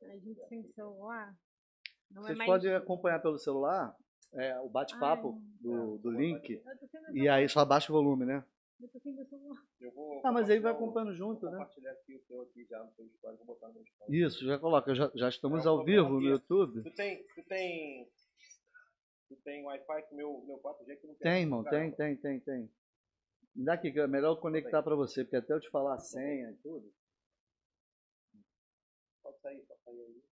A gente tem celular. Não é Vocês mais... podem acompanhar pelo celular é, o bate-papo Ai, do, do link. Tô sem meu E aí só abaixa o volume, né? Eu tô sem meu celular. Ah, mas aí vai acompanhando junto, né? compartilhar aqui o teu aqui já no teu story, vou botar no meu story. Isso, já coloca. Já, já estamos É ao vivo no. YouTube. Tu tem, tu tem, tu tem Wi-Fi que meu, meu 4G que não Tem, irmão, tem, tem, tem, tem. Me dá aqui, é melhor eu conectar para você, porque até eu te falar a senha e tudo. Pode sair, pode sair aí.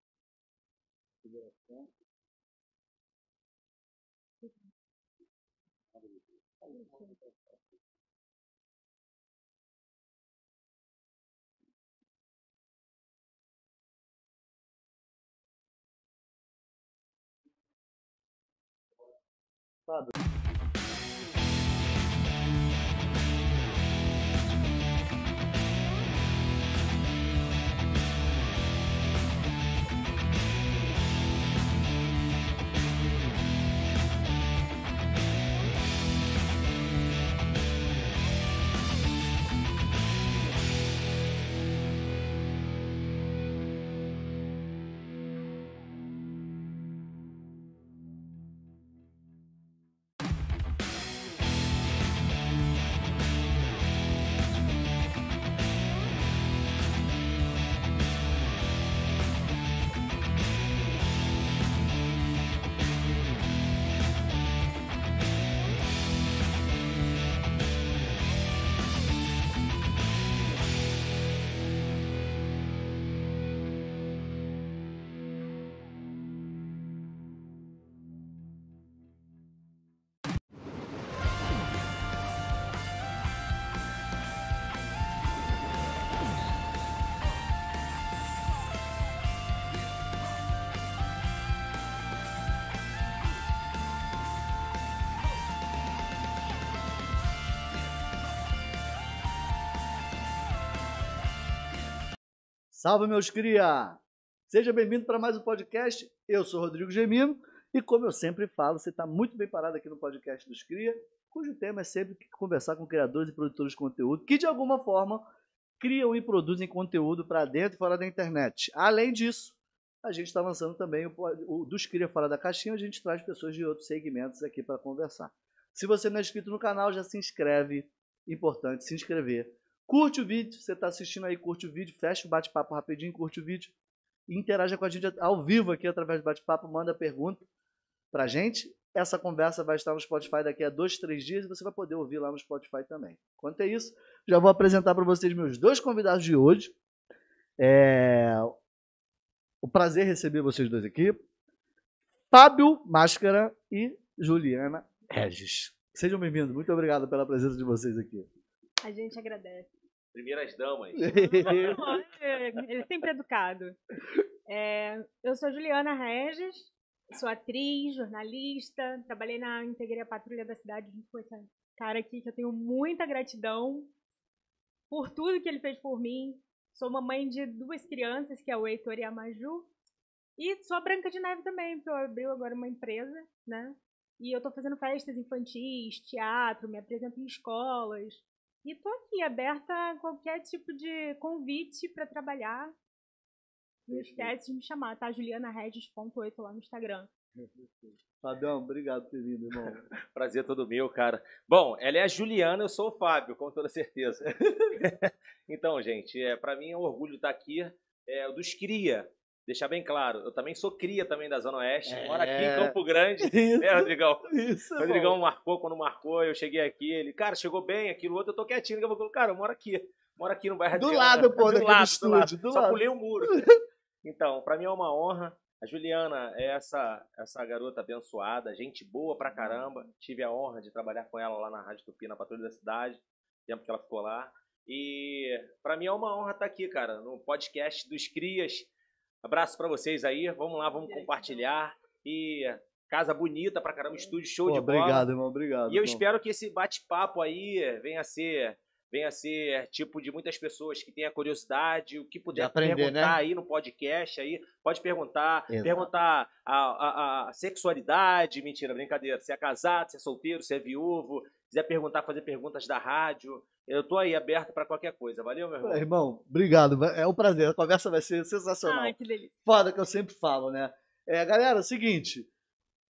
Fábio. Salve, meus cria! Seja bem-vindo para mais um podcast. Eu sou Rodrigo Gemino e, como eu sempre falo, você está muito bem parado aqui no podcast dos Cria, cujo tema é sempre conversar com criadores e produtores de conteúdo que, de alguma forma, criam e produzem conteúdo para dentro e fora da internet. Além disso, a gente está lançando também o, o dos Cria Fora da Caixinha, a gente traz pessoas de outros segmentos aqui para conversar. Se você não é inscrito no canal, já se inscreve. Importante se inscrever. Curte o vídeo, você está assistindo aí, curte o vídeo, fecha o bate-papo rapidinho, curte o vídeo. Interaja com a gente ao vivo aqui através do bate-papo, manda pergunta pra gente. Essa conversa vai estar no Spotify daqui a dois, três dias e você vai poder ouvir lá no Spotify também. Enquanto é isso, já vou apresentar para vocês meus dois convidados de hoje. É... O prazer receber vocês dois aqui. Fábio Máscara e Juliana Regis. Sejam bem-vindos. Muito obrigado pela presença de vocês aqui. A gente agradece. Primeiras damas. Ele é sempre educado. É, eu sou Juliana Regis, sou atriz, jornalista, trabalhei na Integrei a Patrulha da Cidade junto com esse cara aqui que eu tenho muita gratidão por tudo que ele fez por mim. Sou mamãe de duas crianças, que é o Heitor e a Maju. E sou a Branca de Neve também, porque eu abri agora uma empresa, né? E eu tô fazendo festas infantis, teatro, me apresento em escolas. E tô aqui, aberta a qualquer tipo de convite para trabalhar. Não esquece de me chamar, tá? JulianaRegis.8 lá no Instagram. Fabião, obrigado por ter vindo, irmão. Prazer todo meu, cara. Bom, ela é a Juliana, eu sou o Fábio, com toda certeza. então, gente, é, para mim é um orgulho estar aqui. É, dos cria, deixar bem claro, eu também sou cria também da Zona Oeste, É. moro aqui em Campo Grande, Isso, né, Rodrigão? isso, O Rodrigão marcou quando marcou, eu cheguei aqui, ele, cara, chegou bem, aquilo outro, eu tô quietinho, eu, cara, eu moro aqui, moro aqui no bairro Do Adriana. lado, pô, do lado, estúdio, do Só lado. pulei o muro. Então, pra mim é uma honra. A Juliana é essa, essa garota abençoada, gente boa pra caramba. Tive a honra de trabalhar com ela lá na Rádio Tupi, na Patrulha da Cidade, tempo que ela ficou lá. E pra mim é uma honra estar aqui, cara, no podcast dos Crias. Abraço pra vocês aí, vamos lá, vamos compartilhar. E casa bonita pra caramba, estúdio show Pô, de bola. obrigado, irmão, obrigado. E eu espero que esse bate-papo aí venha a ser venha a ser tipo de muitas pessoas que tenham curiosidade, o que puder aprender, perguntar né? aí no podcast aí, pode perguntar, Exato. perguntar a, a- a sexualidade, mentira, brincadeira, se é casado, se é solteiro, se é viúvo, quiser perguntar, fazer perguntas da rádio, eu tô aí aberto para qualquer coisa. Valeu, meu irmão? É, irmão, obrigado. É um prazer. A conversa vai ser sensacional. Ai, que delícia. Foda que eu sempre falo, né? É, galera, é o seguinte.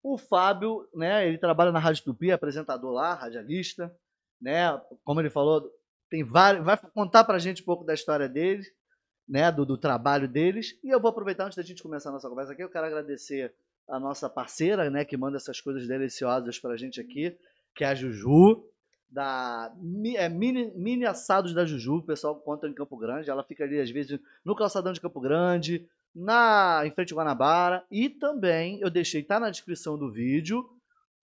O Fábio, né, ele trabalha na Rádio Tupi, é apresentador lá, radialista, né? Como ele falou, tem vários, vai contar pra gente um pouco da história dele, né, do, do trabalho deles. E eu vou aproveitar antes da gente começar a nossa conversa aqui, eu quero agradecer a nossa parceira, né, que manda essas coisas deliciosas pra gente aqui, que é a Juju, da é, mini, mini assados da Juju, o pessoal conta em Campo Grande. Ela fica ali, às vezes, no calçadão de Campo Grande, na em frente ao Guanabara. E também eu deixei, tá na descrição do vídeo,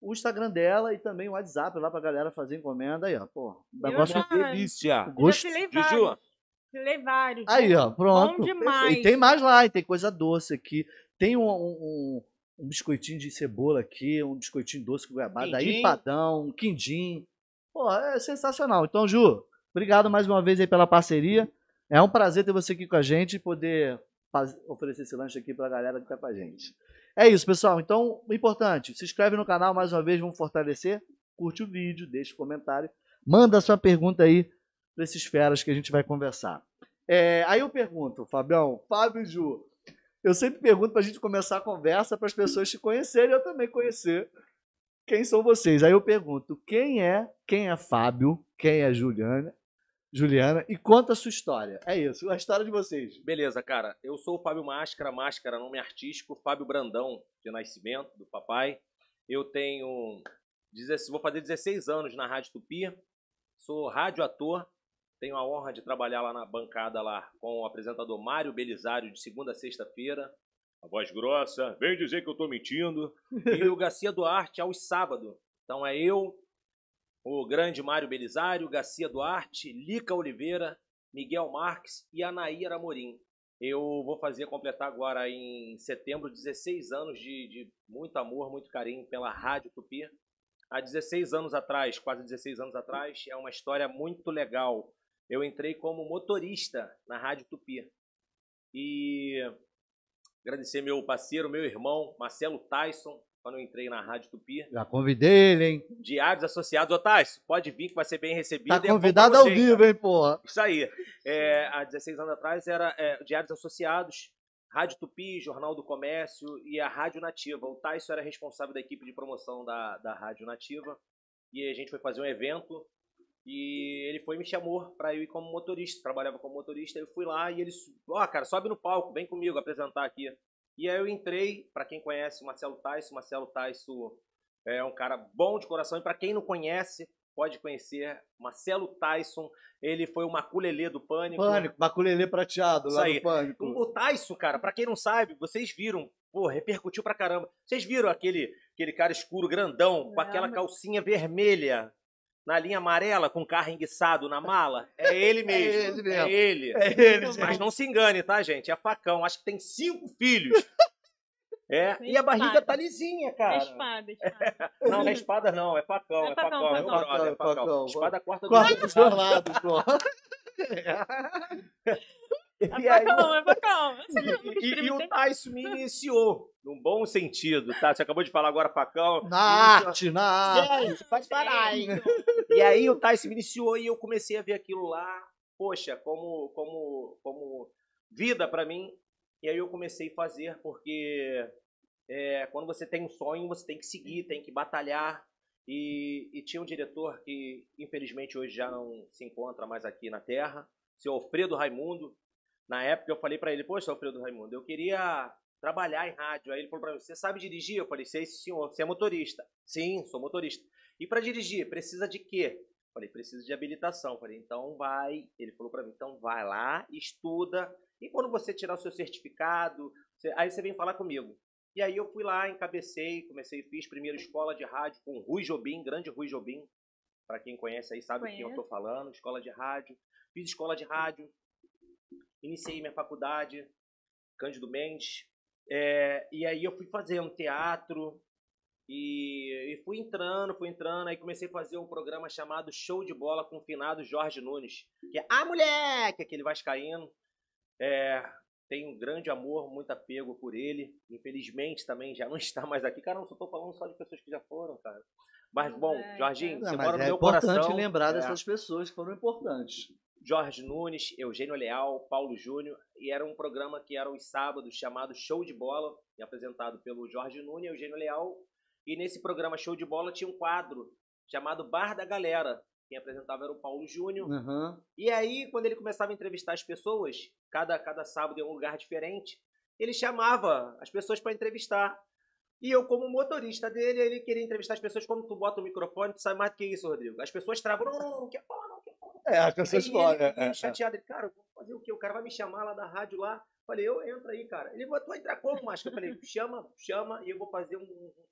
o Instagram dela e também o WhatsApp lá pra galera fazer encomenda. Aí, ó, pô, negócio já- delícia. Eu gosto. já filei Juju, vários. Filei vários. Aí, ó, pronto. Bom demais. E tem mais lá, e tem coisa doce aqui. Tem um, um, um biscoitinho de cebola aqui, um biscoitinho doce com goiabada, Quindim. empadão, um quindim. Pô, é sensacional. Então, Ju, obrigado mais uma vez aí pela parceria. É um prazer ter você aqui com a gente e poder faz- oferecer esse lanche aqui pra galera que tá com a gente. É isso, pessoal. Então, importante, se inscreve no canal mais uma vez, vamos fortalecer. Curte o vídeo, deixa o comentário. Manda a sua pergunta aí para esses feras que a gente vai conversar. É, aí eu pergunto, Fabião, Fábio e Ju, eu sempre pergunto para a gente começar a conversa para as pessoas te conhecerem eu também conhecer quem são vocês. Aí eu pergunto, quem é, quem é Fábio, quem é Juliana, Juliana e conta a sua história. É isso, a história de vocês. Beleza, cara. Eu sou o Fábio Máscara, Máscara, nome artístico, Fábio Brandão, de nascimento, do papai. Eu tenho. 16 Vou fazer 16 anos na Rádio Tupi. Sou rádio ator. Tenho a honra de trabalhar lá na bancada lá com o apresentador Mário Belisário, de segunda a sexta-feira. A voz grossa, vem dizer que eu tô mentindo. E o Garcia Duarte aos sábados. Então é eu, o grande Mário Belisário, Garcia Duarte, Lica Oliveira, Miguel Marques e Anaíra Amorim. Eu vou fazer completar agora em setembro 16 anos de, de muito amor, muito carinho pela Rádio Tupi. Há 16 anos atrás, quase 16 anos atrás, é uma história muito legal. Eu entrei como motorista na Rádio Tupi. E agradecer meu parceiro, meu irmão, Marcelo Tyson, quando eu entrei na Rádio Tupi. Já convidei ele, hein? Diários Associados. Ô, Tyson, pode vir que vai ser bem recebido. Tá é convidado ao vivo, cara. hein, porra? Isso aí. É, há 16 anos atrás era é, Diários Associados, Rádio Tupi, Jornal do Comércio e a Rádio Nativa. O Tyson era responsável da equipe de promoção da, da Rádio Nativa. E a gente foi fazer um evento e ele foi e me chamou para eu ir como motorista. Trabalhava como motorista. Eu fui lá e ele, ó, cara, sobe no palco, vem comigo apresentar aqui. E aí eu entrei, para quem conhece o Marcelo Tyson, Marcelo Tyson é um cara bom de coração. E para quem não conhece, pode conhecer Marcelo Tyson. Ele foi o maculelê do Pânico. Pânico, maculelê prateado lá no Pânico. O Tyson, cara, pra quem não sabe, vocês viram, pô, repercutiu pra caramba. Vocês viram aquele, aquele cara escuro, grandão, com aquela calcinha vermelha na linha amarela, com carro enguiçado na mala? É ele mesmo. ele mesmo. É ele. É ele, Mas não se engane, tá, gente? É facão. Acho que tem cinco filhos. É, e a barriga tá lisinha, É cara. espada, espada. Não, não é espada, não. É facão, é, É facão. facão, É facão. facão, é facão. Espada corta do Corta lado, dos dois lados, E aí, é. E, e o Tyson me iniciou, num bom sentido, tá? Você acabou de falar agora facão. Na arte, na arte. Gente, pode parar, hein? E aí o Tyson me iniciou e eu comecei a ver aquilo lá, poxa, como, como, como vida pra mim. E aí eu comecei a fazer, porque é, quando você tem um sonho, você tem que seguir, tem que batalhar. E, e tinha um diretor que, infelizmente, hoje já não se encontra mais aqui na Terra, seu Alfredo Raimundo. Na época eu falei pra ele, poxa, Alfredo Raimundo, eu queria trabalhar em rádio. Aí ele falou pra mim, você sabe dirigir? Eu falei, sei senhor, você é motorista. Sim, sou motorista. E para dirigir, precisa de quê? Eu Falei, precisa de habilitação. Eu Falei, então vai. Ele falou para mim, então vai lá, estuda. E quando você tirar o seu certificado, você- aí você vem falar comigo. E aí eu fui lá, encabecei, comecei, fiz primeiro escola de rádio com Rui Jobim, grande Rui Jobim. Para quem conhece aí sabe quem eu tô falando, escola de rádio. Fiz escola de rádio, iniciei minha faculdade, Cândido Mendes. É, e aí eu fui fazendo teatro, e, e fui entrando, fui entrando, aí comecei a fazer um programa chamado Show de Bola com o finado Jorge Nunes, que é A Moleque, aquele vascaíno. É, tenho um grande amor, muito apego por ele. Infelizmente também já não está mais aqui. Cara, não só tô falando só de pessoas que já foram, cara. Mas, bom, É, Jorginho, Não, você mora no é meu importante coração. lembrar É. dessas pessoas que foram importantes. Jorge Nunes, Eugênio Leal, Paulo Júnior, e era um programa que era os sábados chamado Show de Bola, apresentado pelo Jorge Nunes e Eugênio Leal. E nesse programa Show de Bola tinha um quadro chamado Bar da Galera. Quem apresentava era o Paulo Júnior. Aham. E aí, quando ele começava a entrevistar as pessoas, cada, cada sábado em um lugar diferente, ele chamava as pessoas para entrevistar. E eu, como motorista dele, ele queria entrevistar as pessoas. Quando tu bota o microfone, tu sabe mais do que isso, Rodrigo. As pessoas travam, não, não, não, não É, as Aí pessoas ele, podem. ele é, é. chateado, ele, cara, vou fazer o quê? O cara vai me chamar lá da rádio lá. Falei, eu entro aí, cara. Ele vai, tu vai entrar como, macho? Eu falei, chama, chama, e eu vou fazer um,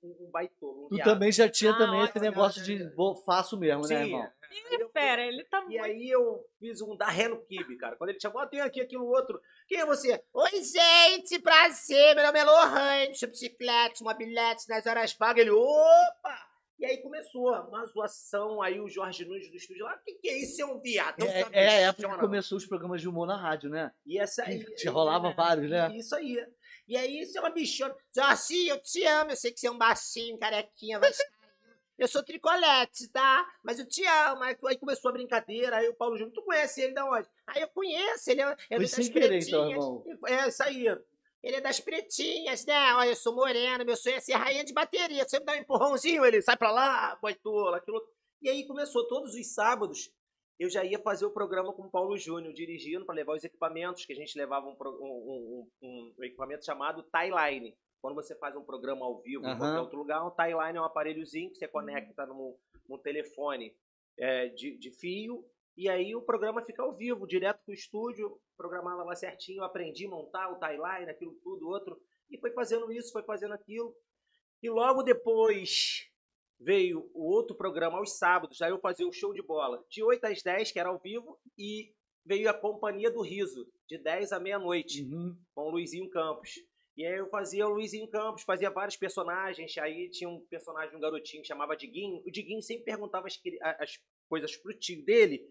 um, um baitolo, um Tu viado. também já tinha Ah, também esse negócio de vou, faço mesmo, né, Sim, irmão? Aí eu fui- Fera, ele tá E muito. aí eu fiz um da Reno Kibe, cara. Quando ele chamou, ah, tem aqui aquilo outro. Quem é você? Oi, gente, prazer. Meu nome é Lohane, sou bicicleta, mobilete nas horas vagas. Ele, opa! E aí começou uma zoação, aí o Jorge Nunes do estúdio lá, o que, que é isso? É um viado. É, é a época que começou os programas de humor na rádio, né? E essa aí. te rolava vários, né? Isso aí. E aí, você é uma bichona. Jorginho, eu te amo. Eu sei que você é um baixinho, carequinha, vai Eu sou tricolete, tá? Mas eu te amo. Aí começou a brincadeira. Aí o Paulo Júnior, tu conhece ele da onde? Aí eu conheço, ele é, é Foi das sem querer, então, irmão. É, isso aí. Ele é das pretinhas, né? Olha, eu sou morena, meu sonho é ser rainha de bateria. Você me dá um empurrãozinho, ele sai pra lá. boitola, aquilo. E aí começou todos os sábados. Eu já ia fazer o programa com o Paulo Júnior, dirigindo para levar os equipamentos, que a gente levava um, um- um- um- equipamento chamado Tieline. Quando você faz um programa ao vivo em Aham. qualquer outro lugar, um Tieline é um aparelhozinho que você conecta num, num telefone é, de, de fio, e aí o programa fica ao vivo, direto pro estúdio, programava lá certinho, aprendi a montar o Tieline, aquilo tudo, outro, e foi fazendo isso, foi fazendo aquilo. E logo depois veio o outro programa aos sábados, aí eu fazia o show de bola de 8 às 10, que era ao vivo, e veio a Companhia do Riso, de 10 à meia-noite, Uhum. com o Luizinho Campos. E aí eu fazia o Luizinho Campos, fazia vários personagens, aí tinha um personagem, um garotinho que chamava Diguinho, o Diguinho sempre perguntava as, as coisas pro tio dele,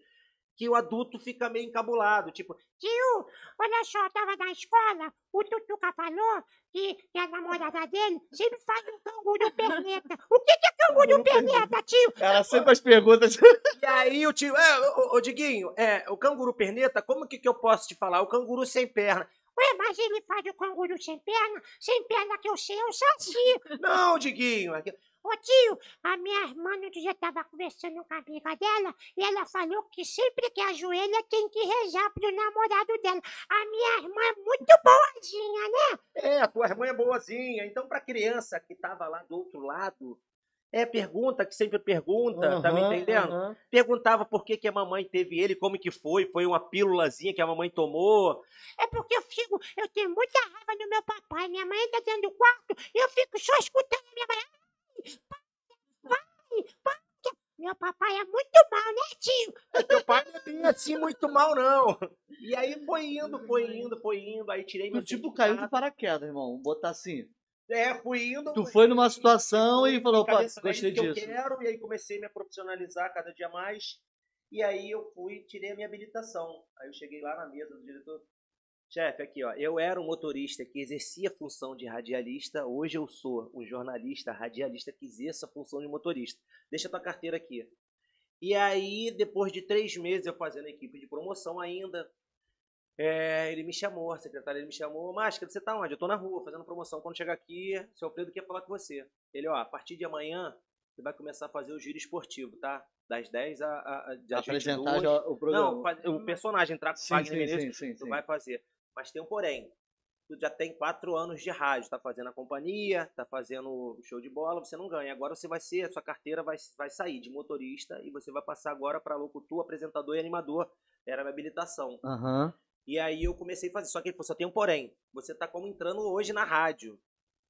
que o adulto fica meio encabulado, tipo, Tio, olha só, eu tava na escola, o Tutuca falou que, que a namorada dele sempre faz um canguru perneta. O que, que é canguru perneta, tio? Era sempre as perguntas. E aí o tio, é, ô, ô, Diguinho, é, o canguru perneta, como que, que eu posso te falar? O canguru sem perna. Ué, mas ele faz o canguru sem perna? Sem perna que eu sei é o saci. Não, Diguinho. Ô tio, a minha irmã no dia tava conversando com a amiga dela e ela falou que sempre que ajoelha tem que rezar pro namorado dela. A minha irmã é muito boazinha, né? É, a tua irmã é boazinha. Então, pra criança que tava lá do outro lado, é pergunta que sempre pergunta, tá me entendendo? aham. Perguntava por que, que a mamãe teve ele, como que foi, foi uma pílulazinha que a mamãe tomou. É porque eu fico, eu tenho muita raiva do meu papai. Minha mãe entra dentro do quarto e eu fico só escutando a minha mãe. Meu papai é muito mal, né, tio? E teu pai não é bem assim muito mal, não. E aí foi indo, foi indo, foi indo, aí tirei meu Tu tipo caiu de paraquedas, irmão. Botar assim. É, fui indo. Tu foi numa situação e falou, cabeça, é gostei que disso. Eu quero, e aí comecei a me profissionalizar cada dia mais. E aí eu fui, tirei a minha habilitação. Aí eu cheguei lá na mesa do diretor. Chefe, aqui ó, eu era um motorista que exercia a função de radialista, hoje eu sou um jornalista radialista que exerce a função de motorista. Deixa tua carteira aqui. E aí, depois de três meses eu fazendo equipe de promoção ainda, é, ele me chamou, a secretária ele me chamou, Máscara, você tá onde? Eu tô na rua fazendo promoção. Quando chegar aqui, seu Alfredo quer falar com você. Ele, ó, a partir de amanhã, você vai começar a fazer o giro esportivo, tá? Das 10 a, a, a das Apresentar 22. já o programa. Não, o personagem entrar com o sim, Wagner sim, sim, sim, tu sim. vai fazer. Mas tem um porém. Tu já tem quatro anos de rádio, tá fazendo a companhia, tá fazendo o show de bola, você não ganha. Agora você vai ser, a sua carteira vai, vai sair de motorista e você vai passar agora para locutor, apresentador e animador. Era a minha habilitação. Aham. E aí eu comecei a fazer. Só que ele falou, só tem um porém. Você tá como entrando hoje na rádio.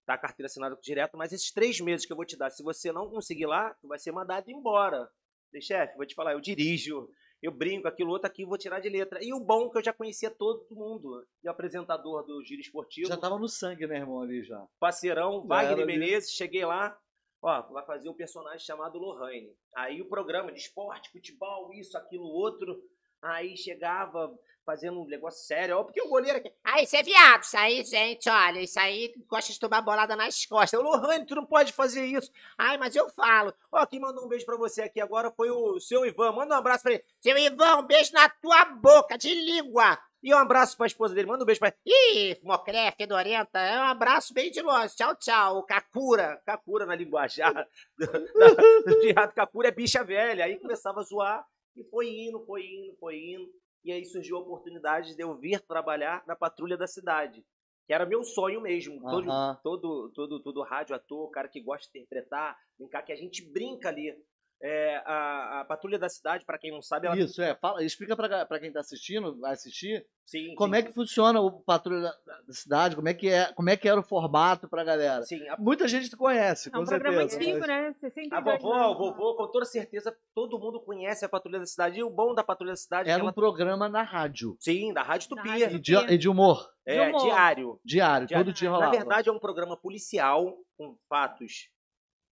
Tá a carteira assinada direto, mas esses três meses que eu vou te dar, se você não conseguir lá, tu vai ser mandado embora. Falei, chefe, vou te falar, eu dirijo, eu brinco, aquilo outro aqui, vou tirar de letra. E o bom é que eu já conhecia todo mundo. E o apresentador do Giro Esportivo, Já tava no sangue, né, irmão, ali já. parceirão, Já Wagner. Menezes, cheguei lá, ó, vai fazer um personagem chamado Lohane. Aí o programa de esporte, futebol, isso, aquilo, outro. Aí chegava fazendo um negócio sério, ó, porque o goleiro aqui. Ah, isso é viado, isso aí, gente, olha, isso aí gosta de tomar bolada nas costas. Ô, Lohane, tu não pode fazer isso. Ai, mas eu falo. Ó, quem mandou um beijo pra você aqui agora foi o seu Ivan. Manda um abraço pra ele. Seu Ivan, um beijo na tua boca, de língua. E um abraço pra esposa dele. Manda um beijo pra Ih, mocré, fedorenta. É um abraço bem de longe. Tchau, tchau. Kakura. Kakura na linguajar. rato Kakura é bicha velha. Aí começava a zoar. E foi indo, foi indo, foi indo. E aí surgiu a oportunidade de eu vir trabalhar na patrulha da cidade. Que era meu sonho mesmo. Todo, todo, todo, todo rádio ator, cara que gosta de interpretar, brincar, que a gente brinca ali. É, a, a patrulha da cidade, pra quem não sabe, ela. Isso, é. Fala, explica pra, pra quem tá assistindo, vai assistir, Sim, como sim, é que funciona o patrulha da, da cidade, como é, que é, como é que era o formato pra galera. Sim, a Muita gente conhece, É com um programa certeza. antigo, mas- né? 62 A vovó, o vovô, com toda certeza, todo mundo conhece a Patrulha da Cidade. E o bom da Patrulha da Cidade é Era um ela... programa na rádio. Sim, da Rádio Tupi. Rádio E de, e de humor. É, diário. Diário, Diário. todo dia Na rolava. verdade, é um programa policial com fatos.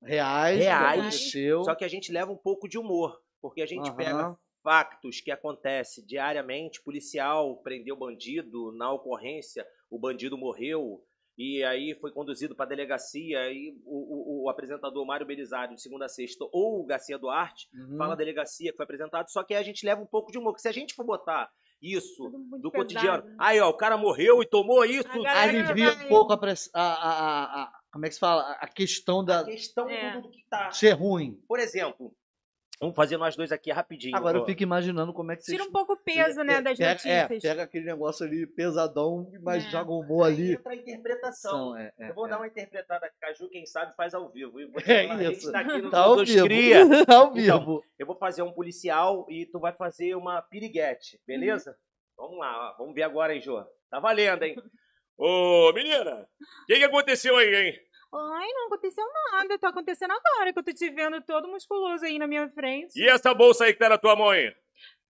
Reais, Reais. que. Só que a gente leva um pouco de humor. Porque a gente Aham. pega factos que acontecem diariamente. Policial prendeu bandido na ocorrência, o bandido morreu. E aí foi conduzido para a delegacia. E o, o- o apresentador Mário Belisário, de segunda a sexta, ou o Garcia Duarte, Uhum. fala a delegacia que foi apresentado, só que aí a gente leva um pouco de humor, que se a gente for botar isso do pesado. cotidiano, aí ó, o cara morreu e tomou isso, Alivia vai- um pouco a, press- a, a, a- a- Como é que se fala? A questão a da questão É. do, que tá. ser ruim. Por exemplo, vamos fazer nós dois aqui rapidinho. Agora eu ó. fico imaginando como é que vocês. Tira um pouco o peso, né, das pega, é, notícias. pega aquele negócio ali pesadão, mas É. joga um humor Aí ali. entra a interpretação. São, é, é, Eu vou é. dar uma interpretada Caju, quem sabe faz ao vivo. E vou te É a gente isso. tá aqui no Tá ao vivo. Cria. ao Então, vivo. Eu vou fazer um policial e tu vai fazer uma piriguete, beleza? Uhum. Vamos lá, ó. vamos ver agora, hein, Jô? Tá valendo, hein? Ô, menina, o que, que aconteceu aí, hein? Ai, não aconteceu nada. Tá acontecendo agora que eu tô te vendo todo musculoso aí na minha frente. E essa bolsa aí que tá na tua mão aí?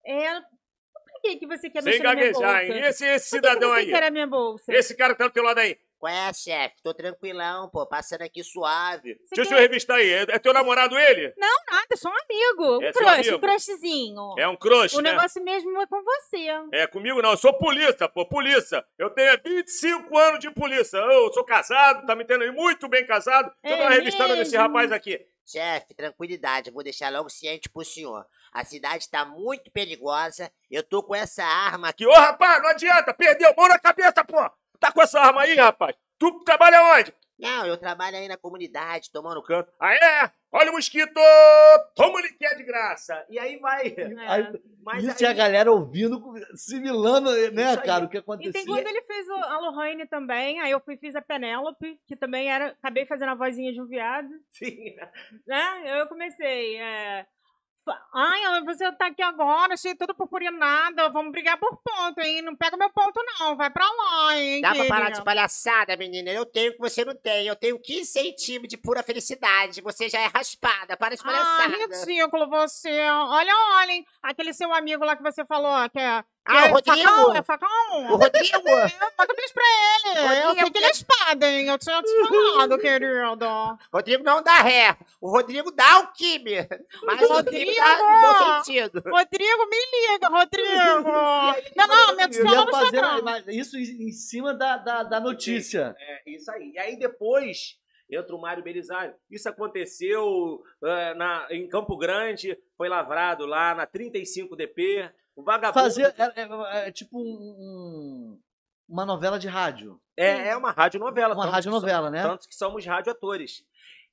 É... Por que, que você quer Sem mexer na minha bolsa? gaguejar, hein? E esse, esse Por que que cidadão você aí? quer a minha bolsa? Esse cara que tá do teu lado aí. Qual é, chefe? Tô tranquilão, pô, passando aqui suave. Você Deixa eu quer... revistar aí. É, é teu namorado ele? Nada, só um amigo. Um É crush, amigo? um crushzinho. É um crush, o né? negócio mesmo é com você. É comigo não, eu sou polícia, pô, polícia. Eu tenho 25 anos de polícia. Eu sou casado, tá me entendendo? Muito bem casado. Deixa eu É dar uma revistada nesse mesmo? rapaz aqui. Chefe, tranquilidade, eu vou deixar logo ciente pro senhor. A cidade tá muito perigosa, eu tô com essa arma aqui. Ô rapaz, não adianta, perdeu, mão na cabeça, pô. Tá com essa arma aí, rapaz? Tu trabalha onde? Não, eu trabalho aí na comunidade, tomando Canto. Ah, é? Olha o mosquito! Toma ele que é de graça. E aí vai. É. Aí, Mas isso e a aí, galera ouvindo, similando, né, aí. cara, o que E tem quando ele fez a Lohane também, aí eu fui fiz a Penélope, que também era. Acabei fazendo a vozinha de um viado, sim, né? Eu comecei. É, Ai, você tá aqui agora, achei tudo purpurinada. Vamos brigar por ponto, hein? Não pega meu ponto, não. Vai pra lá, hein? Dá pra parar de palhaçada, menina. Eu tenho o que você não tem. Eu tenho 15 centímetros de pura felicidade. Você já é raspada. Para de Ah, palhaçada. ridículo você. Olha, olha, hein? Aquele seu amigo lá que você falou, que é. Que Ah, é o Rodrigo? Facão, é facão? O Rodrigo? Manda um beijo pra ele. Eu Rodrigo. sei que ele é espada, hein? Eu tinha te falado, querido. Rodrigo não dá ré. O Rodrigo dá o quime. Mas o Rodrigo! Rodrigo dá no bom sentido. Rodrigo, me liga, Rodrigo. não, não, me Eu adiciona no fazer Instagram. isso em cima da, da, da notícia. É, isso aí. E aí depois entra o Mário Belisário. Isso aconteceu é, na, em Campo Grande, foi lavrado lá na 35DP. O vagabundo. Fazer é, é- é tipo um- um- uma novela de rádio. É, é uma radionovela. Uma tanto radionovela, que né? Tanto que somos radioatores.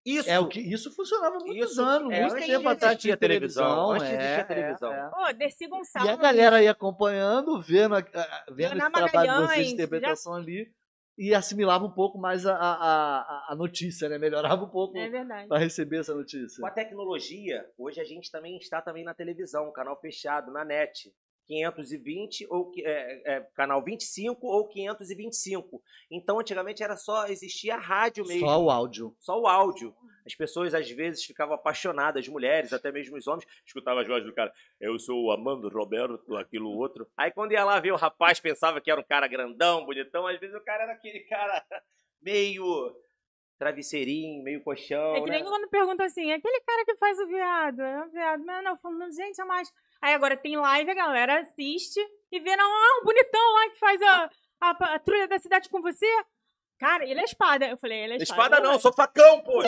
Isso. É o que isso funcionava há muitos Isso, anos, é, muito antes tempo de atrás tinha a televisão, televisão. antes é, a televisão. é, é. Pô, Dercy Gonçalves. E a galera ia acompanhando, vendo, a- a- vendo Ana esse trabalho de vocês interpretação ali e assimilava um pouco mais a, a, a, notícia, né? Melhorava um pouco É para receber essa notícia. Com a tecnologia, hoje a gente também está também na televisão, canal fechado, na net. 520 ou que- é, é, canal 25 ou 525. Então, antigamente era só existia a rádio mesmo, Só o áudio. só o áudio. As pessoas às vezes ficavam apaixonadas, as mulheres, até mesmo os homens, escutava a voz do cara. Eu sou o Amando Roberto, aquilo outro. Aí quando ia lá ver o rapaz, pensava que era um cara grandão, bonitão, às vezes o cara era aquele cara meio travesseirinho, meio colchão. É que né? nem quando perguntam assim, aquele cara que faz o viado, é o viado. Não, não, falo, gente, é mais. Aí agora tem live, a galera assiste e vê, não, ah, um bonitão lá que faz a, a patrulha da cidade com você. Cara, ele é espada. Eu falei, ele é espada. Espada não, sou facão, pô.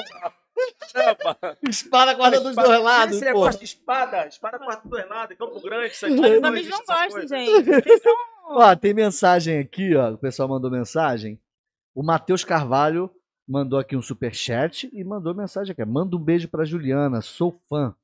Espada corta dos dois lados, Esse pô. negócio de espada, espada corta dos dois lados, Campo Grande, isso aqui. Os não homens não gostam, gente. Vocês são. Ó, tem mensagem aqui, ó. O pessoal mandou mensagem. O Matheus Carvalho mandou aqui um superchat e mandou mensagem aqui. Manda um beijo pra Juliana, sou fã.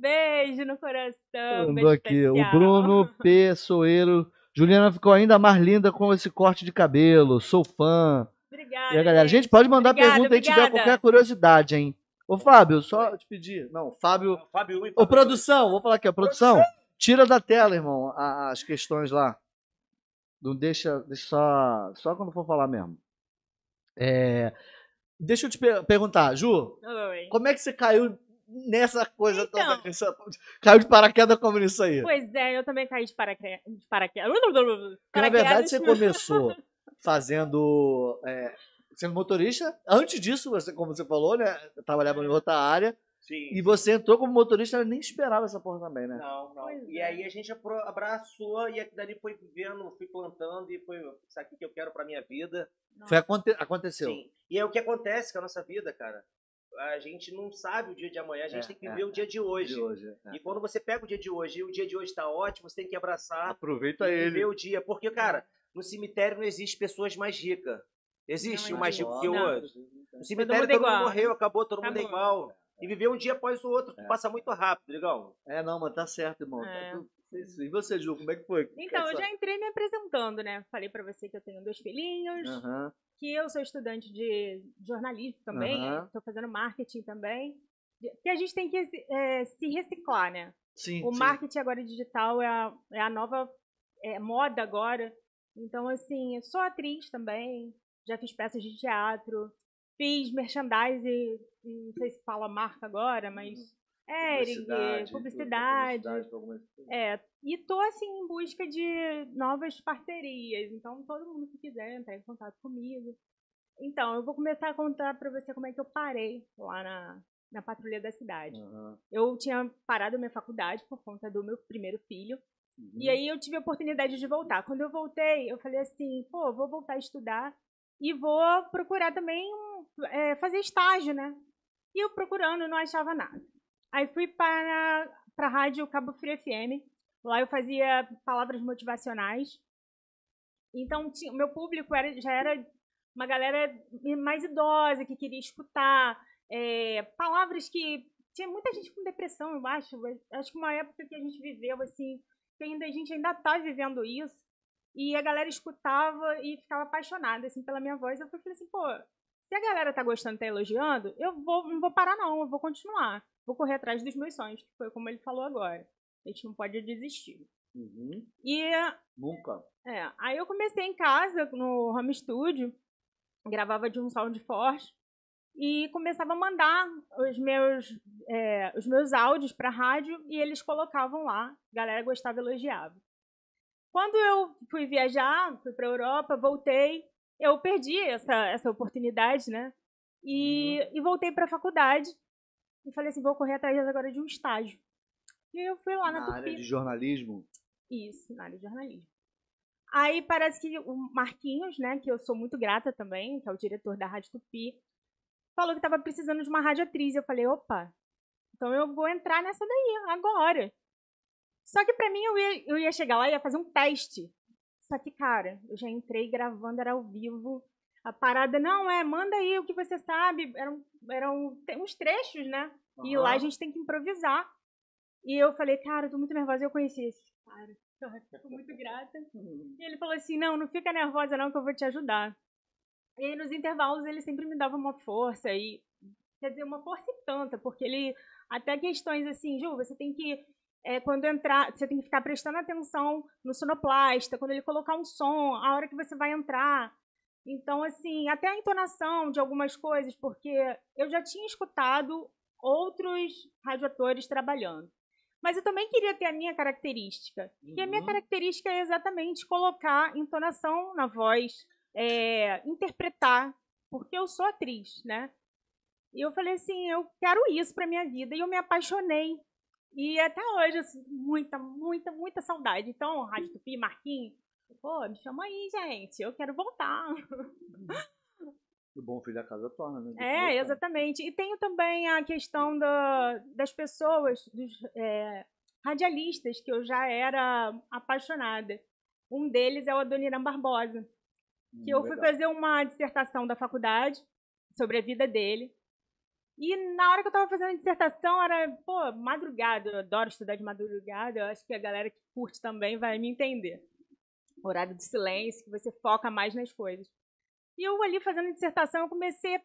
Beijo no coração. Mandou beijo aqui. O especial. Bruno P. Soeiro. Juliana ficou ainda mais linda com esse corte de cabelo. Sou fã. Obrigada. E a galera, gente, pode mandar Obrigada, pergunta aí tiver obrigada. qualquer curiosidade, hein? Ô, Fábio, só te pedir. Não, Fábio. Fábio 1 e Ô, Fábio produção, vou falar aqui, ó. Produção, tira da tela, irmão, as questões lá. Não deixa, deixa só, só quando for falar mesmo. É, deixa eu te per- perguntar, Ju, Oi. como é que você caiu nessa coisa Então. toda? Nessa- caiu de paraquedas como nisso aí? Pois é, eu também caí de paraquedas. De paraquedas. Na verdade, você começou fazendo. é, sendo motorista. Antes disso, você, como você falou, né? Trabalhava em outra área. Sim. E você entrou como motorista, eu nem esperava essa porra também, né? Não, não. Pois e é. aí a gente abraçou e aqui dali foi vivendo, fui plantando e foi isso aqui que eu quero pra minha vida. Foi aconte- aconteceu. Sim. E é o que acontece com a nossa vida, cara. A gente não sabe o dia de amanhã, a gente É, tem que é, viver o dia de hoje. De hoje. é. E quando você pega o dia de hoje e o dia de hoje tá ótimo, você tem que abraçar Aproveita e ele. viver o dia. Porque, cara, no cemitério não existe pessoas mais ricas. Existe Não um mais rico que o outro. No cemitério mundo é todo mundo morreu, acabou, todo mundo é igual. E viver um dia após o outro, É. passa muito rápido, legal? É, não, mas tá certo, irmão. Isso. E você, Ju, como é que foi? Então, eu Essa- já entrei me apresentando, né? Falei pra você que eu tenho dois filhinhos, Aham. que eu sou estudante de jornalismo também, estou fazendo marketing também. Que a gente tem que é, se reciclar, né? Sim, O sim. marketing agora digital é a, é a nova é, moda agora. Então, assim, eu sou atriz também, já fiz peças de teatro, fiz merchandising, não sei se fala marca agora, mas é, publicidade, publicidade. publicidade. É, e tô assim em busca de novas parcerias. Então, todo mundo que quiser entrar em contato comigo. Então, eu vou começar a contar pra você como é que eu parei lá na, na patrulha da cidade. Aham. Eu tinha parado a minha faculdade por conta do meu primeiro filho. Uhum. E aí eu tive a oportunidade de voltar. Quando eu voltei, eu falei assim, pô, vou voltar a estudar e vou procurar também um, é, fazer estágio, né? E eu procurando, não achava nada. Aí fui para a rádio Cabo Frio FM. Lá eu fazia palavras motivacionais. Então, o meu público era, já era uma galera mais idosa, que queria escutar é, palavras que... Tinha muita gente com depressão, eu acho. Acho que uma época que a gente viveu, assim, que ainda a gente ainda tá vivendo isso. E a galera escutava e ficava apaixonada, assim, pela minha voz. Eu falei assim, pô, se a galera tá gostando, tá elogiando, eu vou, não vou parar não, eu vou continuar. Vou correr atrás dos meus sonhos, que foi como ele falou agora. A gente não pode desistir. Uhum. E, Nunca. é, aí eu comecei em casa, no home studio, gravava de um sound forte e começava a mandar os meus, é, os meus áudios pra rádio e eles colocavam lá. A galera gostava e elogiava. Quando eu fui viajar, fui pra Europa, voltei, eu perdi essa, essa oportunidade, né? E, e voltei pra faculdade e falei assim, vou correr atrás agora de um estágio. E eu fui lá na, Na Tupi. área de jornalismo. Isso, na área de jornalismo. Aí parece que o Marquinhos, né, que eu sou muito grata também, que é o diretor da Rádio Tupi, falou que estava precisando de uma radioatriz. Eu falei, opa, então eu vou entrar nessa daí, agora. Só que pra mim eu ia, eu ia chegar lá e ia fazer um teste. Só que, cara, eu já entrei gravando, era ao vivo. A parada, não, é, manda aí o que você sabe. Eram, eram uns trechos, né? E lá a gente tem que improvisar. E eu falei, cara, eu tô muito nervosa. E eu conheci esse cara. Tô muito grata. E ele falou assim: não, não fica nervosa, não, que eu vou te ajudar. E aí, nos intervalos, ele sempre me dava uma força. E, quer dizer, uma força e tanta, porque ele. Até questões assim, Ju, você tem que. é, quando entrar, você tem que ficar prestando atenção no sonoplasta, quando ele colocar um som, a hora que você vai entrar. Então, assim, até a entonação de algumas coisas, porque eu já tinha escutado outros radioatores trabalhando. Mas eu também queria ter a minha característica. E a minha Uhum. característica é exatamente colocar entonação na voz, é, interpretar, porque eu sou atriz, né? E eu falei assim, eu quero isso pra minha vida. E eu me apaixonei. E até hoje, sinto muita, muita, muita saudade. Então, Rádio Tupi, Marquinhos, pô, me chama aí, gente. Eu quero voltar. O bom filho da casa torna, né? É, exatamente. E tenho também a questão da, das pessoas, dos é, radialistas, que eu já era apaixonada. Um deles é o Adoniran Barbosa, que eu fui fazer uma dissertação da faculdade sobre a vida dele. E na hora que eu tava fazendo a dissertação, era, pô, madrugada. Eu adoro estudar de madrugada. Eu acho que a galera que curte também vai me entender. Horário de silêncio, que você foca mais nas coisas. E eu ali fazendo a dissertação, eu comecei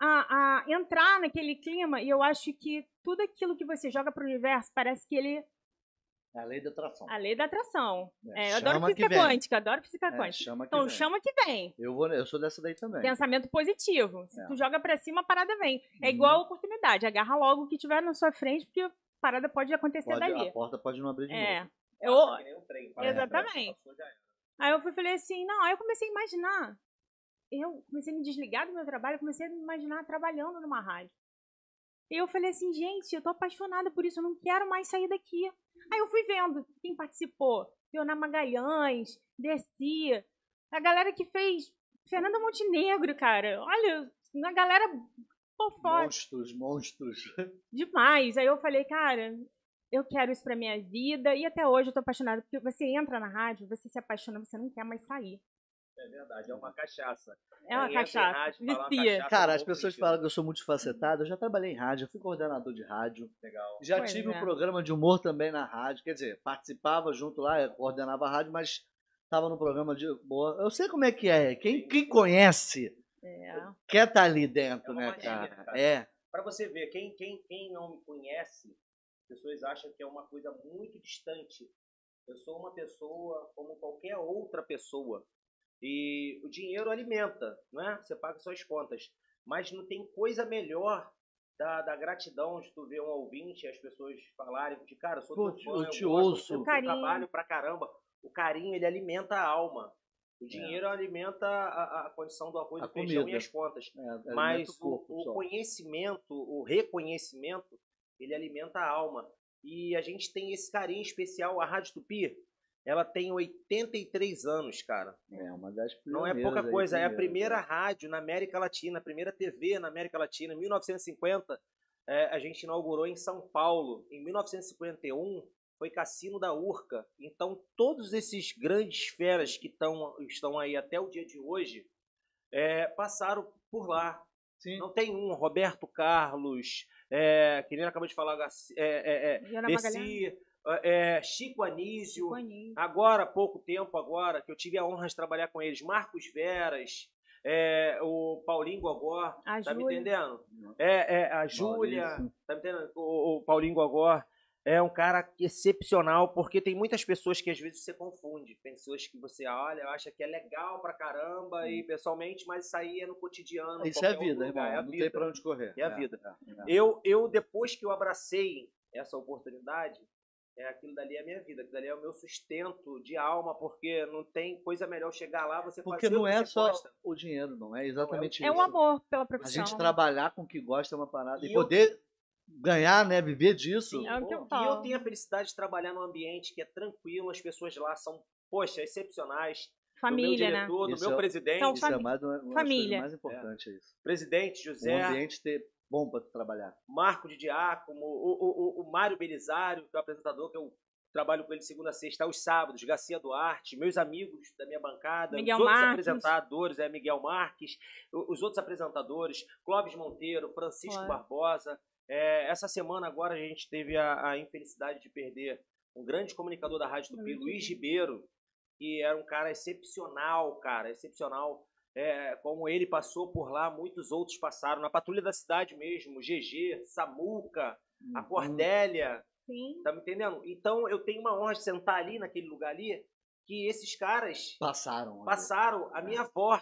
a, a entrar naquele clima. E eu acho que tudo aquilo que você joga pro universo, parece que ele É a lei da atração. a lei da atração. É, É, eu adoro chama física vem. quântica, adoro física É, quântica. chama que Então vem. chama que vem. Eu, vou, eu sou dessa daí também. Pensamento positivo. Se É. tu joga pra cima, a parada vem. É Uhum. igual a oportunidade. Agarra logo o que tiver na sua frente, porque a parada pode acontecer Pode- dali. a porta pode não abrir de É. novo. Eu, trem, passa Exatamente. Aí eu fui, falei assim, não, aí eu comecei a imaginar. Eu comecei a me desligar do meu trabalho, comecei a me imaginar trabalhando numa rádio. E eu falei assim, gente, eu tô apaixonada por isso, eu não quero mais sair daqui. Aí eu fui vendo quem participou. Leonar Magalhães, Desci, a galera que fez Fernanda Montenegro, cara. Olha, a galera pô, foda Monstros, monstros. demais. Aí eu falei, cara, eu quero isso pra minha vida. E até hoje eu tô apaixonada, porque você entra na rádio, você se apaixona, você não quer mais sair. É verdade, é uma cachaça. É uma cachaça. rádio, Vicia. cachaça Cara, no as pessoas falam que eu sou multifacetado. Eu já trabalhei em rádio, eu fui coordenador de rádio. Legal. Já Pois tive um é. programa de humor também na rádio. Quer dizer, participava junto lá, coordenava a rádio, mas estava no programa de humor. Eu sei como é que é. Quem, quem conhece É. quer estar ali dentro, É uma né, magia, cara? cara. É. Pra você ver, quem, quem, quem não me conhece, pessoas acham que é uma coisa muito distante. Eu sou uma pessoa como qualquer outra pessoa. E o dinheiro alimenta, né? Você paga suas contas. Mas não tem coisa melhor da, da gratidão de tu ver um ouvinte e as pessoas falarem de cara, eu sou Pô, teu te- fã, eu eu te gosto, ouço. eu trabalho pra caramba. O carinho, ele alimenta a alma. O dinheiro alimenta a, a condição do arroz, A do feijão comida. e as contas. é alimenta Mas o, corpo o conhecimento, o reconhecimento, ele alimenta a alma. E a gente tem esse carinho especial. A Rádio Tupi, ela tem 83 anos, cara. É uma das Não é pouca aí, coisa. É a pioneiras, primeira rádio na América Latina, a primeira TV na América Latina. Em 1950, é, a gente inaugurou em São Paulo. Em 1951, foi Cassino da Urca. Então, todos esses grandes feras que tão, estão aí até o dia de hoje é, passaram por lá. Sim. Não tem um, Roberto Carlos, é, que nem acabou de falar, é, é, é. Desci, é, Chico Anísio, Chico Anísio. agora há pouco tempo agora, que eu tive a honra de trabalhar com eles, Marcos Veras, é, o Paulinho Gogó, A tá me entendendo? É, é, a Júlia, tá me entendendo? O, o Paulinho Gogó é um cara excepcional, porque tem muitas pessoas que às vezes você confunde, pessoas que você olha, acha que é legal pra caramba e pessoalmente, mas isso aí é no cotidiano. Isso é a vida, irmão. é a não vida. tem pra onde correr. É a vida. é, é. Eu, eu, depois que eu abracei essa oportunidade, é aquilo dali é a minha vida, aquilo dali é o meu sustento de alma, porque não tem coisa melhor chegar lá, você Porque fazer o não que é você só gosta. o dinheiro, não é exatamente É isso. um amor pela A profissão. gente trabalhar com o que gosta é uma parada. E E eu- poder ganhar, né? Viver disso. Sim, É o que eu e eu tenho a felicidade de trabalhar num ambiente que é tranquilo, as pessoas lá são, poxa, excepcionais. Família, do meu né? diretor, do Isso meu é- presidente, Isso é mais, uma, uma família. mais importante é isso. presidente Um José, ambiente ter bom para trabalhar. Marco de Diácono, o, o, o, o Mário Belisário, que é o apresentador, que eu trabalho com ele segunda a sexta aos sábados, Garcia Duarte, meus amigos da minha bancada, Miguel os outros Marques. apresentadores, é Miguel Marques, os outros apresentadores, Clóvis Monteiro, Francisco Claro. Barbosa. É, essa semana agora a gente teve a, a infelicidade de perder um grande comunicador da Rádio Tupi, Uhum. Luiz Ribeiro, que era um cara excepcional, cara, excepcional. É, como ele passou por lá, muitos outros passaram. Na Patrulha da Cidade mesmo, GG, Samuca, a Uhum. Cordélia, Sim. tá me entendendo? Então eu tenho uma honra de sentar ali naquele lugar ali, que esses caras Passaram. ali. passaram, a minha avó,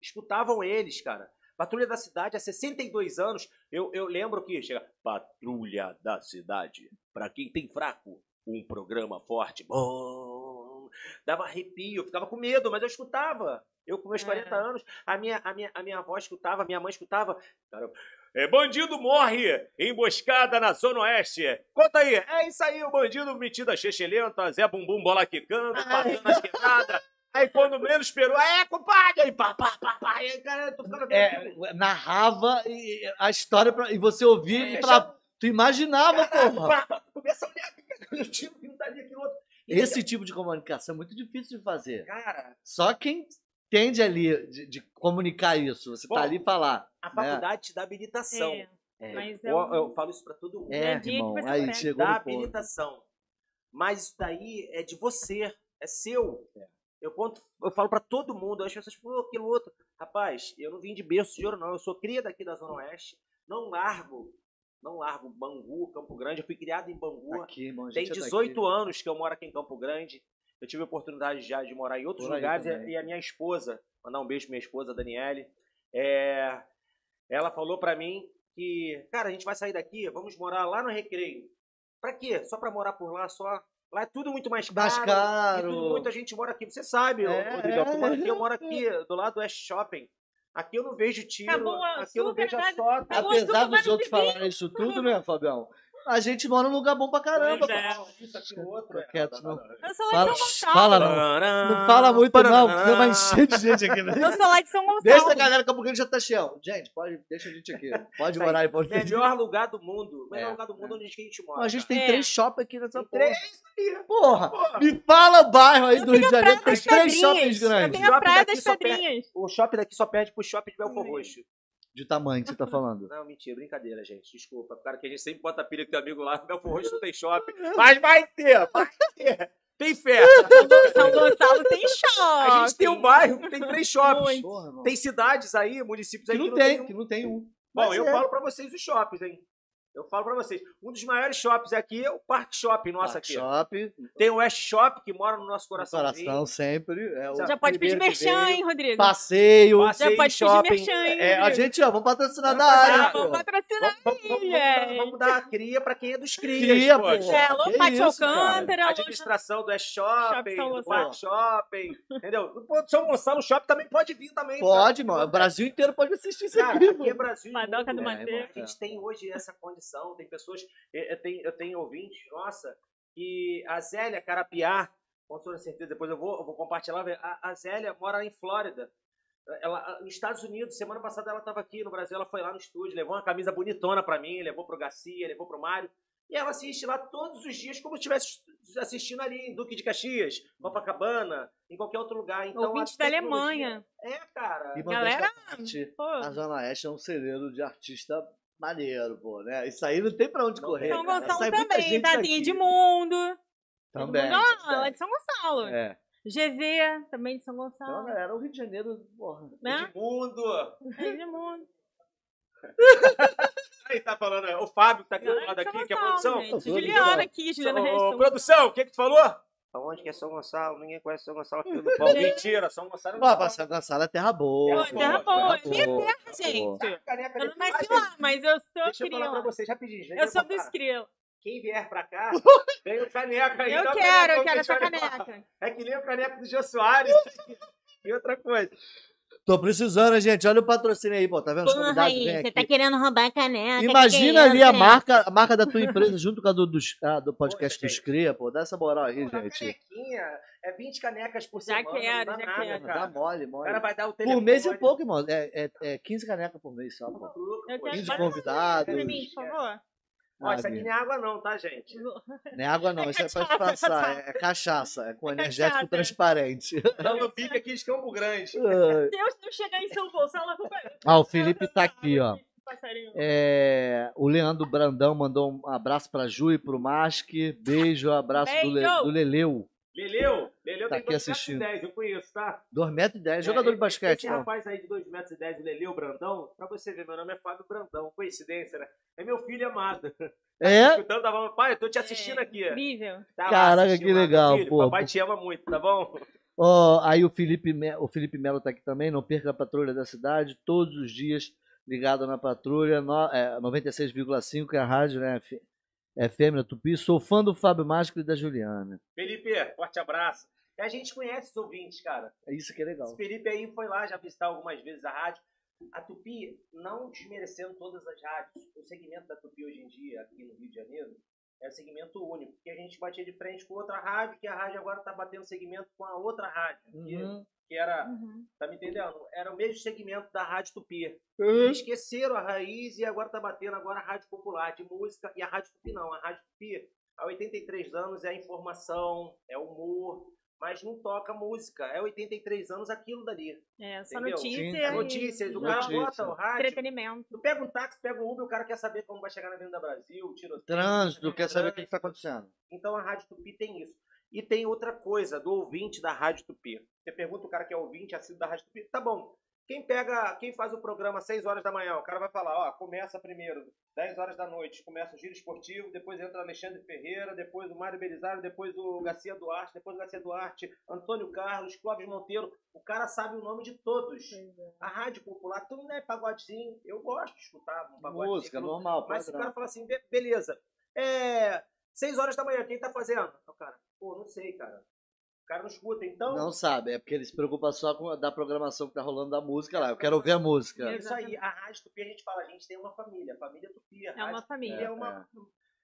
escutavam eles, cara. Patrulha da Cidade, há 62 anos, eu, eu lembro que chega, Patrulha da Cidade, pra quem tem fraco, um programa forte, bom, dava arrepio, ficava com medo, mas eu escutava. Eu com meus É. 40 anos, a minha, a, minha, a minha avó escutava, a minha mãe escutava, cara, É, bandido morre em emboscada na Zona Oeste. Conta aí. É isso aí, o bandido metido a chechelenta, Zé Bumbum bola quicando, passando as quebradas. Aí quando menos esperou, é, compadre, aí pá, pá, pá, pá. Aí, cara, eu tô ficando É, narrava e- a história pra- e você ouvia e É, falava, tu imaginava, porra. Pá, pá, Começa a olhar, eu aquilo outro. E, Esse tipo de comunicação é muito difícil de fazer. Cara, Só quem entende ali de, de comunicar isso, você Bom, tá ali e falar. a faculdade te dá habilitação. É, É, mas é Eu, um- eu falo isso pra todo mundo. é, que irmão, você aí aprende. chegou dá habilitação. Mas isso daí é de você, é seu. Eu conto, eu falo pra todo mundo, as pessoas, pô, aquilo outro. Rapaz, eu não vim de berço de ouro, não. Eu sou cria daqui da Zona Oeste. Não largo, não largo Bangu, Campo Grande. Eu fui criado em Bangu. Aqui, irmão, Tem gente é 18 anos que eu moro aqui em Campo Grande. Eu tive a oportunidade já de morar em outros Por lugares. E a minha esposa, mandar um beijo pra minha esposa, Daniele. é, ela falou pra mim que, cara, a gente vai sair daqui, vamos morar lá no Recreio. Pra quê? Só pra morar por lá, só. Lá é tudo muito mais caro. Mais caro. E tudo, muita gente mora aqui. Você sabe, É, ô, Rodrigo, tu mora aqui, eu moro aqui, do lado do West Shopping. Aqui eu não vejo tiro, Acabou a aqui eu não vejo assalto. Acabou Apesar dos outros falarem isso tudo, né, Fabião? A gente mora num lugar bom pra caramba. Pois é. Isso, aquilo, outro. é. Quieto, não. Eu sou lá Fala, de São Gonçalo. fala não. Não fala muito não, senão vai encher de gente aqui. Né? Eu sou lá de São Gonçalo. Deixa a galera, Campo Grande já tá cheio. Gente, pode, deixa a gente aqui. Pode morar aí, pode Melhor lugar do mundo. Melhor É, lugar do mundo onde a gente mora. A gente tem É. três shopping aqui nessa porra. três aí. Porra, Porra. me fala o bairro aí do Rio de Janeiro, que tem três shoppings Eu grandes. tenho a Praia daqui das só perto. Pedrinhas. O shopping daqui só perde pro shopping de Belfor. Roxo. De tamanho que você tá falando. Não, mentira, brincadeira, gente. Desculpa. Cara, que a gente sempre bota pilha que tem amigo lá. Belfor Roxo não tem shopping. Mas vai ter, vai ter. Tem fé. São Gonçalo tem shopping. A gente tem um bairro que tem três shoppings. Porra. Tem cidades aí, municípios aí que que não tem, um. que não tem um. Bom, Mas eu é. falo pra vocês os shoppings, hein? Eu falo pra vocês. Um dos maiores shoppings aqui é o Park Shopping nosso Park aqui. Shopping, Tem o West Shop, que mora no nosso no coraçãozinho. coração sempre. É o Já pode pedir merchan, hein, Rodrigo? Passeio. Passeio Já pode shopping. pedir merchan, hein, É, a gente, ó, vamos patrocinar da Vamos área. patrocinar, pô. Vamos patrocinar. Vamos, vamos- vamos dar, vamos dar a cria pra quem é dos crias, Cria, pô. É, alô, Pátio? Alcântara, alô, Administração do West Shopping do Gonçalo. Park Shopping, entendeu? Do São Gonçalo Shopping também pode vir também. Pode, tá? mano. O Brasil inteiro pode assistir isso Cara, aqui, aqui é. Brasil. Padoca mundo, do né, Manteiga. irmão? A gente tem hoje essa condição, tem pessoas, eu eu tenho, eu tenho ouvintes, nossa, que a Zélia Carapiá, com toda certeza, depois eu vou, eu vou compartilhar, a, a Zélia mora em Flórida. Ela, nos Estados Unidos, semana passada ela estava aqui no Brasil, ela foi lá no estúdio, levou uma camisa bonitona pra mim, levou pro Garcia, levou pro Mário. E ela assiste lá todos os dias, como se estivesse assistindo ali em Duque de Caxias, Copacabana, em qualquer outro lugar. Então, a Ouvintes da Alemanha. É, cara. E Galera, parte, a Zona Oeste é um celeiro de artista maneiro, pô, né? Isso aí não tem pra onde correr. São. Gonçalo Sai muita também, gente Tadinha daqui. Edmundo. Também. Edmundo, não, ela é de São Gonçalo. É. GV, também de São Então, Gonçalo. era o Rio de Janeiro, porra. Né? Edmundo. É Edmundo. Aí tá falando, é, o Fábio que tá aqui do lado de aqui, que é a produção. gente. Juliana aqui, Juliana Ô, produção, o que que tu falou? Onde que é São Gonçalo? Ninguém conhece São Gonçalo, filho do pau. Mentira, São Gonçalo. Pô, pra São Gonçalo é terra boa. Pô, pô. terra boa. Minha terra, gente. Caneca Eu não nasci Mas, lá, mas eu sou Deixa eu falar pra crioula. vocês rapidinho. Eu sou dos crioulos. Quem vier pra cá, ganha o caneca aí. Eu quero, eu que quero essa caneca. É que nem o caneco do Jô Soares. e outra coisa. Tô precisando, gente. Olha o patrocínio aí, pô. Tá vendo? Os Porra convidados aí, você aqui. tá querendo roubar a caneca. Imagina que que ali a isso, marca, a marca da tua empresa junto com a do, dos- ah, do podcast Poxa, dos. Cria, pô. Dá essa moral aí, Pô, gente. canequinha. É 20 canecas por Já semana. quero, não dá já nada, quero. cara. Dá mole, O mole. cara vai dar o Por telefone. mês é pouco, irmão. É, é, é 15 canecas por mês só, pô. Maluco, Eu pô. quero 15 só convidados. pra mim, por favor. Ó, isso aqui não é água não, tá, gente? Não é água, não. É Isso é pra cachaça, disfarçar. cachaça. É, é cachaça. É com É energético cachaça. transparente. Dando pique aqui de Campo Grande. Se eu não chegar em São Gonçalo, culpa é... ah, o Felipe tá aqui, ó. É, o Leandro Brandão mandou um abraço pra Ju e pro Masque. Beijo, abraço do, Le, Beijo. do Leleu. Leleu, Leleu Tá tem aqui 2 assistindo. metros e 10, eu conheço, tá? 2 metros e 10, É, jogador de esse- basquete, Esse então. rapaz aí de 2 metros e 10, o Leleu Brandão, pra você ver, meu nome é Fábio Brandão. Coincidência, né? É meu filho amado. Tá É? escutando, tá bom? Pai, eu tô te assistindo É, aqui. Incrível. Tá Caraca, que legal, filho. pô. Papai te ama muito, tá bom? Ó, aí o Felipe, o Felipe Melo tá aqui também. Não perca a patrulha da cidade, todos os dias ligado na patrulha. No, é, 96,5 é a rádio, né? F- FM da Tupi. Sou fã do Fábio Mágico e da Juliana. Felipe, forte abraço. E a gente conhece os ouvintes, cara. É isso que é legal. Esse Felipe aí foi lá já visitar algumas vezes a rádio. A Tupi, não desmerecendo todas as rádios, o segmento da Tupi hoje em dia, aqui no Rio de Janeiro, é segmento único, porque a gente batia de frente com outra rádio, que a rádio agora está batendo segmento com a outra rádio, que, Uhum. que era, Uhum. tá me entendendo? Era o mesmo segmento da Rádio Tupi. Uhum. Esqueceram a raiz e agora tá batendo agora a Rádio Popular de música e a Rádio Tupi não. A Rádio Tupi, há 83 anos, é informação, é humor, mas não toca música. É 83 anos aquilo dali. É, só Entendeu? notícia. É notícias, o cara Notícia. bota o rádio. Entretenimento. Tu pega um táxi, pega um Uber, o cara quer saber como vai chegar na Avenida Brasil, tiroteio. Trânsito, quer saber o que está acontecendo. Então a Rádio Tupi tem isso. E tem outra coisa do ouvinte da Rádio Tupi. Você pergunta o cara que é ouvinte, assíduo da Rádio Tupi, tá bom. Quem pega, quem faz o programa às 6 horas da manhã, o cara vai falar, ó, começa primeiro 10 horas da noite, começa o giro esportivo, depois entra Alexandre Ferreira, depois o Mário Belisário, depois o Garcia Duarte, depois o Garcia Duarte, Antônio Carlos, Clóvis Monteiro. O cara sabe o nome de todos. A Rádio Popular, tudo não é pagodinho. Eu gosto de escutar um pagodinho. Música, normal, Mas o padrão. cara fala assim, "Be- beleza. É. 6 horas da manhã, quem tá fazendo? O cara, pô, não sei, cara. O cara não escuta, então. Não sabe, é porque ele se preocupa só com a da programação que tá rolando da música lá. Eu quero ouvir a música. É isso aí. A Rádio Tupi, a gente fala, a gente tem uma família. Família Tupi. A É uma Rádio família. Tupi é uma.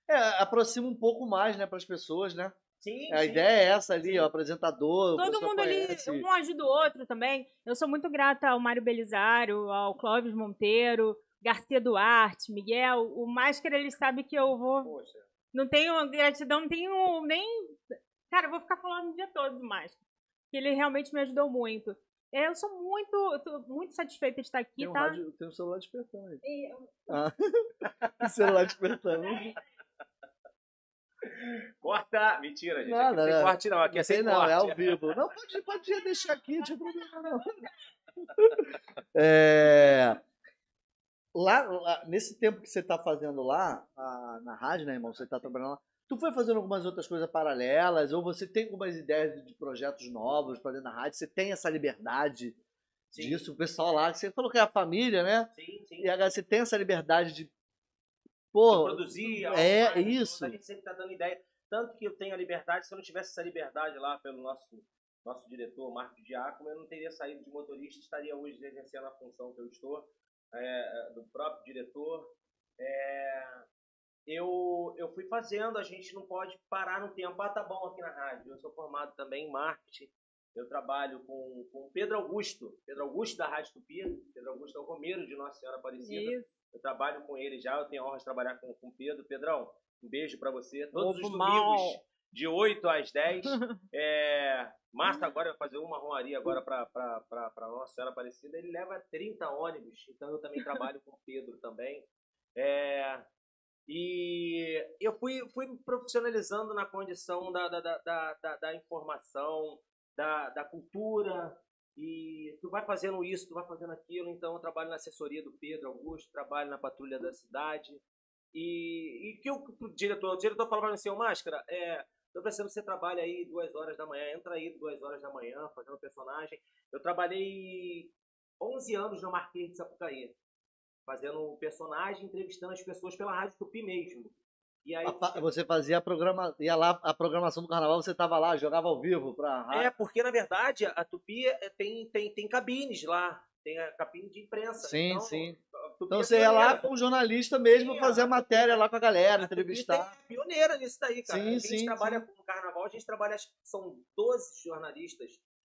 É, aproxima um pouco mais, né, para as pessoas, né? Sim, A sim. ideia é essa ali, ó, apresentador, o Todo pessoal mundo ali, conhece. um ajuda o outro também. Eu sou muito grata ao Mário Belisário, ao Clóvis Monteiro, Garcia Duarte, Miguel. O Máscara, ele sabe que eu vou. Poxa. Não tenho gratidão, não tenho nem. Cara, eu vou ficar falando o dia todo do Máscara. Que ele realmente me ajudou muito. É, Eu sou muito, eu tô muito satisfeita de estar aqui, Tem um, tá? rádio, tem um celular despertando aí. E- O celular despertando. Corta! Mentira, gente. Aqui não tem né? corte, não. Aqui é Não sei sem não, corte. é ao vivo. Não, pode, pode deixar aqui, não tinha problema não. É, lá, lá, nesse tempo que você está fazendo lá, a- na rádio, né, irmão? Você está trabalhando lá. Tu foi fazendo algumas outras coisas paralelas? Ou você tem algumas ideias de, de projetos novos para dentro da rádio? Você tem essa liberdade Sim. disso? O pessoal lá, você falou que é a família, né? Sim, sim. E agora você tem essa liberdade de. de Pô, produzir. é, algo mais, isso. A gente sempre tá dando ideia. Tanto que eu tenho a liberdade, se eu não tivesse essa liberdade lá pelo nosso, nosso diretor, Marco Diácono, eu não teria saído de motorista, estaria hoje exercendo a função que eu estou, é, do próprio diretor. É, eu, eu fui fazendo, a gente não pode parar no tempo. Ah, tá bom aqui na rádio. Eu sou formado também em marketing. Eu trabalho com, com o Pedro Augusto, Pedro Augusto da Rádio Tupi. Pedro Augusto é o Romero de Nossa Senhora Aparecida. Isso. Eu trabalho com ele já, eu tenho a honra de trabalhar com, o Pedro. Pedrão, um beijo pra você. Todos Ovo os mal. domingos, de 8 às 10. é, Márcio agora vai fazer uma romaria agora pra Nossa Senhora Aparecida. Ele leva 30 ônibus, então eu também trabalho com o Pedro também. É, e eu fui, fui me profissionalizando na condição da, da, da, da, da- informação, da, da cultura, e tu vai fazendo isso, tu vai fazendo aquilo. Então, eu trabalho na assessoria do Pedro Augusto, trabalho na patrulha da cidade. E, e que o, diretor, o diretor falou pra mim assim, Máscara, é, tô precisando que você trabalhe aí duas horas da manhã, entra aí duas horas da manhã, fazendo personagem. Eu trabalhei 11 anos no Marquês de Sapucaí, fazendo personagem, entrevistando as pessoas pela Rádio Tupi mesmo. E aí, a você fazia a programa, ia lá a programação do carnaval, você tava lá, jogava ao vivo rádio. É, porque na verdade a Tupi é, tem, tem, tem cabines lá, tem a cabine de imprensa. Sim, então, sim. a Tupi Então é você ia lá um jornalista mesmo Sim, fazer a- a matéria lá com a galera, A Tupi entrevistar. tem- é pioneira nisso daí, cara. Sim, a gente sim, trabalha com carnaval, a gente trabalha, são 12 jornalistas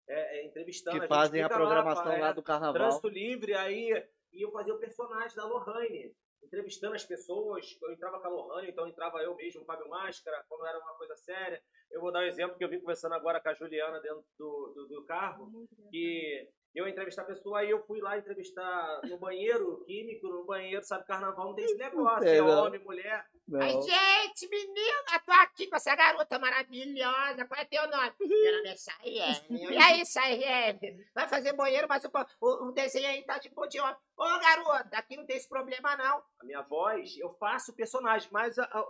é, é, entrevistando. Que gente fazem a fica programação é, lá do carnaval. Trânsito livre, aí e eu fazia o personagem da Lohane, entrevistando as pessoas. Eu entrava com a Lohane, então entrava eu mesmo, o Fábio Máscara, quando era uma coisa séria. Eu vou dar um exemplo que eu vim conversando agora com a Juliana dentro do, do, do carro, que eu entrevistar a pessoa, aí eu fui lá entrevistar no banheiro químico, no banheiro, sabe, carnaval não tem esse negócio, É, é, homem, mulher. Ai, Não. gente, menina, tô aqui com essa garota maravilhosa. Qual é teu nome? Meu nome é Sayene. E aí, Sayene? Vai fazer banheiro, mas o, o, o desenho aí tá de pô de homem. Ô, garota, aqui não tem esse problema, não. A minha voz, eu faço o personagem, mas a, a,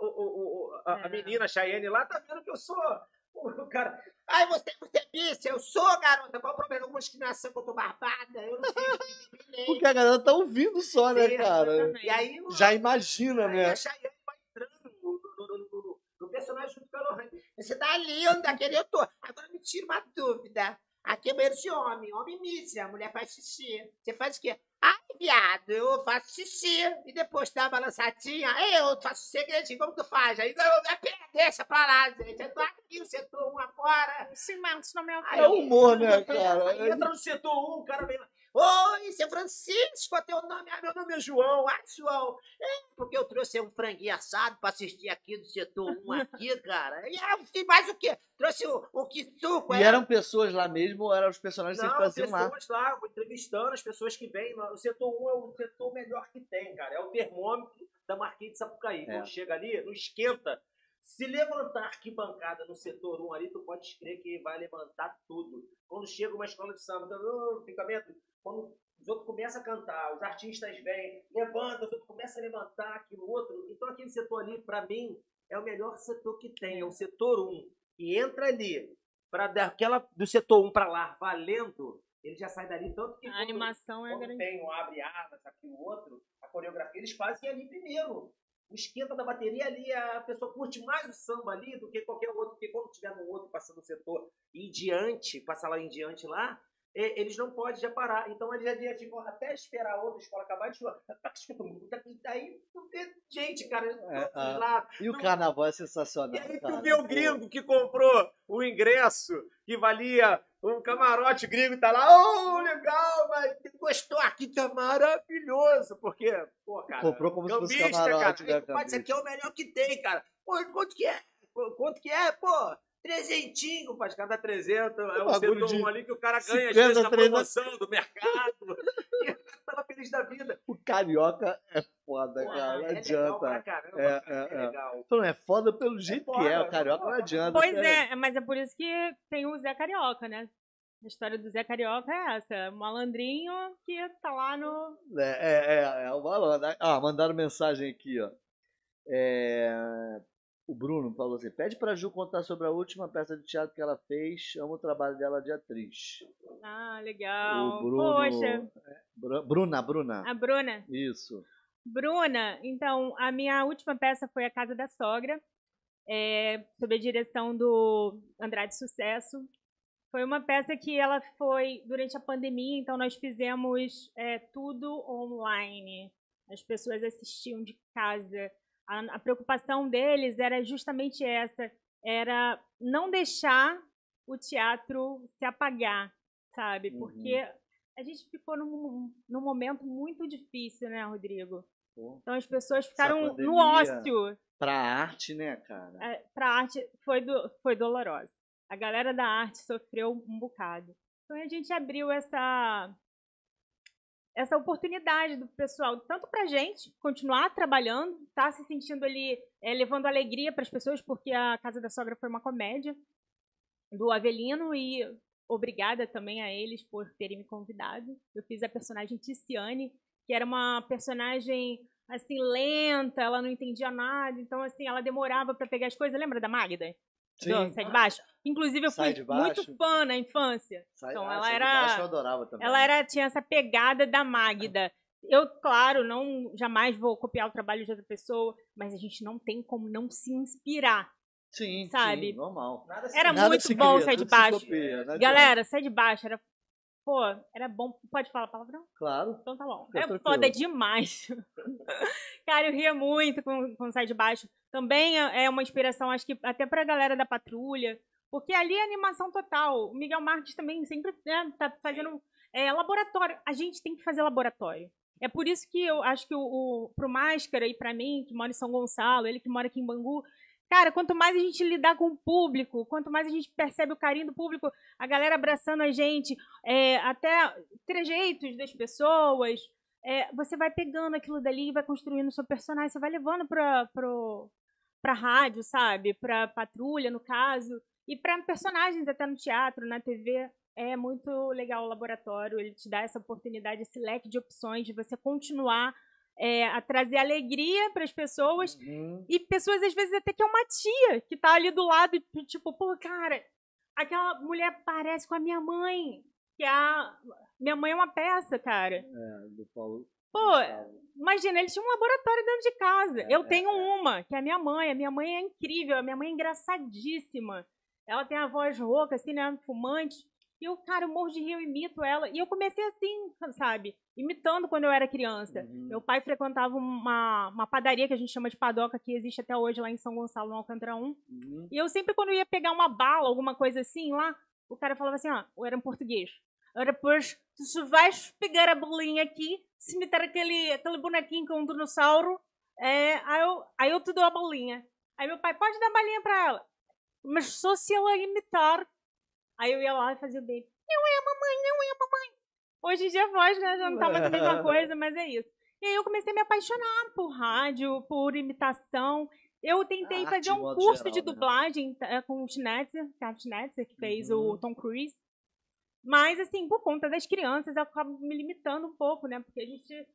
a, a menina, a Cheyenne lá, tá vendo que eu sou o cara. Ai, você, você é bicha, eu sou, garota. Qual o problema? Alguma discriminação que eu tô barbada? Eu não sei. Porque a galera tá ouvindo só, né, Sim, cara? exatamente. E aí, Já imagina, aí né? a Cheyenne vai entrando no, no, no, no- no personagem junto com a Lohane. Você tá linda, querido. Eu tô. Agora me tira uma dúvida. Aqui é banheiro de homem, homem mija, a mulher faz xixi. Você faz o quê? Ai, viado, eu faço xixi. E depois dá uma balançadinha. Eu faço segredinho, como tu faz? Aí eu, deixa pra lá, gente. Eu tô aqui, o setor 1 agora. Sim, mas não me Aí, É humor, né, cara? Aí entra no setor 1, o cara vem lá. Oi, seu Francisco, qual é teu nome? Ah, meu nome é João. Ah, João. É, porque eu trouxe um franguinho assado pra assistir aqui do setor 1 aqui, cara. E ah, tem mais o quê? Trouxe o, o quituco, E é? eram pessoas lá mesmo ou eram os personagens que Não, vocês faziam lá? pessoas lá, entrevistando as pessoas que vêm. O setor 1 é o setor melhor que tem, cara. É o termômetro da Marquês de Sapucaí. É. Quando chega ali, não esquenta. Se levantar arquibancada no setor 1 ali, tu pode crer que vai levantar tudo. Quando chega uma escola de samba, então, "Ô, ficamento, quando os outros começam a cantar, os artistas vêm, levanta, os outros começam a levantar aquilo outro. Então aquele setor ali, pra mim, é o melhor setor que tem, é o setor 1. E entra ali, para daquela do setor 1 pra lá, valendo, ele já sai dali tanto que A quando- animação é quando grande. tem um abre asas, aquilo outro, a coreografia eles fazem ali primeiro. O esquenta da bateria ali, a pessoa curte mais o samba ali do que qualquer outro, porque quando tiver no outro passando o setor em diante, passar lá em diante lá, eles não podem já parar. Então eles já adiantam, até esperar a outra escola acabar, eles falam, daí tu vê gente, cara, de É, ah, lados. E o carnaval é E sensacional. aí cara. tu vê o gringo que comprou o ingresso que valia um camarote gringo e tá lá, oh, legal, mas gostou aqui, tá maravilhoso. Porque, pô, cara. Comprou como se fosse camarote, cara. né, Pô, isso aqui é o melhor que tem, cara. Pô, quanto que é? Quanto que é, pô? Trezentinho, pai, cada 300. É o bagulho setor de um ali que o cara ganha, às 50, vezes, na 30. promoção do mercado. e o cara tava feliz da vida. O carioca é foda, Pô, cara. Não é legal pra adianta. caramba, É, cara, é, é é. legal. Então é foda pelo jeito que é. foda, O carioca não foda. adianta. Pois cara. é, mas é por isso que tem o Zé Carioca, né? A história do Zé Carioca é essa. Um malandrinho que tá lá no. É, é, é, é o né? Ah, mandaram mensagem aqui, ó. É, O Bruno falou assim: pede pra Ju contar sobre a última peça de teatro que ela fez. Amo o trabalho dela de atriz. Ah, legal. O Bruno. Poxa, Bru- Bruna, Bruna. a Bruna. Isso. Bruna, então, a minha última peça foi A Casa da Sogra, é, sob a direção do Andrade Sucesso. Foi uma peça que ela foi durante a pandemia, então nós fizemos é, tudo online. As pessoas assistiam de casa. A, a preocupação deles era justamente essa, era não deixar o teatro se apagar, sabe? Uhum. Porque a gente ficou num, num momento muito difícil, né, Rodrigo? Pô. Então as pessoas ficaram no ócio. Pra arte, né, cara? É, pra arte foi, do, foi dolorosa. A galera da arte sofreu um bocado. Então a gente abriu essa essa oportunidade do pessoal, tanto pra gente continuar trabalhando, tá se sentindo ali, é, levando alegria para as pessoas, porque a Casa da Sogra foi uma comédia do Avelino e obrigada também a eles por terem me convidado. Eu fiz a personagem Ticiane, que era uma personagem assim lenta, ela não entendia nada, então assim, ela demorava para pegar as coisas. Lembra da Magda? Do Sai de Baixo? Inclusive eu Sai fui muito fã na infância. Sai- então, ah, ela Sai de era- Baixo eu adorava também. Ela era tinha essa pegada da Magda. Eu, claro, não jamais vou copiar o trabalho de outra pessoa, mas a gente não tem como não se inspirar. Sim, sabe? sim, normal. Nada Era Nada muito se bom cria, Sai de se Baixo. copia, não adianta. Galera, sai de baixo era pô, era bom. Pode falar palavrão? Claro. Então tá bom. Fica é tranquilo. foda demais. Cara, eu ria muito com, com Sai de Baixo. Também é é uma inspiração, acho que até pra galera da patrulha. Porque ali é animação total. O Miguel Marques também sempre né, tá fazendo é, laboratório. A gente tem que fazer laboratório. É por isso que eu acho que o, o pro Máscara e pra mim, que mora em São Gonçalo, ele que mora aqui em Bangu, cara, quanto mais a gente lidar com o público, quanto mais a gente percebe o carinho do público, a galera abraçando a gente, é, até trejeitos das pessoas, é, você vai pegando aquilo dali e vai construindo o seu personagem, você vai levando pra, pro, pra rádio, sabe? Pra patrulha, no caso, e pra personagens até no teatro, na TV. É muito legal o laboratório, ele te dá essa oportunidade, esse leque de opções de você continuar é, a trazer alegria para as pessoas Uhum. e pessoas, às vezes, até que é uma tia que tá ali do lado, e, tipo, pô, cara, aquela mulher parece com a minha mãe. Que é a. Minha mãe é uma peça, cara. É, do Paulo. Pô, imagina, eles tinham um laboratório dentro de casa. É, Eu é, tenho é. uma, que é a minha mãe. A minha mãe é incrível, a minha mãe é engraçadíssima. Ela tem a voz rouca, assim, né? Fumante. E eu, cara, eu morro de rir, eu imito ela. E eu comecei assim, sabe? Imitando quando eu era criança. Uhum. Meu pai frequentava uma, uma padaria que a gente chama de padoca, que existe até hoje lá em São Gonçalo, no Alcântara 1. Uhum. E eu sempre, quando eu ia pegar uma bala, alguma coisa assim lá, o cara falava assim, ó, ou era em português. Ora, pois, tu vais pegar a bolinha aqui, se imitar aquele, aquele bonequinho com um dinossauro, é, aí, eu, aí eu te dou a bolinha. Aí meu pai, pode dar a bolinha pra ela. Mas só se ela imitar. Aí eu ia lá e fazia o baby. Não é a mamãe, não é a mamãe. Hoje em dia a voz né, já não tá mais a mesma coisa, mas é isso. E aí eu comecei a me apaixonar por rádio, por imitação. Eu tentei Arte, fazer um curso geral, de né? dublagem eh, com o Schnetzer, Schnetzer, que fez o Uhum. Tom Cruise. Mas, assim, por conta das crianças, eu acabo me limitando um pouco, né? Porque a gente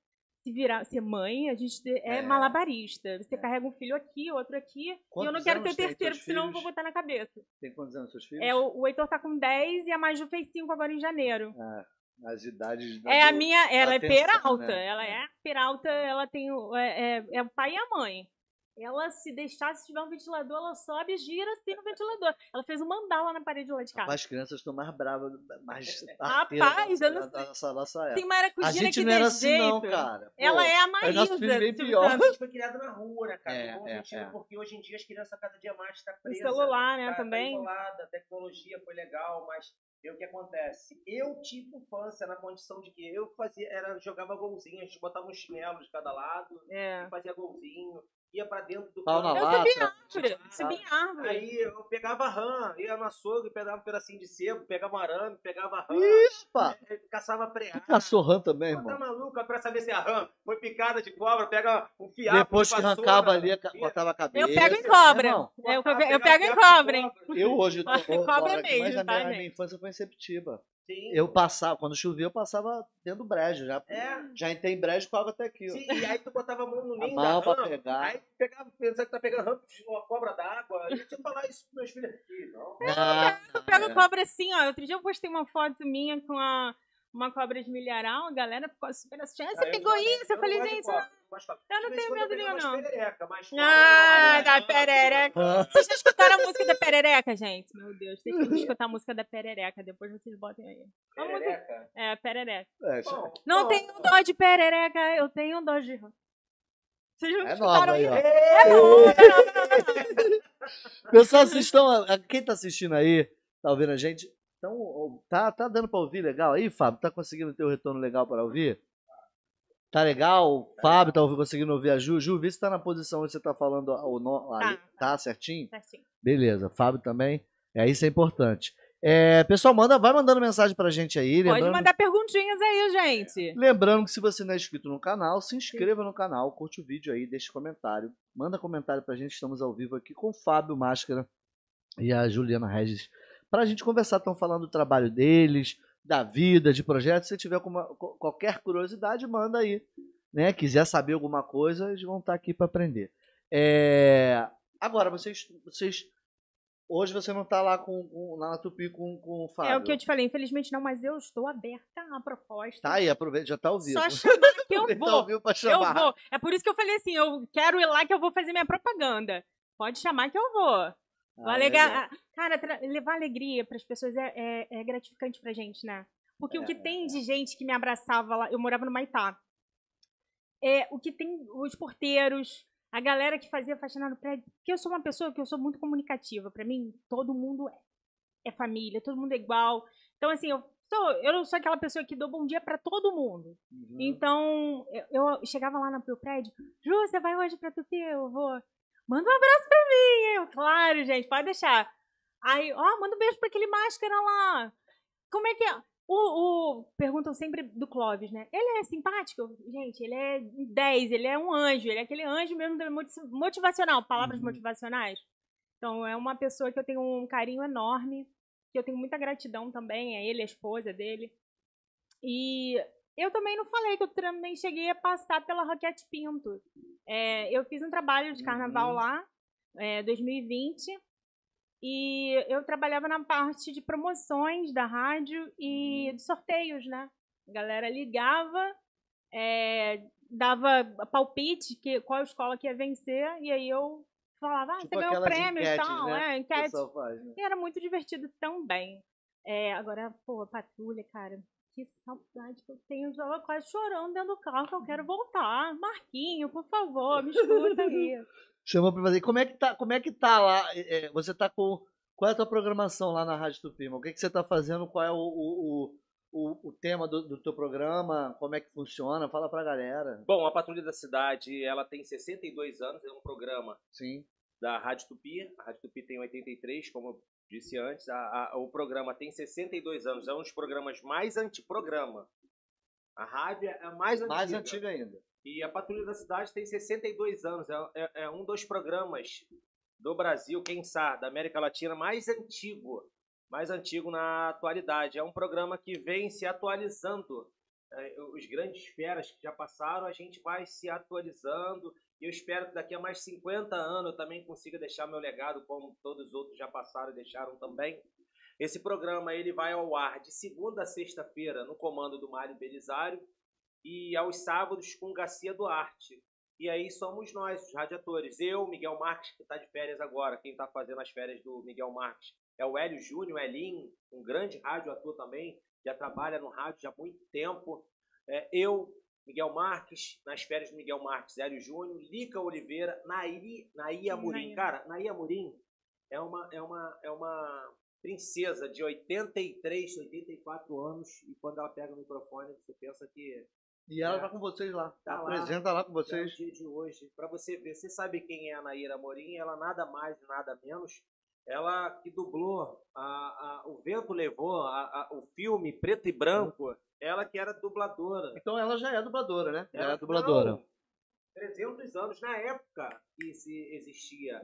se virar, ser mãe, a gente é, É. malabarista. Você carrega um filho aqui, outro aqui, e eu não Quantos quero ter o terceiro, teus senão eu vou botar na cabeça. Tem quantos anos seus filhos? É, o, o Heitor tá com 10 e a Maju fez 5 agora em janeiro. Ah, as idades. da- É a minha, ela é atenção, peralta. né? Ela é peralta, ela tem é, é, é o pai e a mãe. Ela, se deixar, se tiver um ventilador, ela sobe e gira assim no ventilador. Ela fez um mandala na parede lá de casa. As crianças estão mais bravas, mais Rapaz, arteiras eu não da- da sei. nossa, nossa época. Tem maracujina A gente que não era assim, jeito. não, cara. Pô, Ela é a aí Maísa. nosso filho veio Silvio pior. Santos. A gente foi criado na rua, né, cara? É, é, é. porque hoje em dia as crianças cada dia mais estão O presas. celular, né, tá, tá também. isolada, a tecnologia foi legal, mas e o que acontece? Eu tive infância na condição de que eu fazia, era, jogava golzinho, a gente botava um chinelo de cada lado, É. e fazia golzinho, ia pra dentro do Pau na. Eu subi lata. árvore, subi em árvore. Aí eu pegava rã, ia no açougue, pegava um pedacinho de sebo, pegava um arame, pegava rã, Opa! eh, caçava preá. Caçou rã também, Pô, Tá irmão? maluco? Pra saber se a rã foi picada de cobra, pega um fiapo Depois de que vassoura, arrancava ali, ia- botava a cabeça. Eu pego em cobra. Irmão, Eu, eu, pego em cobra, hein? Eu hoje tô Cobra mesmo, mas a tá, minha, a gente? minha infância foi em Septiba. Sim. Eu passava, quando chovia, eu passava dentro do brejo. Já, É. já entrei em brejo com água até aqui. ó. Sim, e aí tu botava a mão no A ninho mão da pra rã, pegar. aí pegava, pensava que tá pegando rã, uma cobra d'água, se eu falar isso pros meus filhos aqui, não. Ah, Eu pego é. cobra assim, ó. Outro dia eu postei uma foto minha com a, uma cobra de milharal, a galera ficou super assustida. Você Aí pegou isso? Eu falei, gente, eu não tenho medo nenhum, não. perereca, mas Ah, não, da perereca. Ah, Vocês já escutaram a música da perereca, gente? Meu Deus, vocês têm que escutar a música da perereca. Depois vocês botem aí. A música- Perereca. É, perereca. é, Bom, Não bom. tenho dó de perereca, eu tenho dó de... Vocês não É escutaram nova aí, isso? ó. É nova, é nova, é nova. Pessoal, vocês estão. a- Quem tá assistindo aí, tá ouvindo a gente? Então, tá, tá dando pra ouvir legal aí, Fábio? Tá conseguindo ter o retorno legal para ouvir? Tá legal? Fábio tá conseguindo ouvir a Ju? Ju, vê se tá na posição onde você tá falando o no... aí. Tá, Tá certinho? Tá assim. Beleza. Fábio também. É, isso é importante. É, pessoal, manda, vai mandando mensagem pra gente aí. Pode mandar perguntinhas aí, gente. Lembrando que se você não é inscrito no canal, se inscreva no canal, curte o vídeo aí, deixa comentário. Manda comentário pra gente, estamos ao vivo aqui com o Fábio Máscara e a Juliana Regis. Pra gente conversar, estão falando do trabalho deles, da vida, de projetos. Se tiver alguma- qualquer curiosidade, manda aí. Né? Quiser saber alguma coisa, eles vão estar aqui para aprender. É, Agora, vocês, vocês. Hoje você não tá lá com, com- lá na Tupi com, com o Fábio. É o que eu te falei, infelizmente não, mas eu estou aberta à proposta. Tá aí, aproveita, já tá ao vivo. Só chamar que eu Tá vou. ao vivo pra Eu chamar. vou. É por isso que eu falei assim, eu quero ir lá que eu vou fazer minha propaganda. Pode chamar que eu vou. Ah. Cara, tra- levar alegria para as pessoas é, é- é gratificante pra gente, né? Porque o É, que tem de gente que me abraçava lá, eu morava no Maitá. É, o que tem os porteiros, a galera que fazia faxina no prédio. Porque eu sou uma pessoa que eu sou muito comunicativa. Pra mim, todo mundo é, é família, todo mundo é igual. Então, assim, eu sou, eu não sou aquela pessoa que dou bom dia pra todo mundo. Uhum. Então, eu, eu chegava lá no meu prédio, Ju, você vai hoje pra Tupi? Eu vou. Manda um abraço pra mim. Eu, claro, gente, pode deixar. Aí, ó, manda um beijo pra aquele máscara lá. Como é que é? O, o- perguntam sempre do Clóvis, né? Ele é simpático? Gente, ele é 10, ele é um anjo, ele é aquele anjo mesmo motivacional, palavras Uhum. motivacionais. Então, é uma pessoa que eu tenho um carinho enorme, que eu tenho muita gratidão também, a ele, a esposa dele. E eu também não falei que eu também cheguei a passar pela Roquete Pinto. É, eu fiz um trabalho de carnaval Uhum. lá, é, 2020, e eu trabalhava na parte de promoções da rádio e de sorteios, né? A galera ligava, é, dava palpite, que, qual escola que ia vencer, e aí eu falava, ah, Tipo você ganhou aquelas prêmio e enquetes, tal, né? é, O enquete. faz, né? E era muito divertido também. É, agora, pô, patrulha, cara. Que saudade que eu tenho. Eu tava quase chorando dentro do carro que eu quero voltar. Marquinho, por favor, me escuta aí. Chamou pra fazer. Como é que tá, como é que tá lá? É, você tá com. Qual é a tua programação lá na Rádio Tupima? O que, que você tá fazendo? Qual é o, o, o, o tema do, do teu programa? Como é que funciona? Fala pra galera. Bom, a Patrulha da Cidade, ela tem 62 anos, é um programa Sim. da Rádio Tupi. A Rádio Tupi tem 83, como disse antes. A- a- o programa tem 62 anos, é um dos programas mais anti-programa. A rádio é a mais antiga. Mais antiga ainda. E a Patrulha da Cidade tem 62 anos. É, é- é um dos programas do Brasil, quem sabe, da América Latina, mais antigo. Mais antigo na atualidade. É um programa que vem se atualizando. É, os grandes feras que já passaram, a gente vai se atualizando. E eu espero que daqui a mais 50 anos eu também consiga deixar meu legado, como todos os outros já passaram e deixaram também. Esse programa ele vai ao ar de segunda a sexta-feira no comando do Mário Belisário e aos sábados com Garcia Duarte. E aí somos nós, os radiatores. Eu, Miguel Marques, que está de férias agora. Quem está fazendo as férias do Miguel Marques é o Hélio Júnior, o Elinho, um grande radioator também, já trabalha no rádio já há muito tempo. É, eu, Miguel Marques, nas férias do Miguel Marques, Hélio Júnior, Lica Oliveira, Naí, Naí Amorim. Cara, Naí Amorim é uma, é uma, é uma princesa de 83, 84 anos e quando ela pega o microfone, você pensa que E ela É. tá com vocês lá. Tá lá. Apresenta lá com é o vocês. dia de hoje. Para você ver, você sabe quem é a Naíra Amorim? Ela nada mais e nada menos. Ela que dublou a, a- O Vento Levou, a- a- o filme Preto e Branco. Ela que era dubladora. Então ela já é dubladora, né? Já Ela- é dubladora. Não, 300 anos. Na época que se existia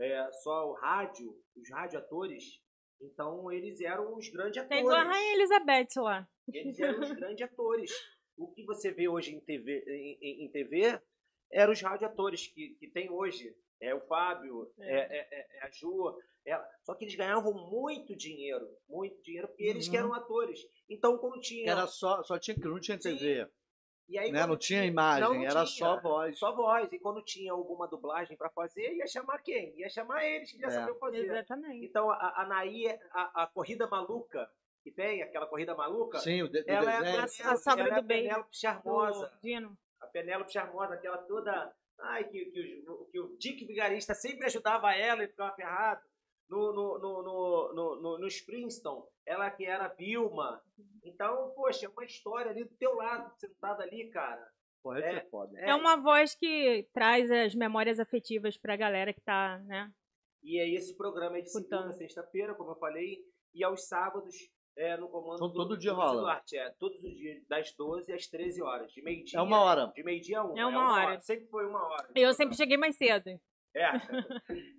é, só o rádio, os radioatores, então eles eram os grandes atores. Tem igual a Rainha Elizabeth lá. Eles eram os grandes atores. O que você vê hoje em TV, em, em- em TV eram os radioatores que, que tem hoje. É o Fábio, é, é- é- é a Ju. ela- Só que eles ganhavam muito dinheiro. Muito dinheiro, porque eles que Uhum. eram atores. Então, quando tinha. Era só, só tinha que não tinha Sim. TV, e aí, né? Não tinha Não, imagem, não era tinha. só voz. Só voz. E quando tinha alguma dublagem pra fazer, ia chamar quem? Ia chamar eles que já É. sabiam fazer. Exatamente. Então, a, a Naí, a, a corrida maluca, que tem, aquela corrida maluca, Sim, o de, do ela é a, desenho. A- a é do bem. Charmosa. Do Dino. A Penélope Charmosa, aquela toda. Ai, que, que, o, que o Dick Vigarista sempre ajudava ela e ficava ferrado. No, no, no, no, no, no, no Springston, ela que era Vilma. Então, poxa, é uma história ali do teu lado, sentado ali, cara. Isso É. é foda. É uma voz que traz as memórias afetivas pra galera que tá, né? E aí esse programa é de segunda sexta-feira, como eu falei, e aos sábados é no comando Então, do, todo dia do rola? Duarte. É, todos os dias, das 12 às 13 horas. De meio-dia. É uma hora. De meio-dia a uma. É uma hora. Sempre foi uma hora. Eu sempre cheguei mais cedo. É.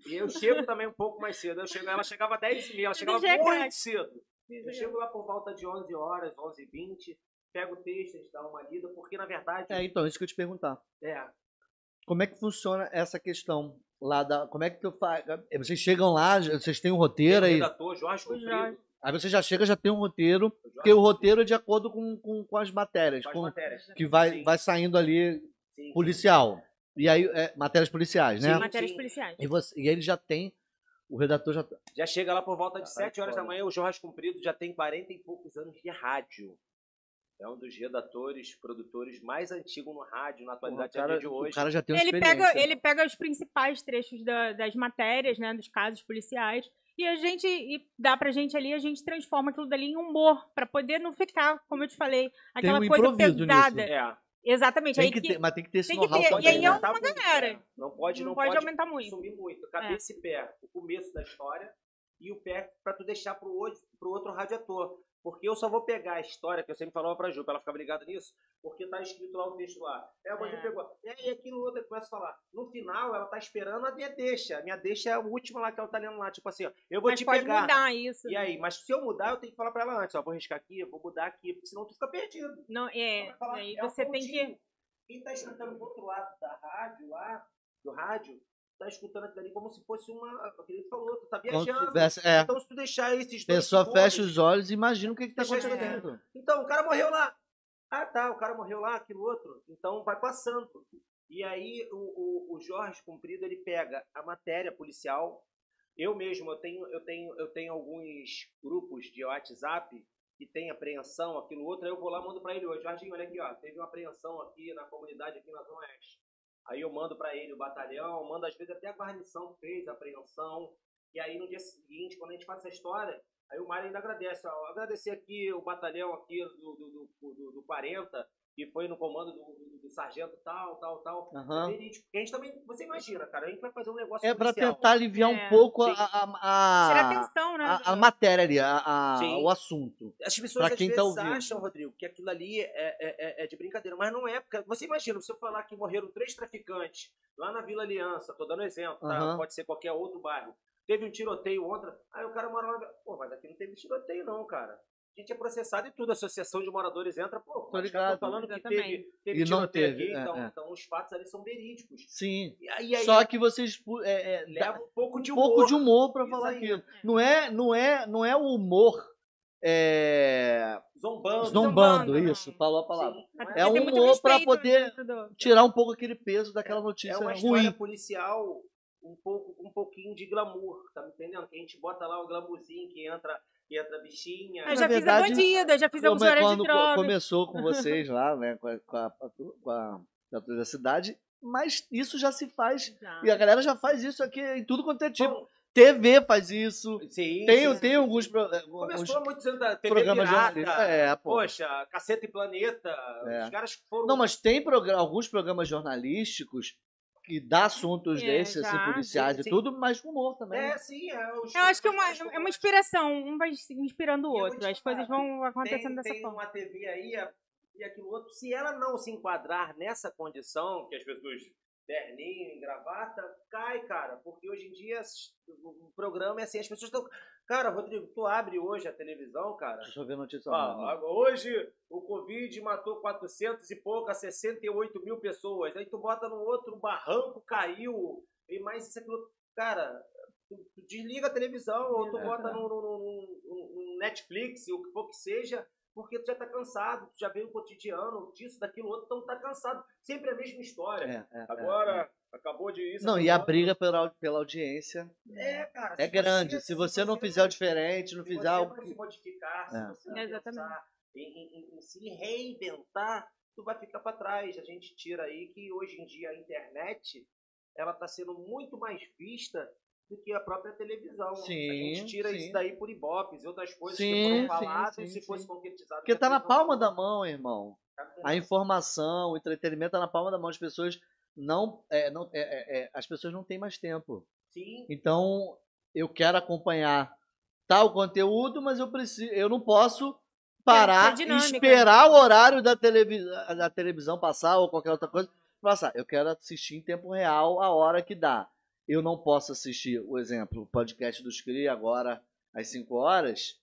E eu chego também um pouco mais cedo. Eu chego, ela chegava às 10 e meia, ela chegava é muito craque. cedo. Eu chego lá por volta de 11 horas, 11 e 20 pego o texto, a gente dá uma lida, porque na verdade... É, então, isso que eu ia te perguntar. é, Como é que funciona essa questão lá da. Como é que tu faz? Vocês chegam lá, vocês têm um roteiro aí. redator, Jorge O Comprido, Jorge. Aí você já chega, já tem um roteiro. o Porque o roteiro é de acordo com, com, com as matérias. faz com- matérias. que vai, Sim, vai saindo ali sim. policial. E aí, é, matérias policiais, né? Sim. Matérias policiais. E, você, e ele já tem. O redator já. Já chega lá por volta de Caralho, 7 horas da manhã, o Jorge Comprido já tem 40 e poucos anos de rádio. É um dos redatores, produtores mais antigos no rádio, na O atualidade cara, de o hoje. cara já tem Ele experiência. pega, ele pega os principais trechos da- das matérias, né, dos casos policiais, e a gente e dá pra gente ali, a gente transforma aquilo dali em humor, pra poder não ficar, como eu te falei, aquela um coisa pesada. É. Exatamente. Tem aí que que ter, mas tem que ter esse know-how E aí é aumentar uma muito, galera. é. Não pode, não, não pode, pode aumentar muito. subir muito. Cabeça e pé, o começo da história, e o pé pra tu deixar pro outro, pro outro radiator. Porque eu só vou pegar a história, que eu sempre falava pra Ju, pra ela ficar ligada nisso, porque tá escrito lá o texto lá. É, a bandido É. pegou. E aí aquilo outro começa a falar. No final, ela tá esperando a minha deixa. A minha deixa é a última lá que ela tá lendo lá. Tipo assim, ó, eu vou Mas te pode pegar. mudar isso. E aí, mas se eu mudar, eu tenho que falar pra ela antes, ó, vou riscar aqui, vou mudar aqui, porque senão tu fica perdido. Não, é, falar, aí é você tem que. Quem tá escutando do outro lado da rádio lá, do rádio, tá escutando aquilo ali como se fosse uma. Aquele falou, tu tá viajando. tivesse, é, Então, se tu deixar esses dois. pessoa segundos- fecha os olhos e imagina o que, que tá acontecendo. Então, o cara morreu lá. Ah, tá, o cara morreu lá, aquilo outro. Então, vai passando. E aí, o, o, o Jorge Comprido, ele pega a matéria policial, Eu mesmo, eu tenho, eu tenho, eu tenho alguns grupos de WhatsApp que tem apreensão, aquilo outro, aí eu vou lá mando pra ele hoje. Jorginho, olha aqui, ó, teve uma apreensão aqui na comunidade, aqui na Zona Oeste. Aí eu mando pra ele o batalhão, mando às vezes até a guarnição fez a apreensão. E aí no dia seguinte, quando a gente faz essa história, aí o Mário ainda agradece. Ó, agradecer aqui o batalhão aqui do, do, do, do, do 40, que foi no comando do, do, do sargento tal, tal, tal. É. Porque a gente também, você imagina, cara, a gente vai fazer um negócio É pra policial. tentar aliviar um É, pouco a, sim. a, a, atenção, né? a, a matéria ali, a, a- o assunto. As pessoas Pra às quem vezes tá ouvindo. acham, Rodrigo, que aquilo ali é, é, é- é de brincadeira, mas não é. Porque você imagina, se eu falar que morreram três traficantes lá na Vila Aliança, tô dando exemplo, tá? Aham. Pode ser qualquer outro bairro. Teve um tiroteio ontem, aí o cara mora lá. Pô, mas aqui não teve tiroteio, não, cara. A gente é processado e tudo, a associação de moradores entra, pô, Tô os caras ligado. falando que teve, teve E não teve, aqui, é, então, é. então os fatos ali são verídicos. Sim. E aí, aí Só que vocês é, é, dá leva um pouco de um humor. pouco de humor pra Isso falar aí. aquilo. Não é, não é, não é o humor é, Zombando. zombando, Zombando, isso, não. falou a palavra. É um humor pra respeito poder dentro do- Tirar um pouco aquele peso daquela notícia É uma história ruim. policial um pouco um pouquinho de glamour, tá me entendendo? Que a gente bota lá o glamourzinho que entra, que entra bichinha. Eu Na já verdade, fiz a bandida, já fiz a é usuária de drogas. começou com vocês lá, né, com a, com a, com a da cidade, mas isso já se faz Já. e a galera já faz isso aqui em tudo quanto é tipo. Bom, TV faz isso. sim, Tem, sim, tem sim, alguns, pro- Começou há muitos anos da TV programas jornalistas. É, pô. Poxa, Caceta e Planeta. É. Os caras foram. Não, mas tem alguns programas jornalísticos que dá assuntos É, desses, assim, já, policiais sim, e sim. tudo, mas com humor também. É, sim. É, os- Eu acho que é uma, é uma inspiração, um vai se inspirando o E eu outro. As coisas vão acontecendo tem, dessa tem forma. uma TV aí a- e aquilo outro. Se ela não se enquadrar nessa condição, que as pessoas terninho, em gravata, cai, cara. Porque hoje em dia o programa é assim, as pessoas estão. Cara, Rodrigo, tu abre hoje a televisão, cara. Deixa eu ver a notícia. Né? hoje o Covid matou 400 e poucas, 68 mil pessoas. Aí tu bota no outro, barranco caiu. E mais isso aquilo. Cara, tu, tu desliga a televisão ou tu É. bota no, no- no- no- no Netflix, o que for que seja, porque tu já tá cansado, tu já veio o cotidiano disso, daquilo outro, então tu tá cansado. Sempre a mesma história. É, é, é, Agora, acabou de isso. Não, e a briga pela, pela audiência É, cara. é se grande. Se você não fizer o diferente, não se fizer você algo se modificar, se É. você não Exatamente. pensar em, em- em- se reinventar, tu vai ficar para trás. A gente tira aí que hoje em dia a internet ela está sendo muito mais vista do que a própria televisão. a Sim, gente tira sim. isso daí por ibopes e outras coisas Sim, que foram faladas sim, se sim. fosse concretizado. Porque que a tá na palma da mão, irmão. Tá A informação, o entretenimento tá na palma da mão. As pessoas não. é, não é, é, é, as pessoas não têm mais tempo. Sim, Então, eu quero acompanhar tal conteúdo, mas eu preciso, eu não posso parar Tem e que ter dinâmica. esperar o horário da, da televisão passar ou qualquer outra coisa passar. Eu quero assistir em tempo real a hora que dá. Eu não posso assistir, o exemplo, o podcast dos CRI agora às 5 horas.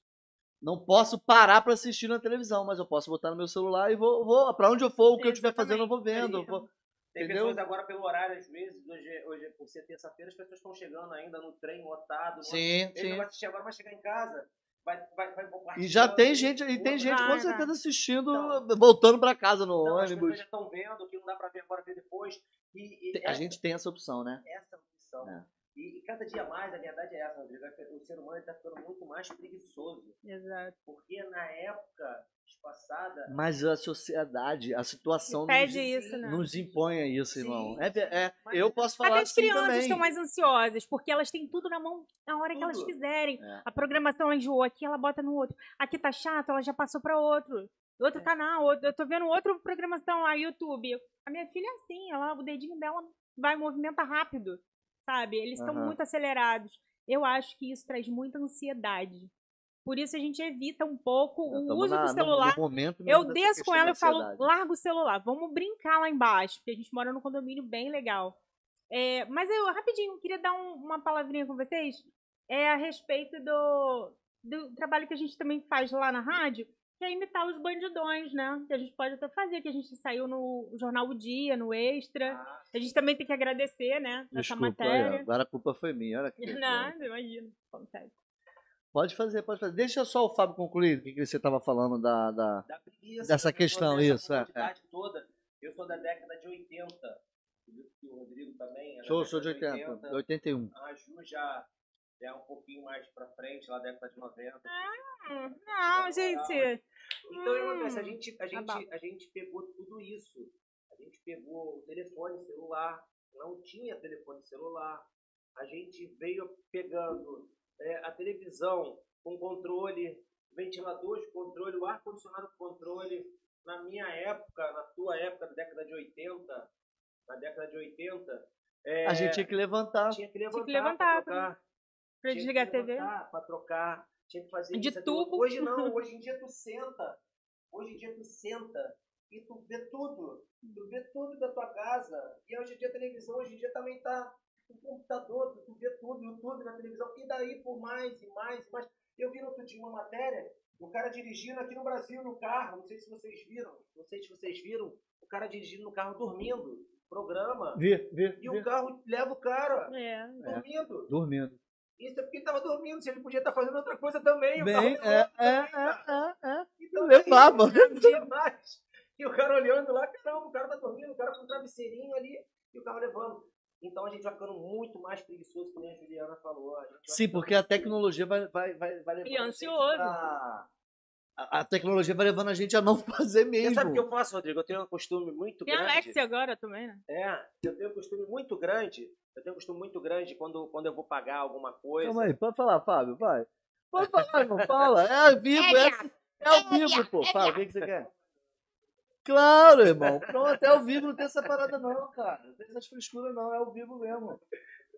Não posso parar para assistir na televisão, mas eu posso botar no meu celular e vou, vou para onde eu for, o que eu estiver fazendo, eu vou vendo. eu vou- Tem Entendeu? pessoas agora pelo horário, às vezes, hoje, hoje por ser terça-feira, as pessoas estão chegando ainda no trem lotado. no Sim, Ele não sim. vai assistir agora, vai chegar em casa, vai, vai, vai. E já tem gente, e tem gente com certeza assistindo, Então. voltando para casa no Então, as ônibus. pessoas já estão vendo que não dá pra ver agora, ver depois. E, e A essa, gente tem essa opção, né? essa opção. É. E, e cada dia mais, a verdade é essa, Rodrigo, é o ser humano está ficando muito mais preguiçoso. Exato. Porque na época passada, Mas a sociedade, a situação Pede nos, isso, né? nos impõe a isso, Sim, irmão. É, é, Mas eu posso falar Até as assim crianças também. estão mais ansiosas, porque elas têm tudo na mão na hora que elas Tudo. quiserem. É. A programação ela enjoou aqui, ela bota no outro. Aqui tá chato, ela já passou pra outro. Outro É. canal, outro- eu tô vendo outra programação lá, YouTube. A minha filha é assim, ela, o dedinho dela vai, movimenta rápido, sabe? Eles estão Aham. muito acelerados. Eu acho que isso traz muita ansiedade. Por isso a gente evita um pouco Nós o uso na- do no- celular. no momento Eu desço com ela e falo, larga o celular, vamos brincar lá embaixo, porque a gente mora num condomínio bem legal. É, mas eu, rapidinho, queria dar um- uma palavrinha com vocês é a respeito do, do trabalho que a gente também faz lá na rádio, que é imitar os bandidões, né? Que a gente pode até fazer, que a gente saiu no Jornal O Dia, no Extra. ah, A gente também tem que agradecer, né? Essa matéria. agora a culpa foi minha. Olha aqui. Nada, imagina. Acontece. Pode fazer, pode fazer. Deixa só o Fábio concluir o que que você estava falando da, da- da preguiça, Dessa questão, isso, é, comodidade toda. Eu sou da década de 80. E o Rodrigo também. é Sou, sou de década 80, 81. A Ju já, já é um pouquinho mais pra frente, lá década de 90. Hum, Não, gente. Então, que acontece? A Hum, gente, a, tá gente, a gente pegou tudo isso. A gente pegou o telefone celular, não tinha telefone celular. A gente veio pegando é, a televisão com controle, ventilador de controle, o ar-condicionado com controle. Na minha época, na tua época, da década de 80, na década de 80, é, A gente tinha que levantar. tinha que levantar, que levantar pra Tinha desligar a TV. Pra trocar. Tinha que fazer De isso. aquilo. tubo. Hoje não, hoje em dia tu senta. Hoje em dia tu senta e tu vê tudo. Tu vê tudo da tua casa. E hoje em dia a televisão, hoje em dia também tá o computador, tu vê tudo, YouTube na televisão. E daí por mais e mais e mais. Eu vi no outro dia uma matéria, o cara dirigindo aqui no Brasil no carro, não sei se vocês viram, não sei se vocês viram, o cara dirigindo no carro dormindo. Programa. Vê, vê, E vê. o carro leva o cara É. dormindo. Dormindo. Isso é porque ele tava dormindo, se ele podia estar fazendo outra coisa também. o Bem, carro é, levando é, é, é, é. Então, Levava. aí, não tinha mais. E o cara olhando lá, caramba, o cara tá dormindo, o cara com um travesseirinho ali, e o carro levando. Então a gente vai ficando muito mais preguiçoso, como a Juliana falou. A Sim, porque a tecnologia vai, vai, vai, vai levando E a gente ansioso. pra- A, tecnologia vai levando a gente a não fazer Você mesmo. sabe o que eu faço, Rodrigo? Eu tenho um costume muito Tem a grande. Alexia agora também, né? É, eu tenho um costume muito grande. Eu tenho um costume muito grande quando, quando eu vou pagar alguma coisa. Calma aí, pode falar, Fábio, vai. Pode falar, irmão, fala. É ao vivo, é, é ao vivo, pô. Fala, o que, que você quer? Claro, irmão. Pronto, é ao vivo, não tem essa parada não, cara. Não tem essas frescuras não, é ao vivo mesmo.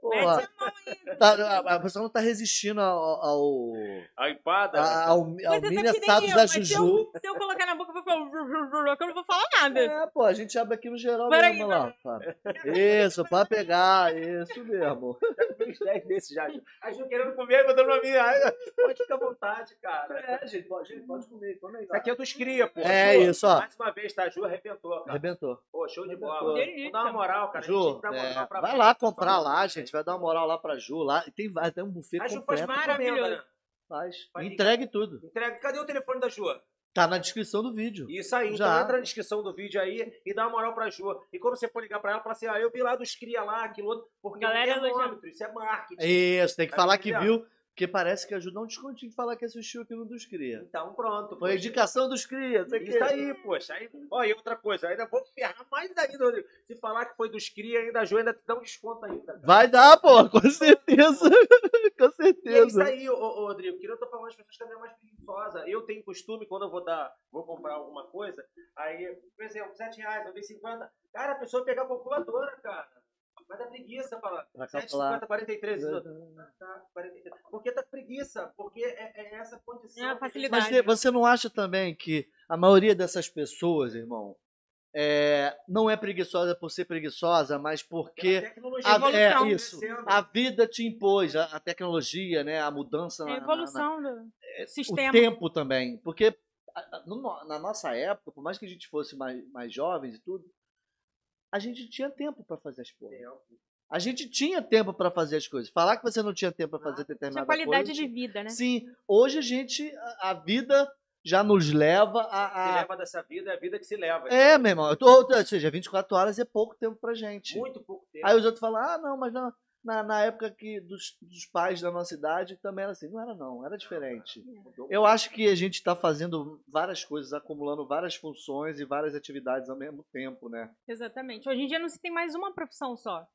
Porra, a mão aí. tá, a, a pessoa não tá resistindo ao, ao, A empada. ao, ao Você tá eu, da mas se Juju. eu, se eu colocar na boca, eu vou falar... Eu não vou falar nada. É, pô, a gente abre aqui no geral Peraí, mesmo lá. Fábio. Isso, pode pegar, isso mesmo. uns 10 desses já. A Ju querendo comer, mandando pra mim. Ai, Pode ficar à vontade, cara. É, gente, pode, gente, pode comer, come aí. Isso aqui é dos cria, pô. É Ju, isso, ó. Mais uma vez, tá? A Ju arrebentou, cara. Arrebentou. Pô, show de bola. Vamos dar uma moral, cara. a gente Ju, é, pra vai lá comprar lá, gente. Vai dar uma moral lá pra Ju. Lá, e tem, vai ter um buffet A Ju faz completo. uma maravilhoso. encomenda, né? Faz. Entregue tudo. Entrega. Cadê o telefone da Ju? Tá na descrição do vídeo. Isso aí, Já. então entra na descrição do vídeo aí e dá uma moral pra Ju. E quando você for ligar pra ela, fala assim: ah, eu vi lá dos cria lá, aquilo outro, porque Galera, é termômetro, isso é marketing. Isso, tem que Tá falar que viu. Porque parece que a Ju não descontinho de falar que assistiu aqui no dos Cria. Então pronto. Foi a indicação dos Cria. Isso que- aí, poxa. Aí, ó, e outra coisa, ainda vou ferrar mais ainda, Rodrigo. Se falar que foi dos cria, ainda a Ju ainda te dá um desconto ainda. cara. Vai dar, pô, com certeza. com E é isso certeza. aí, ô, ô, Rodrigo. Que eu tô falando, as pessoas também é mais preguiçosa. Eu tenho costume, quando eu vou dar, vou comprar alguma coisa, aí, por exemplo, 7 reais, eu dei 50. Cara, a pessoa pegar a calculadora, cara. Vai dar preguiça falar. Pra 7, calcular. 50, 43. Tá, 43. Porque tá preguiça, porque é, é essa condição. É a a facilidade. Mas você, não acha também que a maioria dessas pessoas, irmão, é, não é preguiçosa por ser preguiçosa, mas porque tecnologia a, é evolução isso, crescendo. a vida te impôs, a, a tecnologia, né, a mudança, É na- a na- evolução do na- o sistema. tempo também, porque a- a- na nossa época, por mais que a gente fosse mais, mais jovens e tudo, a gente tinha tempo para fazer as coisas. A gente tinha tempo para fazer as coisas. Falar que você não tinha tempo para fazer Tinha determinada qualidade coisa. de vida, né? Sim, hoje a gente, a, a vida já nos leva Se a. a- leva dessa vida, é a vida que se leva. É, meu irmão, ou seja, 24 horas é pouco tempo pra gente. Muito pouco tempo. Aí os outros falam, ah, não, mas na, na, na época que dos, dos pais da nossa idade também era assim. Não era não, era diferente. Eu acho que a gente está fazendo várias coisas, acumulando várias funções e várias atividades ao mesmo tempo, né? Exatamente. Hoje em dia não se tem mais uma profissão só.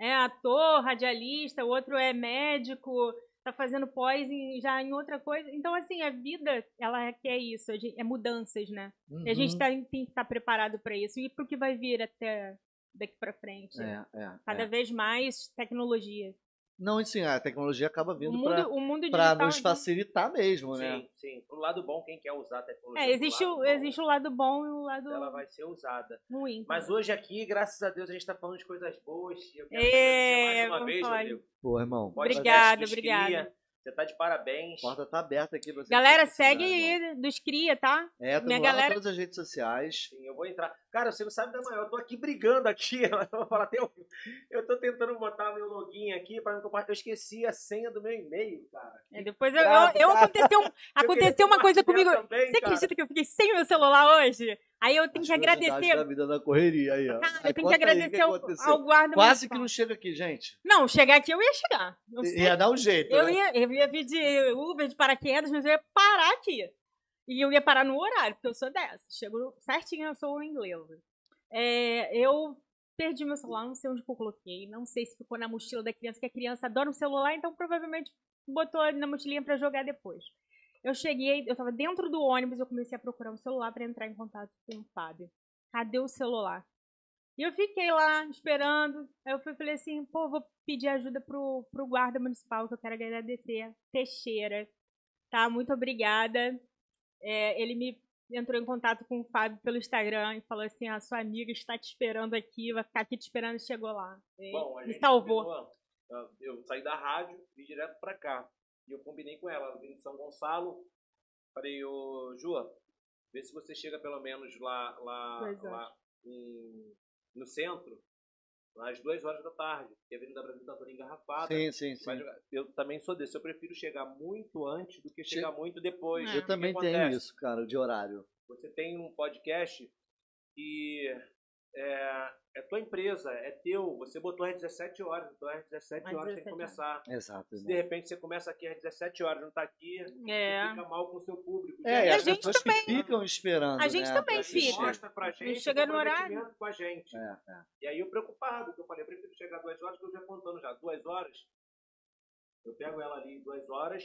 É ator, radialista, o outro é médico, tá fazendo pós em- já em outra coisa. Então, assim, a vida, ela quer isso, a gente- é mudanças, né? E a gente Uhum. tá- tem que estar preparado para isso. E pro que vai vir até daqui para frente. É, é, Cada é. vez mais tecnologia. Não, e sim, a tecnologia acaba O vindo o para nos facilitar mesmo, né? Sim, sim. Pro lado bom, quem quer usar a tecnologia. É, existe, o, bom, existe o lado bom e o lado Ela vai ser usada. ruim. Mas hoje aqui, graças a Deus, a gente tá falando de coisas boas. E eu quero É, agradecer mais uma vez. Rodrigo. Pô, irmão, Obrigada, obrigada. Você tá de parabéns. a porta tá aberta aqui pra você. Galera, segue aí dos Cria, tá? É, Minha lá galera- em todas as redes sociais. Sim, eu vou entrar. Cara, você não sabe da maior. Eu tô aqui brigando aqui. Eu Eu tô tentando botar meu login aqui para não compartilhar. Eu esqueci a senha do meu e-mail, cara. É, depois eu, Bravo, eu, eu aconteceu, aconteceu uma coisa comigo. também, Você cara. acredita que eu fiquei sem meu celular hoje? Aí eu tenho As que agradecer. da vida da correria aí, ó. Cara, eu tenho que o agradecer ao, ao guarda Quase que não chega aqui, gente. Não, chegar aqui eu ia chegar. Sei. Ia dar um jeito, Eu né? ia, eu ia pedir Uber de paraquedas, mas eu ia parar aqui. E eu ia parar no horário, porque eu sou dessa. Chego certinho, eu sou inglesa. É, eu perdi meu celular, não sei onde eu coloquei. Não sei se ficou na mochila da criança, que a criança adora um celular, então provavelmente botou na mochilinha pra jogar depois. Eu cheguei, eu tava dentro do ônibus, eu comecei a procurar um celular pra entrar em contato com o Fábio. Cadê o celular? E eu fiquei lá esperando. Aí eu falei assim, pô, vou pedir ajuda pro, pro guarda municipal, que eu quero agradecer. Teixeira. Tá? Muito obrigada. É, ele me entrou em contato com o Fábio pelo Instagram e falou assim: a sua amiga está te esperando aqui, vai ficar aqui te esperando e chegou lá. Bom, me salvou. Eu saí da rádio e vim direto pra cá. E eu combinei com ela, ela vim de São Gonçalo. Falei, ô Ju, vê se você chega pelo menos lá, lá, lá em- no centro, às duas horas da tarde. Porque a Avenida Brasil tá toda engarrafada. Sim, sim, sim. Mas eu também sou desse, eu prefiro chegar muito antes do que Che- chegar muito depois. É. Eu que também tenho acontece? isso, cara, de horário. Você tem um podcast e é, é tua empresa, é teu. Você botou às 17 horas, então às 17 Às horas tem que 17 começar. Exato. Se de repente você começa aqui às 17 horas, não tá aqui, É. você fica mal com o seu público. É, e a as gente pessoas que também. ficam esperando. A gente né, também pra assistir. fica. Mostra pra gente chega no horário. com a gente. É, é. E aí eu preocupado, que eu falei, eu prefiro chegar duas horas, que eu já contando já. Duas horas, eu pego ela ali duas horas,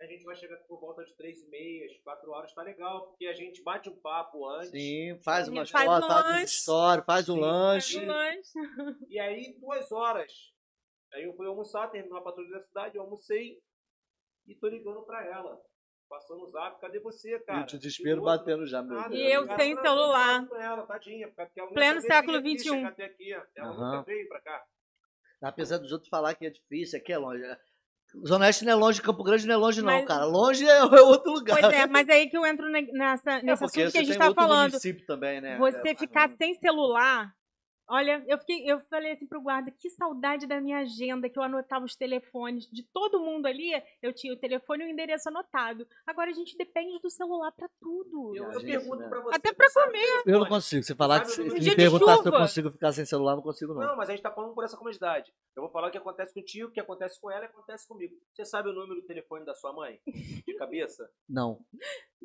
a gente vai chegar por volta de três e meia, quatro horas, tá legal, porque a gente bate um papo antes. Sim, faz umas faz fotos, um faz uma lanche. história, faz um Sim. lanche. Faz um lanche. E aí, duas horas. Aí eu fui almoçar, terminou a patrulha da cidade, eu almocei e tô ligando pra ela. Passando o zap, cadê você, E cara? o desespero E o outro, batendo já, meu Deus. E eu cara, sem não, celular. ela, tadinha, porque ela Pleno século XXI. aqui. Ela Aham. nunca veio pra cá. Apesar dos outros falar que é difícil, aqui é longe. Zona Oeste não é longe, Campo Grande não é longe, não, Mas- cara. Longe é é outro lugar. Pois é, mas é aí que eu entro ne- nessa, É nesse porque assunto que a gente tá falando. também, né? Você É, ficar mas- sem celular. Olha, eu fiquei, eu falei assim pro guarda, que saudade da minha agenda, que eu anotava os telefones de todo mundo ali, eu tinha o telefone e o endereço anotado. Agora a gente depende do celular pra tudo. Eu, eu gente, pergunto né? pra você. Até pra comer. Eu não consigo. Você falar que Sabe se, me perguntar se eu consigo ficar sem celular, não consigo, não. Não, mas a gente tá falando por essa comodidade. Eu vou falar o que acontece contigo, o que acontece com ela e acontece comigo. Você sabe o número do telefone da sua mãe? De cabeça? Não.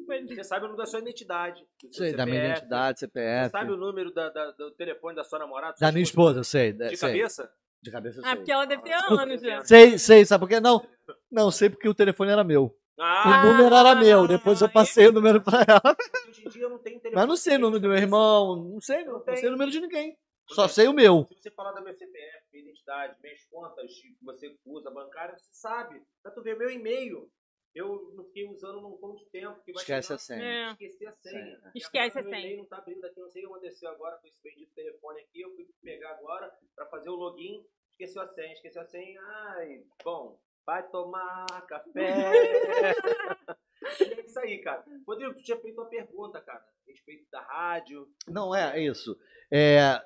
É. Você sabe o número da sua identidade. do Sei, da minha CPF, identidade, Você CPF. sabe o número da- da- do telefone da sua namorada? Da sua minha esposa, eu sei. De sei. cabeça? De cabeça eu Ah, sei. porque ela deve ter Ah, anos já. Sei, sei, sabe por quê? Não, não, sei porque o telefone era meu. Ah, o número era meu, depois eu passei o número pra ela. hoje em dia eu não tenho telefone. Mas não sei o número do meu irmão, não sei, não, Não sei o número de ninguém. Só sei o meu. Se você falar da minha CPF, minha identidade, minhas contas que você usa bancária, você sabe. Pra tu ver meu e-mail. Eu não fiquei usando num ponto de tempo. Que vai Esquece chegar- a senha. É. Esqueci a senha. Senha. E Esquece a meu senha. e-mail não tá abrindo aqui, não sei o que aconteceu agora com esse bendito telefone aqui. Eu fui pegar agora pra fazer o login. Esqueceu a senha, esqueceu a senha. Ai, bom, vai tomar café. é isso aí, cara. Rodrigo, tu tinha feito uma pergunta, cara, a respeito da rádio. Não é isso. É,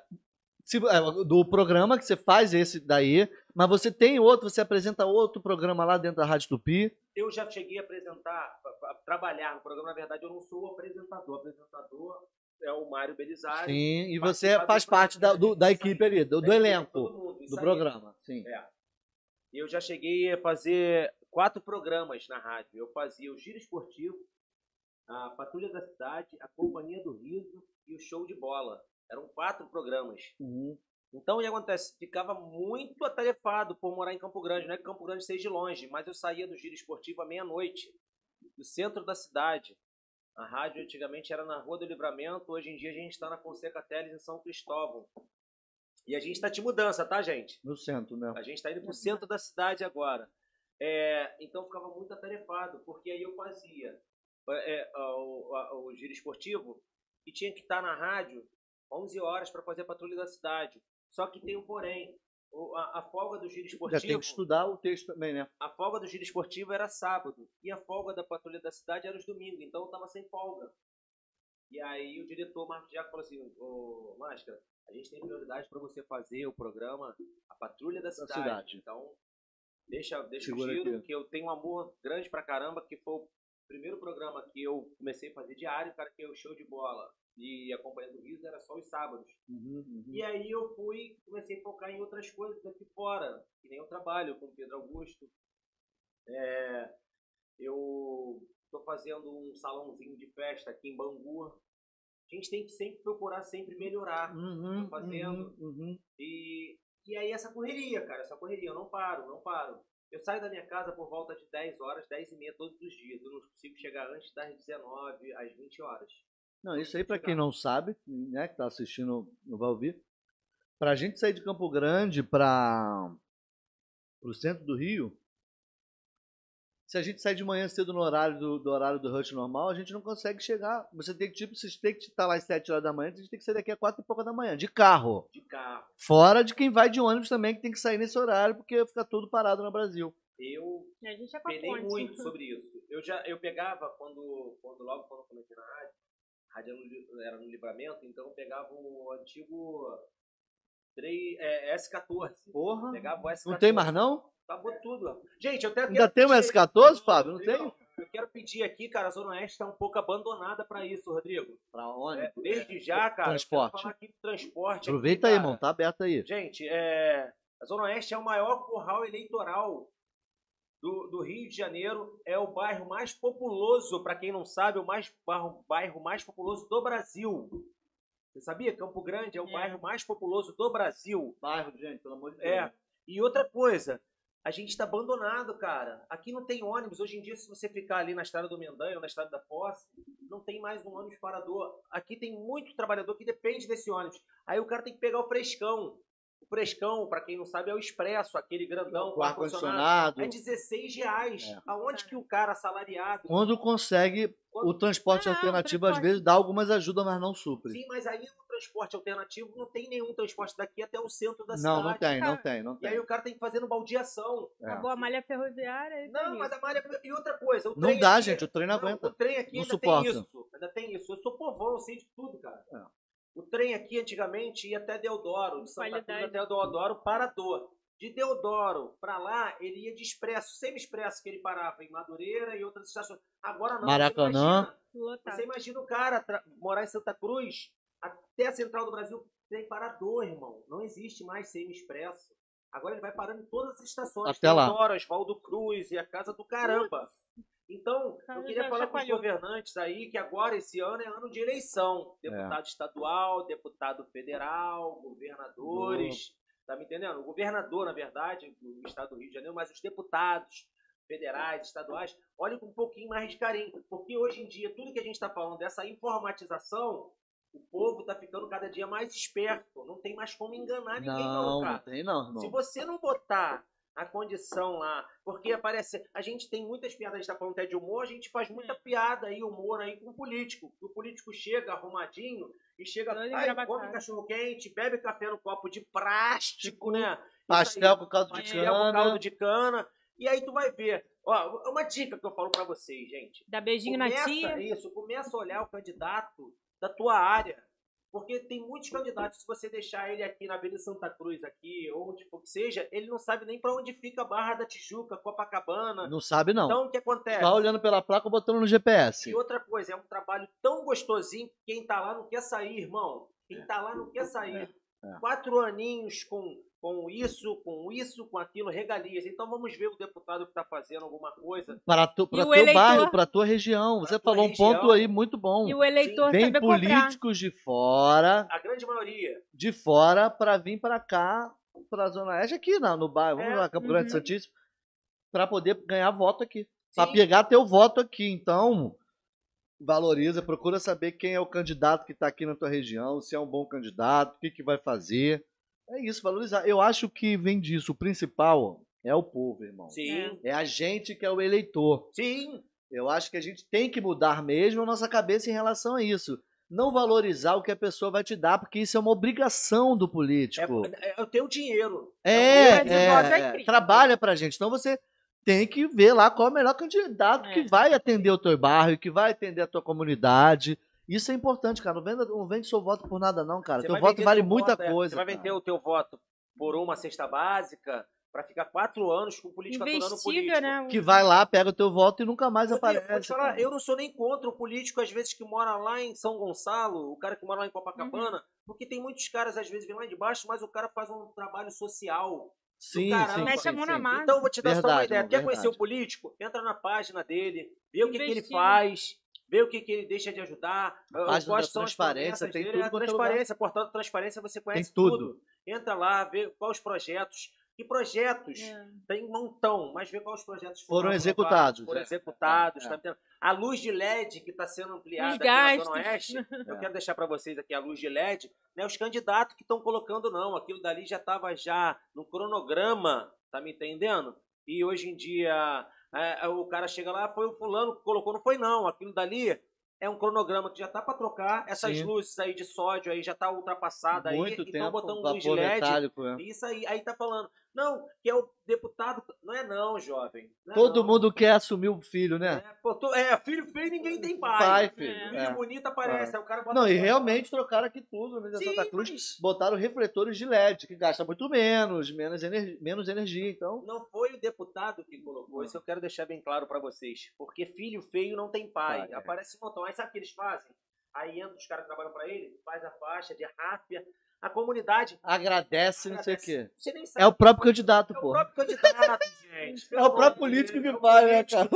se- é, do programa que você faz esse daí, mas você tem outro, você apresenta outro programa lá dentro da Rádio Tupi. Eu já cheguei a apresentar, a, a trabalhar no programa. Na verdade, eu não sou o apresentador. O apresentador é o Mário Belizari. Sim, e você faz parte da, do- da equipe ali, do, do elenco mundo, do programa. Sim. É. Eu já cheguei a fazer quatro programas na rádio. Eu fazia o Giro Esportivo, a Patrulha da Cidade, a Companhia do Riso e o Show de Bola. Eram quatro programas. Uhum. Então, o que acontece? Ficava muito atarefado por morar em Campo Grande. Não é que Campo Grande seja de longe, mas eu saía do Giro Esportivo à meia-noite, do centro da cidade. A rádio antigamente era na Rua do Livramento, hoje em dia a gente está na Fonseca Teles, em São Cristóvão. E a gente está de mudança, tá, gente? No centro, né? A gente está indo para o centro da cidade agora. É, então ficava muito atarefado, porque aí eu fazia é, o, a- o giro esportivo e tinha que estar na rádio 11 horas para fazer a patrulha da cidade. Só que tem um porém. O- a, a folga do giro Já tem esportivo, que estudar o texto também, né? a folga do giro esportivo era sábado e a folga da patrulha da cidade era os domingos, então eu tava sem folga. E aí o diretor Marcos Jaco falou assim, ô Máscara, a gente tem prioridade para você fazer o programa A Patrulha da Cidade. cidade. Então, deixa, deixa o giro, aqui. que eu tenho um amor grande pra caramba, que foi primeiro programa que eu comecei a fazer diário, cara, que é o show de bola e acompanhando o Riso era só os sábados. Uhum, uhum. E aí eu fui, comecei a focar em outras coisas aqui fora, que nem eu trabalho com o Pedro Augusto. É, eu estou fazendo um salãozinho de festa aqui em Bangu. A gente tem que sempre procurar sempre melhorar. Uhum, tô fazendo. uhum, uhum. E, e aí essa correria, cara, essa correria, eu não paro, não paro. Eu saio da minha casa por volta de 10 horas, 10 e meia todos os dias. Eu não consigo chegar antes das 19, às 20 horas. Não, isso aí para quem não sabe, né, que tá assistindo não vai ouvir. Pra gente sair de Campo Grande para o centro do Rio, se a gente sair de manhã cedo no horário do, do horário do rush normal, a gente não consegue chegar. Você tem que, tipo, você tem que estar lá às 7 horas da manhã, a gente tem que sair daqui a 4 e pouca da manhã, de carro. De carro. Fora de quem vai de ônibus também, que tem que sair nesse horário, porque fica tudo parado no Brasil. Eu A gente é a penei muito sobre isso. Eu já eu pegava quando, quando logo quando eu comecei na rádio, a rádio era no, livramento, então eu pegava o antigo 3, é, S14. Porra. Pegava o S14. Não tem mais, não? Acabou tudo. ó. Gente, eu até Ainda tem um pedir- S14, Fábio? Não tem? Não, Eu quero pedir aqui, cara, a Zona Oeste está um pouco abandonada para isso, Rodrigo. Pra É, ônibus? desde já, cara. eu Transporte. aqui de transporte. Aproveita aqui, aí, cara. irmão. Tá aberto aí. Gente, é, a Zona Oeste é o maior curral eleitoral do, do Rio de Janeiro. É o bairro mais populoso, para quem não sabe, o mais, bairro, bairro mais populoso do Brasil. Você sabia? Campo Grande é o É. bairro mais populoso do Brasil. Bairro, gente, pelo amor de É. E outra coisa, a gente está abandonado, cara. Aqui não tem ônibus. Hoje em dia, se você ficar ali na estrada do Mendanha ou na estrada da Posse, não tem mais um ônibus parador. Aqui tem muito trabalhador que depende desse ônibus. Aí o cara tem que pegar o frescão. O frescão, para quem não sabe, é o expresso, aquele grandão Com ar-condicionado. É 16 reais. É. Aonde que o cara assalariado. Quando consegue, o transporte Não, alternativo o às transporte- vezes dá algumas ajudas, mas não supre. Sim, mas aí o transporte alternativo não tem nenhum transporte daqui até o centro da Não, cidade. não tem, não tem, não E aí tem. o cara tem que fazer no baldeação. É. Acabou a malha ferroviária. Não, tem mas isso. a malha. E outra coisa. O Não trem dá, aqui- gente, o trem não Não, aguenta. O trem aqui Não ainda suporta. tem isso. Ainda tem isso. Eu sou povão, eu sei de tudo, cara. É. O trem aqui antigamente ia até Deodoro, de Santa Cruz Qualidade. até Deodoro, Parador. De Deodoro pra lá, ele ia de expresso, semi-expresso, que ele parava em Madureira e outras estações. Agora não. Maracanã. Você imagina, você imagina o cara morar em Santa Cruz até a Central do Brasil, tem parador, irmão. Não existe mais semi-expresso. Agora ele vai parando em todas as estações. Até lá. Deodoro, Oswaldo Cruz e a Casa do Caramba. Então, Cara, eu queria falar com os governantes aí que agora, esse ano, é ano de eleição. É. Deputado estadual, deputado federal, governadores. Tá me entendendo? O governador, na verdade, do estado do Rio de Janeiro, mas os deputados federais, estaduais, olhem com um pouquinho mais de carinho. Porque hoje em dia, tudo que a gente está falando dessa informatização, o povo está ficando cada dia mais esperto. Não tem mais como enganar ninguém, não, Não, cara. não tem não, Se irmão. você não botar a condição lá, porque aparece, a gente tem muitas piadas, a gente tá falando até de humor, a gente faz muita piada aí, humor aí com o político. O político chega arrumadinho e chega, ai, come cachorro quente, bebe café no copo de plástico, né? Isso Pastel aí, com caldo de pastel com cana. caldo de cana. E aí tu vai ver. Ó, uma dica que eu falo pra vocês, gente. Dá beijinho na Começa tia. Isso, começa a olhar o candidato da tua área. Porque tem muitos candidatos, se você deixar ele aqui na Avenida Santa Cruz, aqui, ou onde for que seja, ele não sabe nem pra onde fica a Barra da Tijuca, Copacabana. Não sabe não. Então, o que acontece? Tá olhando pela placa ou botando no GPS. E outra coisa, é um trabalho tão gostosinho que quem tá lá não quer sair, irmão. Quem tá lá não quer sair. É. Quatro aninhos com, com isso, com isso, com aquilo, regalias. Então vamos ver o deputado que tá fazendo alguma coisa. Para tu, teu eleitor? bairro, pra tua região. Você tua falou um região. ponto aí muito bom. E o eleitor Vem saber comprar. políticos de fora, A grande maioria. de fora, pra vir pra cá, pra Zona Oeste, aqui não, no bairro, vamos É, lá, Campo Grande uhum. Santíssimo, pra poder ganhar voto aqui. Pra Sim. pegar teu voto aqui. Então, valoriza, procura saber quem é o candidato que tá aqui na tua região, se é um bom candidato, o que, que vai fazer. É isso, valorizar. Eu acho que vem disso. O principal é o povo, irmão. Sim, É a gente que é o eleitor. sim. Eu acho que a gente tem que mudar mesmo a nossa cabeça em relação a isso. Não valorizar o que a pessoa vai te dar, porque isso é uma obrigação do político. É, é o teu dinheiro. É, é, é é, trabalha pra gente. Então você tem que ver lá qual é o melhor candidato É. que vai atender o teu bairro, que vai atender a tua comunidade. Isso é importante, cara. Não vende, não vende seu voto por nada, não, cara. Você teu vai voto vale teu muita voto, é, coisa. Você vai cara. vender o teu voto por uma cesta básica, pra ficar quatro anos com político aturando político. Investiga, né? Que vai lá, pega o teu voto e nunca mais Rodrigo, aparece. falar, eu não sou nem contra o político, às vezes, que mora lá em São Gonçalo, o cara que mora lá em Copacabana, Uhum. porque tem muitos caras, às vezes, vêm lá de baixo, mas o cara faz um trabalho social. Sim, sim, Mete a mão na massa. Então, eu vou te dar só uma Verdade, ideia. Quer conhecer verdade. o político? Entra na página dele, vê o que, que ele faz, vê o que, que ele deixa de ajudar. eu Página gosto da são as transparência, promessas tem dele, tudo é quanto é transparência, portal da transparência, você conhece tudo. tudo. Entra lá, vê quais projetos. Que projetos? É. Tem um montão, mas vê quais projetos Foram aprovados, executados, Foram é. executados. É, tá entendendo? A luz de LED que está sendo ampliada aqui na. Zona Oeste, eu quero deixar para vocês aqui a luz de LED, né? Os candidatos que estão colocando não, aquilo dali já estava já no cronograma, tá me entendendo? E hoje em dia é, o cara chega lá, foi o fulano que colocou, não foi não, aquilo dali é um cronograma que já tá para trocar, essas Sim. luzes aí de sódio aí já tá ultrapassada aí, Muito e estão tempo, botando luz de vapor LED. metálico, é. Isso aí, aí tá falando, não, que é o deputado, não é não, jovem. não é Todo não. mundo quer assumir o filho, né? É, pô, tô- é, filho feio ninguém tem pai. Pai, filho. É. Filho bonito aparece, aí o cara Não, e realmente trocaram aqui tudo né, da Sim, Santa Cruz. mas Botaram refletores de LED, que gasta muito menos, menos, ener- menos energia. Então, não foi o deputado que colocou, isso eu quero deixar bem claro pra vocês. Porque filho feio não tem pai. Pai, é. Aparece um montão. Aí sabe o que eles fazem? Aí entra os caras que trabalham pra ele, faz a faixa de rápia. A comunidade. agradece, não sei o agradece. quê. Você nem sabe. É o próprio candidato, É o pô. próprio candidato, gente. É o próprio político que faz, né, cara?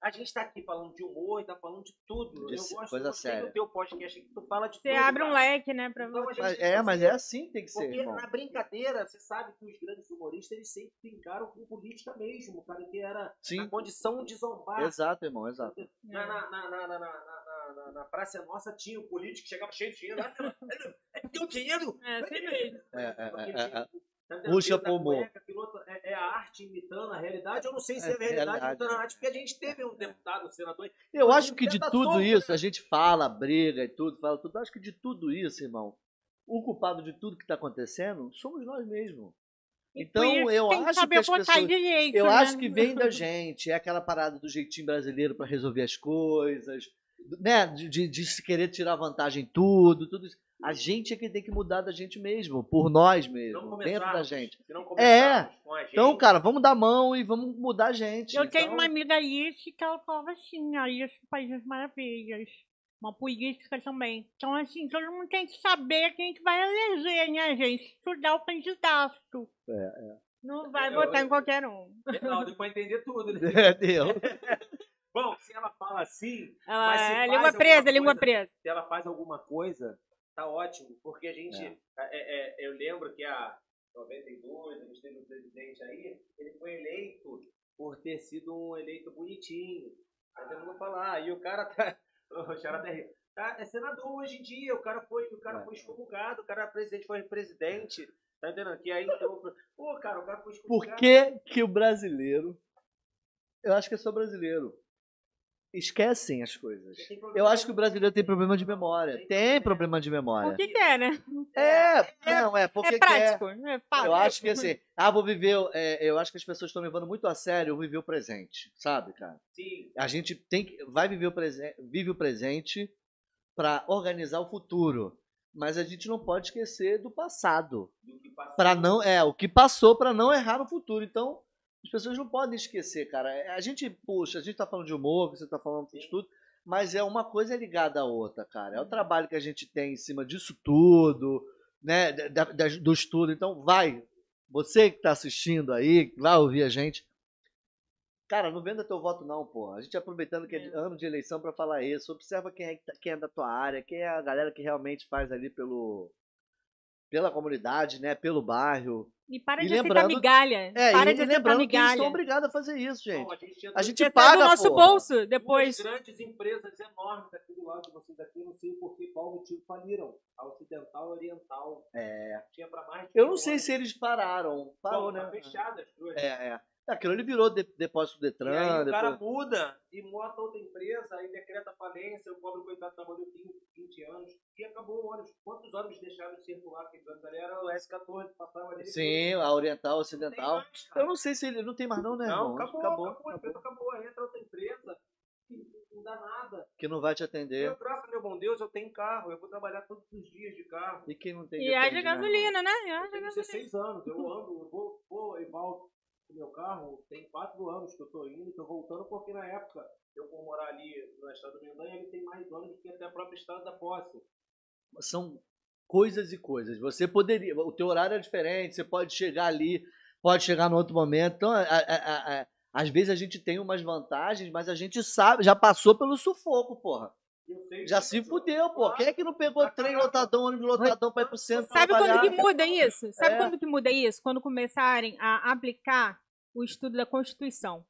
A gente tá aqui falando de humor tá falando de tudo. Eu gosto coisa séria. do teu podcast que tu fala de Você tudo. abre um cara. leque, né? Pra Então, gente Mas- que é, mas fazer- é assim que tem que ser, Porque na brincadeira, você sabe que os grandes humoristas eles sempre brincaram com política mesmo, cara, que era Sim. a condição de zombar. Exato, irmão, exato. Na, na, na, na, na, na, Praça Nossa tinha o político que chegava cheio de dinheiro. É porque o dinheiro. É, assim mesmo. É, é, é, é, dinheiro- é. Puxa outro É, é a arte imitando a realidade. Eu não sei se É é, a realidade realidade. imitando a arte, porque a gente teve um deputado, um senador. Eu acho que de tudo solto, isso, né? a gente fala, briga e tudo, fala tudo. Eu acho que de tudo isso, irmão, o culpado de tudo que está acontecendo somos nós mesmos. Então, isso eu tem que acho que saber as pessoas- direito, Eu né? acho que vem da gente, é aquela parada do jeitinho brasileiro para resolver as coisas, né? De, de, de se querer tirar vantagem em tudo, tudo isso. A gente é que tem que mudar da gente mesmo, por nós mesmo, não dentro da gente. não com a gente, Então, cara, vamos dar mão e vamos mudar a gente. Eu tenho Então, uma amiga Alice que ela falava assim, Alice do País das Maravilhas. Uma política também. Então, assim, todo mundo tem que saber quem que vai eleger, né, gente? Estudar o candidato. É, Não vai Eu- votar eu- em qualquer um. Deu pra entender tudo, né? É, deu. Bom, se ela fala assim, Ela Mas se é faz língua presa, língua coisa- presa. se ela faz alguma coisa, tá ótimo, porque a gente, É. é, é, eu lembro que a 92, a gente teve um presidente aí, ele foi eleito por ter sido um eleito bonitinho. Aí todo mundo fala, ah, e o cara tá, o cara tá, rindo. Tá, é senador hoje em dia, o cara foi, o cara É. foi excomungado, o cara era presidente, foi presidente, tá entendendo? Que aí, então, pô, cara, o cara foi excomungado. Por que, que o brasileiro. Eu acho que é só brasileiro. Esquecem as coisas. Eu acho que o brasileiro tem problema de memória. Tem problema de memória. que, que é, né? É, não, é porque é quer. prático. É fácil. Eu acho que assim, ah, vou viver. é, eu acho que as pessoas estão levando muito a sério viver o presente, sabe, cara? Sim, A gente tem que, vai viver o presente, vive o presente para organizar o futuro, mas a gente não pode esquecer do passado, do que passou. para não é o que passou para não errar no futuro. Então as pessoas não podem esquecer, cara. A gente puxa, a gente tá falando de humor, você tá falando de tudo, mas é uma coisa ligada à outra, cara. É o trabalho que a gente tem em cima disso tudo, né, da- da- do estudo. Então vai, você que tá assistindo aí, vai ouvir a gente. Cara, não venda teu voto não, pô. A gente aproveitando que é, É. ano de eleição para falar isso, observa quem é, tá- quem é da tua área, quem é a galera que realmente faz ali pelo pela comunidade, né, pelo bairro. E para E de aceitar lembrando- migalha. É, para e de aceitar lembrando que eles migalha. estão obrigados a fazer isso, gente. Não, a gente A gente paga, do nosso porra. bolso depois. Duas grandes empresas enormes aqui do lado de vocês aqui, não sei por que qual motivo faliram. A Ocidental e a Oriental. É. Tinha pra mais de Eu não sei se eles pararam. Parou, Bom, tá né? fechada as duas. É, é. Aquilo ele virou de- depósito do E Detran. aí o cara depois- muda e monta outra empresa, aí decreta falência, o pobre coitado trabalhou 20, 20 anos e acabou o ônibus. Quantos ônibus deixaram de circular? Aqueles ônibus ali era o S14 que passava ali. Sim, a Oriental, a Não Ocidental. mais, cara. Eu não sei se ele não tem mais não, né, Não, irmão? acabou, acabou, acabou, a empresa acabou. Aí entra outra empresa que não dá nada. Que não vai te atender. Eu, graças a meu bom Deus, eu tenho carro, eu vou trabalhar todos os dias de carro. E quem não tem E haja depende, né, gasolina, né? E Eu haja tenho gasolina. 16 anos, eu ando, eu vou vou e volto meu carro, tem quatro anos que eu tô indo, tô voltando, porque na época eu por morar ali na estrada do Mendanha, ele tem mais anos do que até a própria estrada da Posse. São coisas e coisas. Você poderia, o teu horário é diferente, você pode chegar ali, pode chegar no outro momento. Então, a- a- a- às vezes a gente tem umas vantagens, mas a gente sabe, já passou pelo sufoco, porra. Eu Já que- se fudeu, pô. Quem é que não pegou trem lotadão, ônibus lotadão pra ir pro centro Sabe quando trabalhar? que muda isso? Sabe É. quando que muda isso? Quando começarem a aplicar o estudo da Constituição.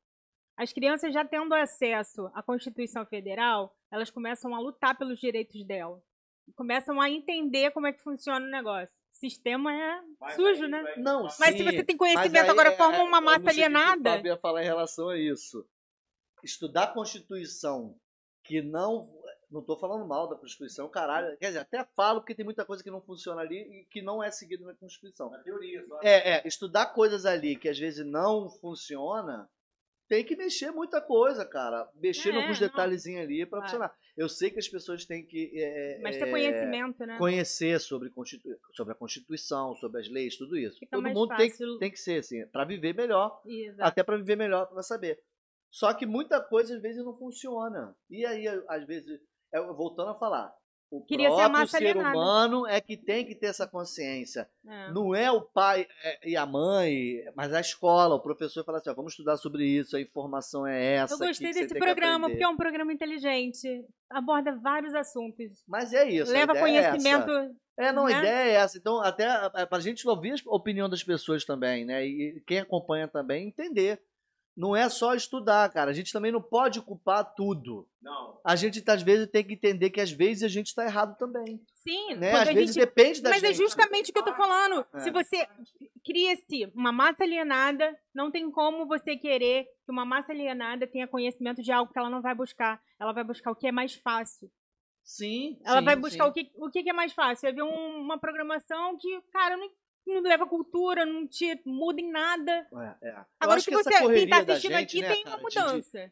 As crianças já tendo acesso à Constituição Federal, elas começam a lutar pelos direitos dela. Começam a entender como é que funciona o negócio. O sistema é Mas sujo, aí né? Não, Mas sim, se você tem conhecimento, aí agora é- forma uma eu massa alienada. Fábio ia falar em relação a isso. Estudar a Constituição que não. Não estou falando mal da Constituição, caralho. Quer dizer, até falo que tem muita coisa que não funciona ali e que não é seguida na Constituição. Na teoria, só. É, é, estudar coisas ali que às vezes não funciona, tem que mexer muita coisa, cara. Mexer É, em alguns não. detalhezinhos ali para funcionar. Eu sei que as pessoas têm que é, Mas é, ter conhecimento, né? conhecer sobre, Constitu- sobre a Constituição, sobre as leis, tudo isso. Fica Todo mais mundo tem que, fácil. tem que ser assim, para viver melhor, Exato. até para viver melhor, para saber. Só que muita coisa às vezes não funciona. E aí, às vezes, é, voltando a falar, o Queria ser a próprio ser alienada. humano é que tem que ter essa consciência. É. Não é o pai é, e a mãe, mas a escola, o professor fala assim, ó, vamos estudar sobre isso, a informação é essa. Eu gostei desse programa, porque é um programa inteligente. Aborda vários assuntos. Mas é isso. a Leva é conhecimento. É, não, a né? ideia é essa. Então, até é, pra gente ouvir a opinião das pessoas também, né? E quem acompanha também entender. Não é só estudar, cara. A gente também não pode culpar tudo. Não. A gente, às vezes, tem que entender que às vezes a gente está errado também. Sim, Né? Às a vezes gente depende da Mas gente. é justamente o que eu tô falando. É. Se você cria-se uma massa alienada, não tem como você querer que uma massa alienada tenha conhecimento de algo que ela não vai buscar. Ela vai buscar o que é mais fácil. Sim. Ela sim, vai buscar sim. o que, o que que é mais fácil. Vai ver um- uma programação que, cara, não, não leva cultura, não te muda em nada. É, é. Agora, que essa você quem tá assistindo gente, aqui né, tem cara, uma de- de- mudança.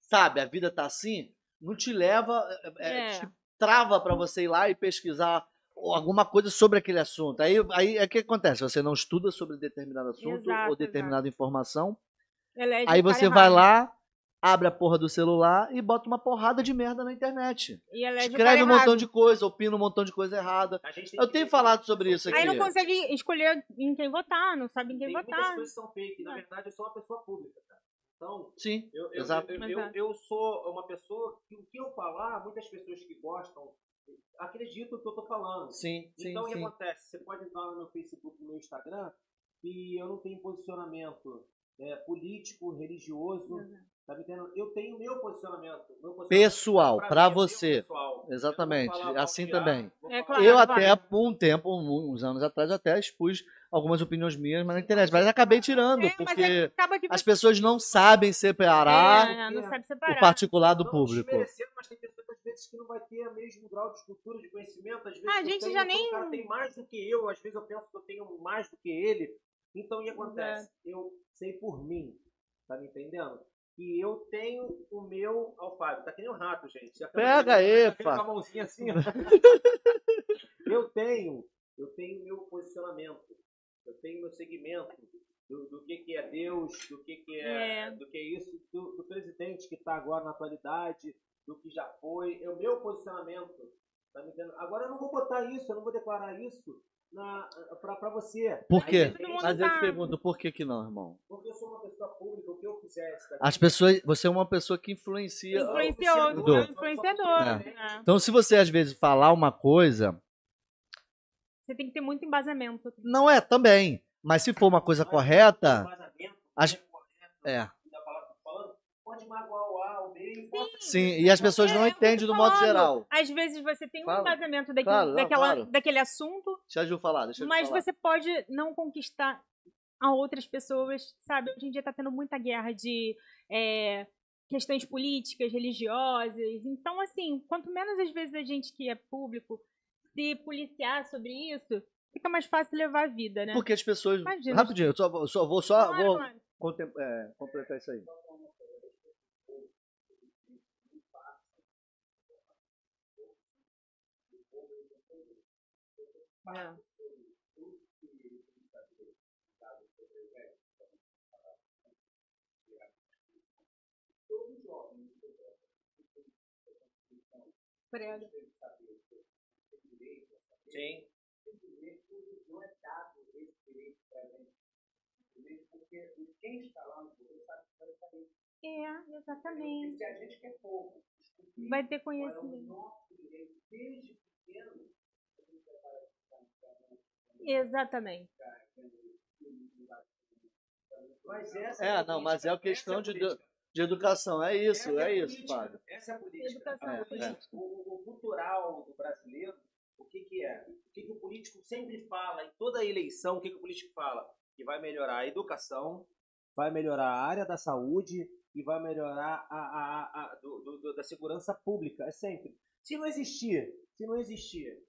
sabe, a vida tá assim, não te leva, é, é, É. te trava para você ir lá e pesquisar alguma coisa sobre aquele assunto. Aí, aí é o que acontece? Você não estuda sobre determinado assunto Exato, ou determinada informação, Elege aí você vai errado. lá, abre a porra do celular e bota uma porrada de merda na internet. e Escreve cara um montão errado. de coisa, opina um montão de coisa errada. A gente tem Eu tenho falado sobre isso aqui. Aí não consegue escolher em quem votar, não sabe em quem Tem muitas votar. coisas que são fake. Na É. verdade, eu sou uma pessoa pública, cara. Então, Sim, eu, eu, Exato. eu, eu, eu sou uma pessoa que o que eu falar, muitas pessoas que gostam acreditam no que eu tô falando. sim, sim, então, o que sim. acontece? Você pode entrar no meu Facebook, no meu Instagram, e eu não tenho posicionamento é, político, religioso, tá me entendendo? Eu tenho meu posicionamento. Meu posicionamento Pessoal, mim, é você. pessoal. Exatamente, assim de também. É claro, eu até, por um tempo, uns anos atrás, até expus algumas opiniões minhas mas na internet, mas acabei tirando, É, porque é, acaba que as você pessoas não sabem separar é, não sabe o separar. particular do Não público. mas tem pessoas às vezes que não vai ter o mesmo grau de cultura, de conhecimento. Às vezes Ah, a gente tenho, já o nem- cara tem mais do que eu, às vezes eu penso que eu tenho mais do que ele. Então o que acontece? Eu sei por mim, tá me entendendo? Que eu tenho o meu alfabe. Tá que nem um rato, gente. Pega aí, tá com a mãozinha assim. ó. eu tenho, eu tenho meu posicionamento. Eu tenho meu segmento do, do que, que é Deus, do que, que é, É. do que é isso, do, do presidente que está agora na atualidade, do que já foi, é o meu posicionamento. Tá me entendendo? Agora eu não vou botar isso, eu não vou declarar isso pra você. Por quê? Mas eu te tá- pergunto, por que que não, irmão? Porque eu sou uma pessoa pública, o que eu fizesse. tá As pessoas, você é uma pessoa que influencia. Influenciou, Do- é um influenciador. É. né? Então, se você às vezes falar uma coisa, Você tem que ter muito embasamento. não é também. Mas se for uma coisa Mas correta, o vazamento as- é correto, é. falando, pode magoar Sim, e as pessoas não entendem do modo geral. Às vezes você tem um Fala. embasamento daquele, Claro, não, daquela, claro. daquele assunto, Deixa a Ju falar, deixa eu mas falar. você pode não conquistar a outras pessoas, sabe? Hoje em dia tá tendo muita guerra de é, questões políticas, religiosas. Então, assim, quanto menos às vezes a gente que é público se policiar sobre isso, fica mais fácil levar a vida, né? Porque as pessoas. Imagina. Rapidinho, eu só, vou- só vou só Claro, vou contem- é, completar isso aí. Ah. É. Prego. Sim. Não é dado esse direito para gente. Porque quem está lá no poder sabe que vai sair. É, exatamente. Se a gente quer pouco, vai ter conhecimento. É o nosso direito desde pequeno, a gente vai Exatamente. Mas essa É, a não, mas é a política, questão essa de, a de educação. É isso, Essa é a isso, Fábio. Essa é a política. Educação A é política. O, o cultural do brasileiro, o que, que é? O que, que o político sempre fala, em toda eleição, o que, que o político fala? Que vai melhorar a educação, vai melhorar a área da saúde e vai melhorar a, a, a, a- do, do- do- da segurança pública. É sempre. Se não existir, se não existir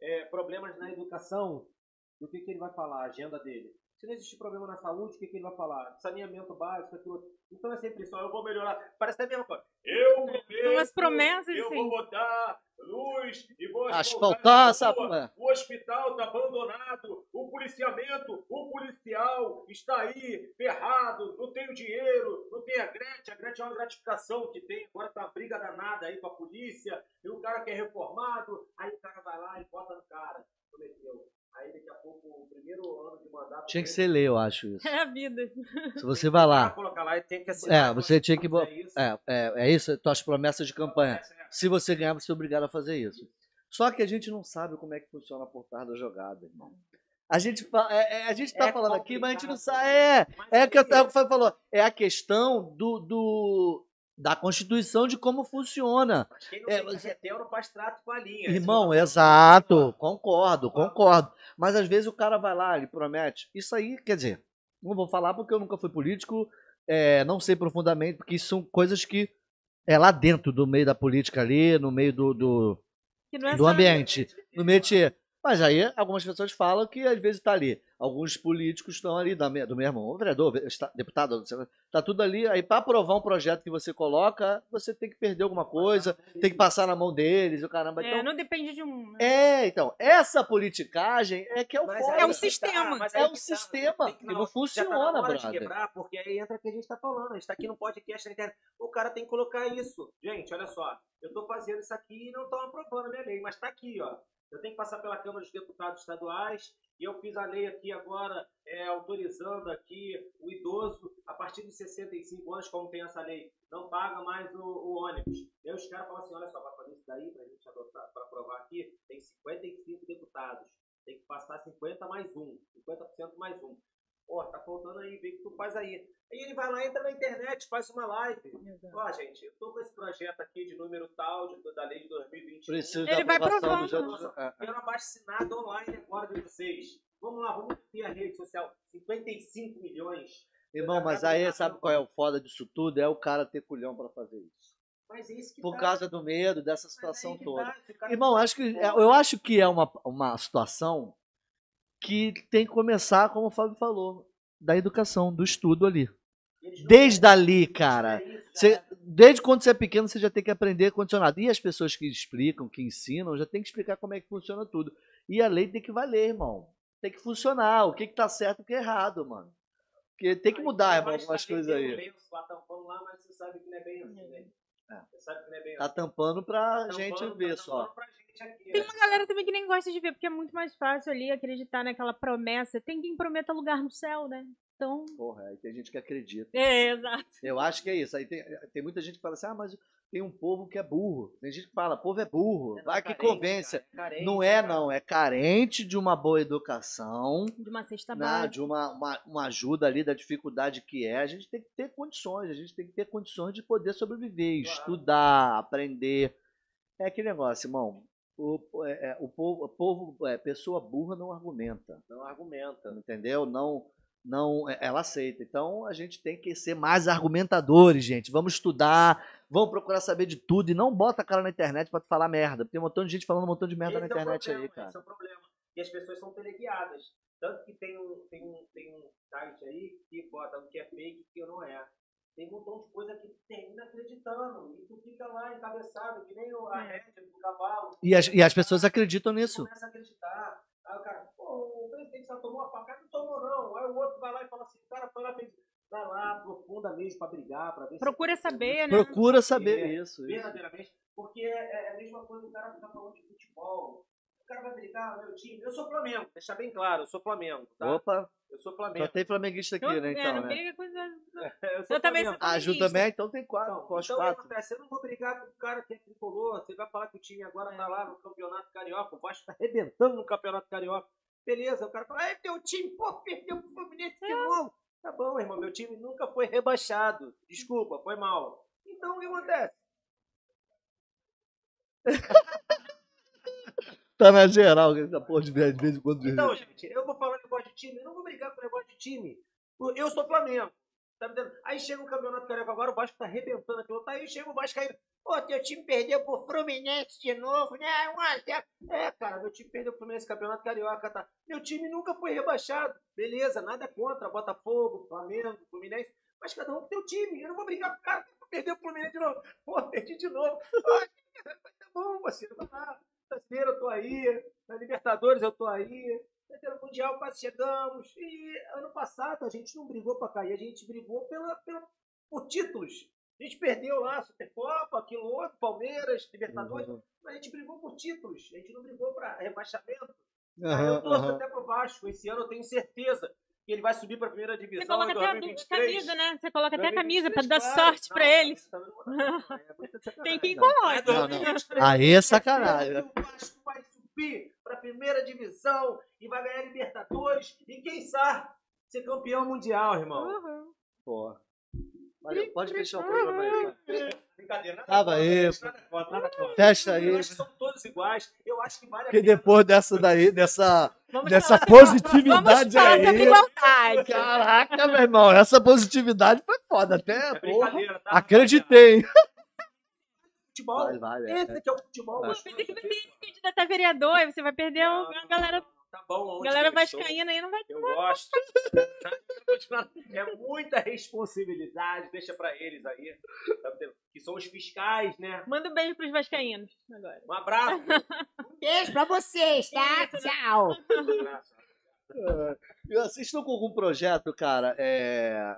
é, problemas na educação, do que, que ele vai falar, a agenda dele? Se não existir problema na saúde, o que, que ele vai falar? Saneamento básico, aquilo. Então é sempre isso, ó, eu vou melhorar. Parece até a mesma coisa. Eu prometo, São umas promessas, eu assim. vou botar luz e vou Asfaltar essa. rua. é. O hospital está abandonado, o policiamento, o policial está aí ferrado, não tem o dinheiro, não tem a Gretchen, a Gretchen é uma gratificação que tem, agora tá uma briga danada aí com a polícia, e o cara que é reformado, aí o cara vai lá e bota no cara, prometeu. Aí daqui a pouco, o primeiro ano de mandato... Tinha que ser lei, eu acho isso. É a vida. Se você vai lá. colocar lá e tem que assinar. É, você tinha que. É isso. É, é, é isso, tuas promessas de campanha. É Se você ganhar, você é obrigado a fazer isso. Só que a gente não sabe como é que funciona a por trás da jogada, irmão. A gente, é, é, a gente tá É falando aqui, mas a gente não sabe. É, é o que o Fábio falou. É a questão do, do, da Constituição de como funciona. Quem não É, tem você- carretel não faz trato com a linha. Irmão, é o- exato, concordo, concordo. Mas às vezes o cara vai lá, ele promete. Isso aí, quer dizer, não vou falar porque eu nunca fui político, é, não sei profundamente, porque isso são coisas que é lá dentro do meio da política ali, no meio do, do, Que não é do ambiente, no métier. Mas aí algumas pessoas falam que às vezes está ali. Alguns políticos estão ali da do mesmo, o vereador, está- deputado, está tudo ali. Aí para aprovar um projeto que você coloca, você tem que perder alguma coisa, tem que passar na mão deles, o caramba. É, Então, não depende de um. né? é, então, essa politicagem é que é o Mas foda. É um que tá, sistema. É aí um que tá, sistema tem que na não hora- funciona, tá brother. quebrar, porque aí entra o que a gente tá falando. A gente tá aqui no podcast na internet. O cara tem que colocar isso. Gente, olha só. Eu tô fazendo isso aqui e não estão aprovando a minha lei, mas tá aqui, ó. Eu tenho que passar pela Câmara dos Deputados Estaduais e eu fiz a lei aqui agora, é, autorizando aqui o idoso, a partir de 65 anos, como tem essa lei, não paga mais o, o ônibus. E aí os caras falam assim, olha só, para fazer isso daí, pra gente adotar, para aprovar aqui, tem 55 deputados. Tem que passar 50 mais um, 50% mais um. Pô, tá faltando aí, vê o que tu faz aí. Aí ele vai lá, entra na internet, faz uma live. Ó, gente, eu tô com esse projeto aqui de número tal, de, da lei de 2021. Preciso Ele da vai aprovação provando. é, é. Quero abaixo-assinado online agora de vocês. Vamos lá, vamos ter a rede social. 55 milhões. Irmão, mas aí sabe qual é o foda disso tudo? É o cara ter culhão pra fazer isso. Mas é isso que Por tá. causa do medo, dessa Mas situação toda. tá, Irmão, acho que, eu acho que é uma, uma situação que tem que começar, como o Fábio falou, da educação, do estudo ali. Desde ali, cara. É Você- desde quando você é pequeno, você já tem que aprender condicionado. E as pessoas que explicam, que ensinam, já tem que explicar como é que funciona tudo. E a lei tem que valer, irmão. Tem que funcionar. O que, que tá certo e o que é errado, mano. Porque tem que mudar, você irmão, algumas coisas aí. lá, tampando mas você sabe que não é bem assim, né? É. Você sabe que não é bem Tá assim. tampando pra Tá gente tampando, ver tá só. tampando pra gente Tem uma galera também que nem gosta de ver, porque é muito mais fácil ali acreditar naquela promessa. Tem quem prometa lugar no céu, né? Então. Porra, aí tem gente que acredita. É, exato. Eu acho que é isso. Aí tem, tem muita gente que fala assim, ah, mas tem um povo que é burro. Tem gente que fala, povo é burro. É Vai que carência, convence. cara, é carência, Não é, cara. não. É carente de uma boa educação, De uma cesta né, básica. de uma, uma, uma ajuda ali da dificuldade que é. A gente tem que ter condições. A gente tem que ter condições de poder sobreviver, Claro. estudar, aprender. É aquele negócio, irmão. O, é, é, o povo, o povo é, pessoa burra não argumenta Não argumenta. entendeu? Não, não, é- ela aceita. Então a gente tem que ser mais argumentadores, gente. Vamos estudar, vamos procurar saber de tudo e não bota a cara na internet pra tu falar merda. Tem um montão de gente falando um montão de merda Esse na é internet problema, aí, cara. Esse é o problema. E as pessoas são teleguiadas. Tanto que tem um, tem um, tem um site aí que bota o que é fake e o que não é. Tem um montão de coisa que termina acreditando. E tu fica lá encabeçado, que nem o- a É. rédea do cavalo. E as, e as pessoas acreditam nisso. Começa a acreditar. Aí o cara, pô, o presidente só tomou a facada, não tomou não. Aí o outro vai lá e fala assim, o cara foi lá, fez. Vai lá, aprofunda mesmo pra brigar, pra ver se- Procura saber, né? Procura saber isso. isso. verdadeiramente, porque porque é, é a mesma coisa do cara ficar falando de futebol. O cara vai brigar, meu time. Eu sou Flamengo, deixar bem claro, eu sou Flamengo, tá? Opa, Sou só Flamengo. tem flamenguista aqui, Eu- né? é, Então, não né? briga com os- Eu, Eu também sou A Ju também, então tem quatro, Então, as então o que quatro. acontece? Eu não vou brigar com o cara que é tricolor. Você vai falar que o time agora tá lá no Campeonato Carioca. O Vasco tá arrebentando no Campeonato Carioca. Beleza, o cara fala, é teu time, pô, perdeu pro Fluminense de novo. Tá bom, irmão, meu time nunca foi rebaixado. Desculpa, foi mal. Então o que acontece? Tá na geral, essa porra de vez em quando. Então, gente, eu vou falar time, eu não vou brigar com negócio de time. Eu sou Flamengo. Tá entendendo? Aí chega o Campeonato Carioca agora, o Vasco tá arrebentando aquilo. Tá aí chega o Vasco aí. Pô, teu time perdeu pro Fluminense de novo, né? É, cara, meu time perdeu pro Fluminense Campeonato Carioca, tá? Meu time nunca foi rebaixado. Beleza, nada contra Botafogo, Flamengo, Fluminense. Mas cada um tem o time. Eu não vou brigar com o cara que perdeu pro Fluminense de novo. Pô, perdi de novo. Tá bom, parceiro, vai lá. Eu tô aí. Na Libertadores, eu tô aí. No Mundial quase chegamos. E ano passado a gente não brigou pra cair, a gente brigou pela, pela, por títulos. A gente perdeu lá, Supercopa, aquilo outro, Palmeiras, Libertadores, Uhum. mas a gente brigou por títulos. A gente não brigou pra rebaixamento. Aham, eu torço aham. até pro Vasco. Esse ano eu tenho certeza que ele vai subir pra primeira divisão Você coloca até a 2023. camisa, né? Você coloca até a camisa pra 2023, dar claro. sorte pra Não, eles. Não, é muita sacanagem. Tem quem É coloque. 2023. Aí é sacanagem. O Vasco vai subir para a primeira divisão e vai ganhar Libertadores e quem sabe ser campeão mundial, irmão. Uhum. Porra. Valeu, pode fechar o programa aí. Brincadeira, nada Tava contra, aí, gente, nada contra, nada contra. Fecha Eu aí. acho que são todos iguais. Eu acho que vale a Porque pena. depois dessa daí, dessa, Vamos dessa falar- positividade Vamos aí. igualdade. Caraca, meu irmão, essa positividade foi foda. Até, É tá? acreditei? Futebol. Vale, vale. é. Esse que é o futebol. Vai. Eu pensei que você se candidatar a vereador, aí você vai perder a galera, Tá bom, onde galera vascaína aí, não vai Eu gosto. É muita responsabilidade, deixa pra eles aí, tá que são os fiscais, né? Manda um beijo pros vascaínos agora. Um abraço. Um beijo pra vocês, tá? Tchau. Um abraço. É, Vocês estão com algum projeto, cara, é,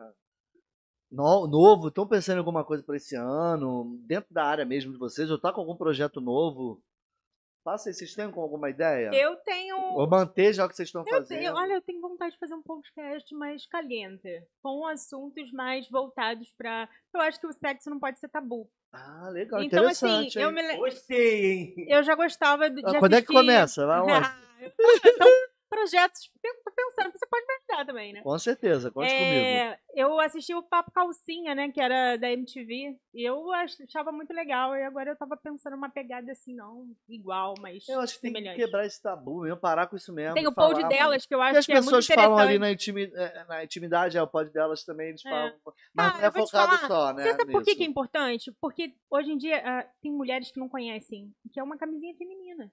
no- novo? Estão pensando em alguma coisa para esse ano? Dentro da área mesmo de vocês? Ou tá com algum projeto novo? Passa aí, vocês têm com alguma ideia? Eu tenho. Ou manter já o que vocês estão Eu fazendo? tenho, olha, eu tenho vontade de fazer um podcast mais caliente, com assuntos mais voltados pra. Eu acho que o sexo não pode ser tabu. Ah, legal, então, assim, interessante. eu, hein? me le- Gostei, hein? eu já gostava de. Ah, Quando é que assistir- começa? Vai onde? São projetos. Pensando que você pode me ajudar também, né? Com certeza, conte comigo. É, eu assisti o Papo Calcinha, né? Que era da MTV. E eu ach- achava muito legal. E agora eu tava pensando uma pegada assim, não igual, mas Eu acho que tem que quebrar esse tabu mesmo, parar com isso mesmo. Tem o pod delas, que eu acho as que é muito pessoas falam ali na, intimi- eh, na intimidade, é o pod delas também, eles É. falam. Mas Ah, não é focado falar, só, né? Você sabe por que, que é importante? Porque hoje em dia ah, tem mulheres que não conhecem, que é uma camisinha feminina.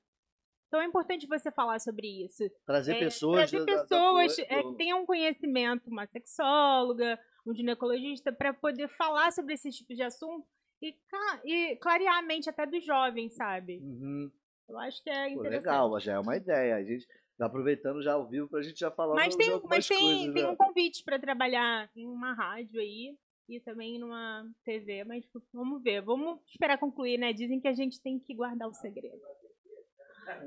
Então é importante você falar sobre isso. Trazer É, pessoas. trazer da- da- da pessoas coisa, é, que tenham um conhecimento, uma sexóloga, um ginecologista, para poder falar sobre esses tipos de assunto e, e clarear a mente até dos jovens, sabe? Uhum. Eu acho que é Pô, interessante. legal, já é uma ideia. A gente tá aproveitando já ao vivo pra gente já falar Mas tem, mas tem, coisas, tem né? um convite para trabalhar em uma rádio aí e também numa TV, mas vamos ver, vamos esperar concluir, né? Dizem que a gente tem que guardar o segredo.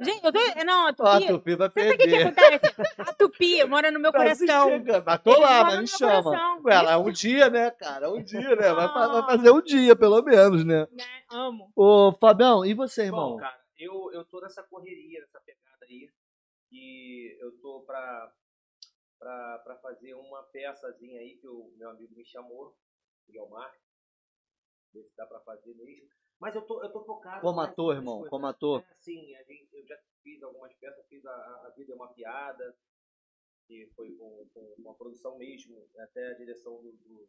Gente, eu tô. Não, a Ó, a Tupi. Tupi vai Você sabe o que, que perder. acontece? A Tupi mora no meu Tá coração. chegando. Mas tô Eles lá, mas me chama. coração. Ué, ela é um dia, né, cara? Um dia, né? Vai, vai Ah. fazer um dia, pelo menos, né? Né? Amo. Ô, Fabião, e você, irmão? Bom, cara, eu, eu tô nessa correria, nessa pegada aí. E eu tô pra, pra, pra fazer uma peçazinha aí que o meu amigo me chamou, Miguel Marques. Ver se dá pra fazer mesmo. Mas eu tô, eu tô focado. Como ator, irmão, coisas. como ator. É, sim, a gente, eu já fiz algumas peças, fiz a, a Vida é uma Piada, que foi com, com, com a produção mesmo, até a direção do, do,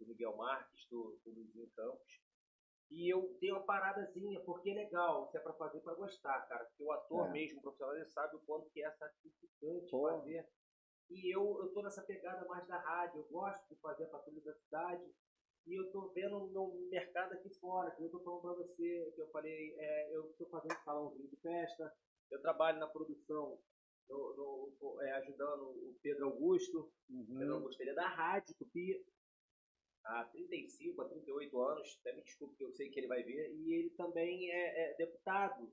do Miguel Marques, do, do Luizinho Campos. E eu dei uma paradazinha, porque é legal, isso é pra fazer pra gostar, cara. Porque o ator É. mesmo, o profissional, ele sabe o quanto que é sacrificante Pô. fazer. E eu, eu tô nessa pegada mais da rádio, eu gosto de fazer a patrulha da cidade. E eu tô vendo no mercado aqui fora, que eu tô falando pra você, que eu falei, é, eu tô fazendo salãozinho de festa, eu trabalho na produção, no, no- é, ajudando o Pedro Augusto, Pedro Uhum. Augusto ele é da rádio Tupi, há 35 a 38 anos, até me desculpe que eu sei que ele vai ver, e ele também é, é deputado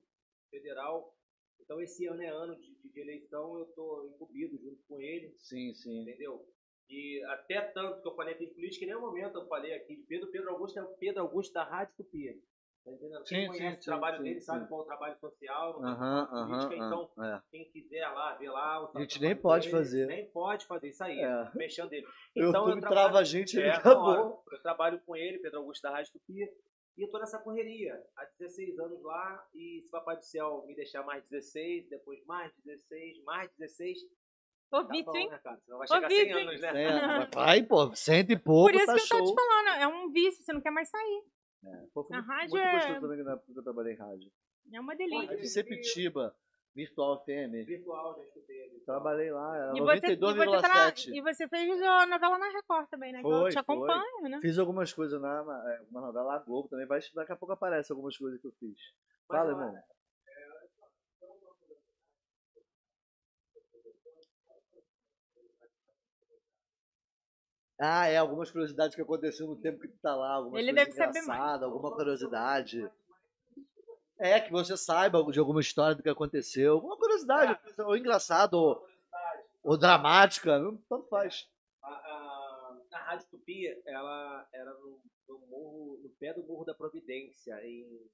federal. Então esse ano é ano de, de eleição, eu estou incumbido junto com ele, Sim, sim. entendeu? E até tanto que eu falei aqui de política, em nenhum momento eu falei aqui de Pedro. Pedro Augusto é o Pedro Augusto da Rádio Tupi. Tá entendendo? Quem Sim, conhece sim, o trabalho sim, dele sabe qual é o trabalho social, aham, política, então é. quem quiser lá, ver lá. o A gente nem pode dele, fazer. Nem pode fazer isso aí, É. mexendo dele. O Então eu trabalho, trava a gente e é, acabou. na hora. Eu trabalho com ele, Pedro Augusto da Rádio Tupi, e eu tô nessa correria. Há 16 anos lá, e se Papai do Céu me deixar mais 16, depois mais 16, mais 16, Ô, tá vício, bom, hein? né, cara? Senão vai Ô, chegar 100 vício, hein? anos, né? É, vai, pô, cento e pouco, Por isso tá que eu tô te falando, é um vício, você não quer mais sair. Pô, foi A muito, rádio muito é- gostoso também na época que eu trabalhei em rádio. É uma Pô, delícia. Rádio Sepitiba, Virtual FM. Virtual, já escutei. Trabalhei lá, era E você, e, você tra... 92,7. e você fez a novela na Record também, né? que eu Foi, te foi. acompanho, né? Fiz algumas coisas na, na é, uma novela lá, Globo também. Vai, daqui a pouco aparece algumas coisas que eu fiz. Mas, Fala, irmão. Ah, é, algumas curiosidades que aconteceu no tempo que tu tá lá, algumas Ele deve saber engraçadas, alguma curiosidade. É, que você saiba de alguma história do que aconteceu, alguma curiosidade, ou engraçado, ou, ou dramática, não, tanto faz. A, a, a Rádio Tupi, ela era no, no morro, no pé do Morro da Providência, em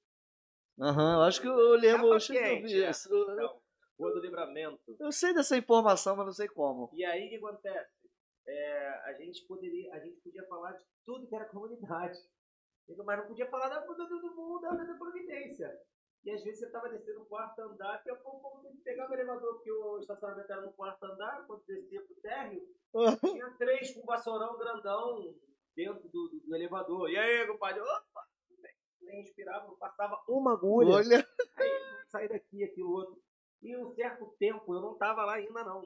Aham, eu acho que eu lembro, acho que eu vi é. isso. Então, Rua do Livramento. Eu sei dessa informação, mas não sei como. E aí o que acontece? É, a gente poderia, a gente podia falar de tudo que era comunidade. Mas não podia falar da, do, do, do morro da, da Providência. E às vezes você estava descendo o quarto andar, que eu pegava o elevador, porque o estacionamento era no quarto andar, quando descia pro térreo, tinha três com um vassourão grandão dentro do, do- do elevador. E aí, compadre? Opa! Nem respirava, não passava uma agulha. Olha, Aí sair daqui, aquilo outro. E um certo tempo, eu não tava lá ainda não.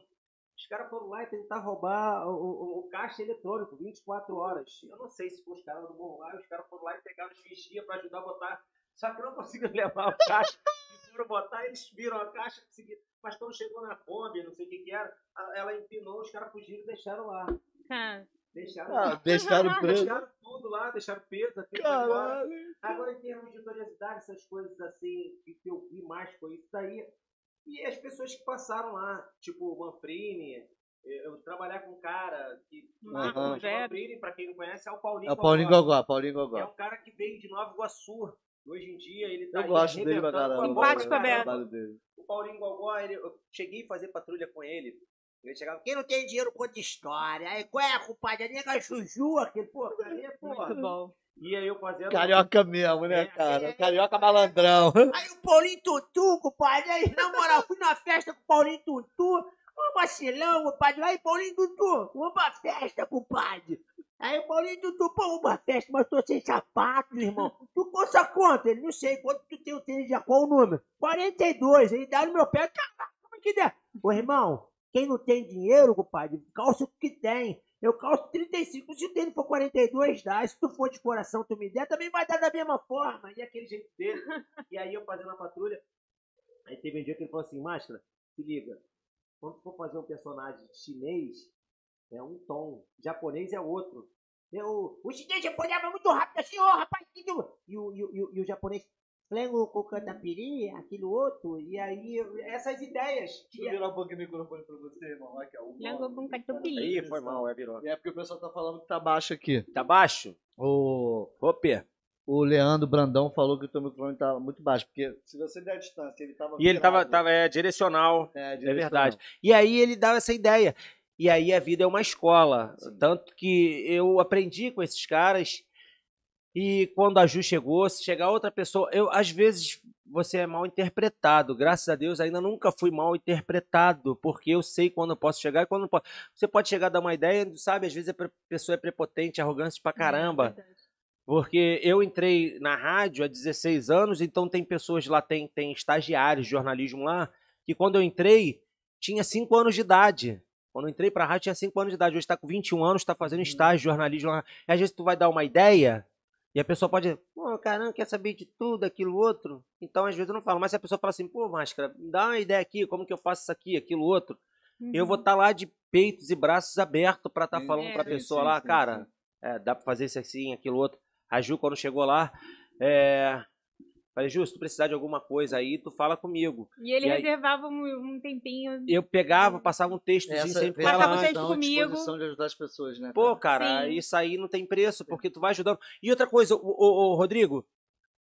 Os caras foram lá e tentar roubar o, o- o caixa eletrônico, 24 horas. Eu não sei se foi os caras do morro lá, os caras foram lá e pegaram os fichinhas pra ajudar a botar. Só que eu não conseguiram levar o caixa. E foram botar, eles viram a caixa, conseguiram. Mas quando chegou na Kombi, não sei o que que era, ela empinou, os caras fugiram e deixaram lá. Cara, Deixaram ah, lá. deixaram preso. Deixaram tudo lá, deixaram peso. Caralho. Agora, em termos de curiosidade, essas coisas assim, que que eu vi mais foi isso daí. E as pessoas que passaram lá, tipo o Manfrini, eu trabalhar com um cara que. O Velho. Manfrini, pra quem não conhece, é o Paulinho. É o Paulinho Gogó. Gogó, Paulinho É Gogó. um cara que veio de Nova Iguaçu. Hoje em dia ele tá Eu gosto dele pra caramba. Simpático, dele. O Paulinho Gogó, ele, eu cheguei a fazer patrulha com ele. Ele chegava. Quem não tem dinheiro conta história. Aí, qual é, compadre? A nega chuju, aquele, pô, Aí, pô, muito bom. E aí eu fazendo. Carioca mesmo, né, É, cara? é. Carioca malandrão. Aí o Paulinho Tutu, compadre. Aí, na moral, fui na festa com o Paulinho Tutu. Um vacilão, compadre. Aí, Paulinho Tutu, uma festa, compadre. Aí o Paulinho Tutu, pô, uma festa, mas tô sem sapato, irmão. Tu conta quanto? Ele não sei quanto tu tem o tênis de qual o número? 42. Ele dá no meu pé, caraca, como é que der? Ô, irmão, quem não tem dinheiro, compadre, calça o que tem. Eu calço 35. Se o tênis for 42, dá. Se tu for de coração, tu me der, também vai dar da mesma forma. e aquele jeito dele. e aí eu fazendo a patrulha. Aí teve um dia que ele falou assim, máscara, se liga. Quando tu for fazer um personagem chinês, é um tom. Japonês é outro. Eu, O chinês japonês muito rápido assim, ô rapaz. e, o, e o- e o japonês, flengo com cantapiri, aquilo outro. E aí, essas ideias. Deixa eu virar um pouquinho o microfone pra você, irmão. Aqui, ó. o Lengo nome. com. Ih, foi mal, é virou. É porque o pessoal tá falando que tá baixo aqui. Tá baixo? O, Opa. o Leandro Brandão falou que o teu microfone tá muito baixo. Porque se você der a distância, ele tava. E ele tava, virado. tava é, direcional. É, É direcional. verdade. E aí ele dava essa ideia. E aí a vida é uma escola. Sim. Tanto que eu aprendi com esses caras. E quando a Ju chegou, se chegar outra pessoa, eu às vezes você é mal interpretado. Graças a Deus ainda nunca fui mal interpretado, porque eu sei quando eu posso chegar e quando não posso. Você pode chegar a dar uma ideia, sabe? Às vezes a pessoa é prepotente, arrogante pra caramba. É. Porque eu entrei na rádio há 16 anos, então tem pessoas lá, tem, tem estagiários de jornalismo lá, que quando eu entrei, tinha 5 anos de idade. Quando eu entrei pra rádio, tinha 5 anos de idade. Hoje está com 21 anos, está fazendo estágio de jornalismo lá. E às vezes tu vai dar uma ideia, e a pessoa pode dizer, pô, caramba, quer saber de tudo, aquilo, outro. Então, às vezes eu não falo. Mas se a pessoa fala assim, pô, Máscara, me dá uma ideia aqui, como que eu faço isso aqui, aquilo, outro. Eu vou Uhum. estar lá de peitos e braços abertos para estar Sim, falando é. pra sim, pessoa sim, lá, sim, cara. sim. é, dá pra fazer isso assim, aquilo outro. A Ju, quando chegou lá, é, falei, Ju, se tu precisar de alguma coisa aí, tu fala comigo. E ele E aí- reservava um, um tempinho. Eu pegava, passava um textozinho Essa sempre essa ela Passava um antes. texto comigo. disposição de ajudar as pessoas, né? Pô, cara? cara, Sim. isso aí não tem preço, porque tu vai ajudando. E outra coisa, o, o- o Rodrigo,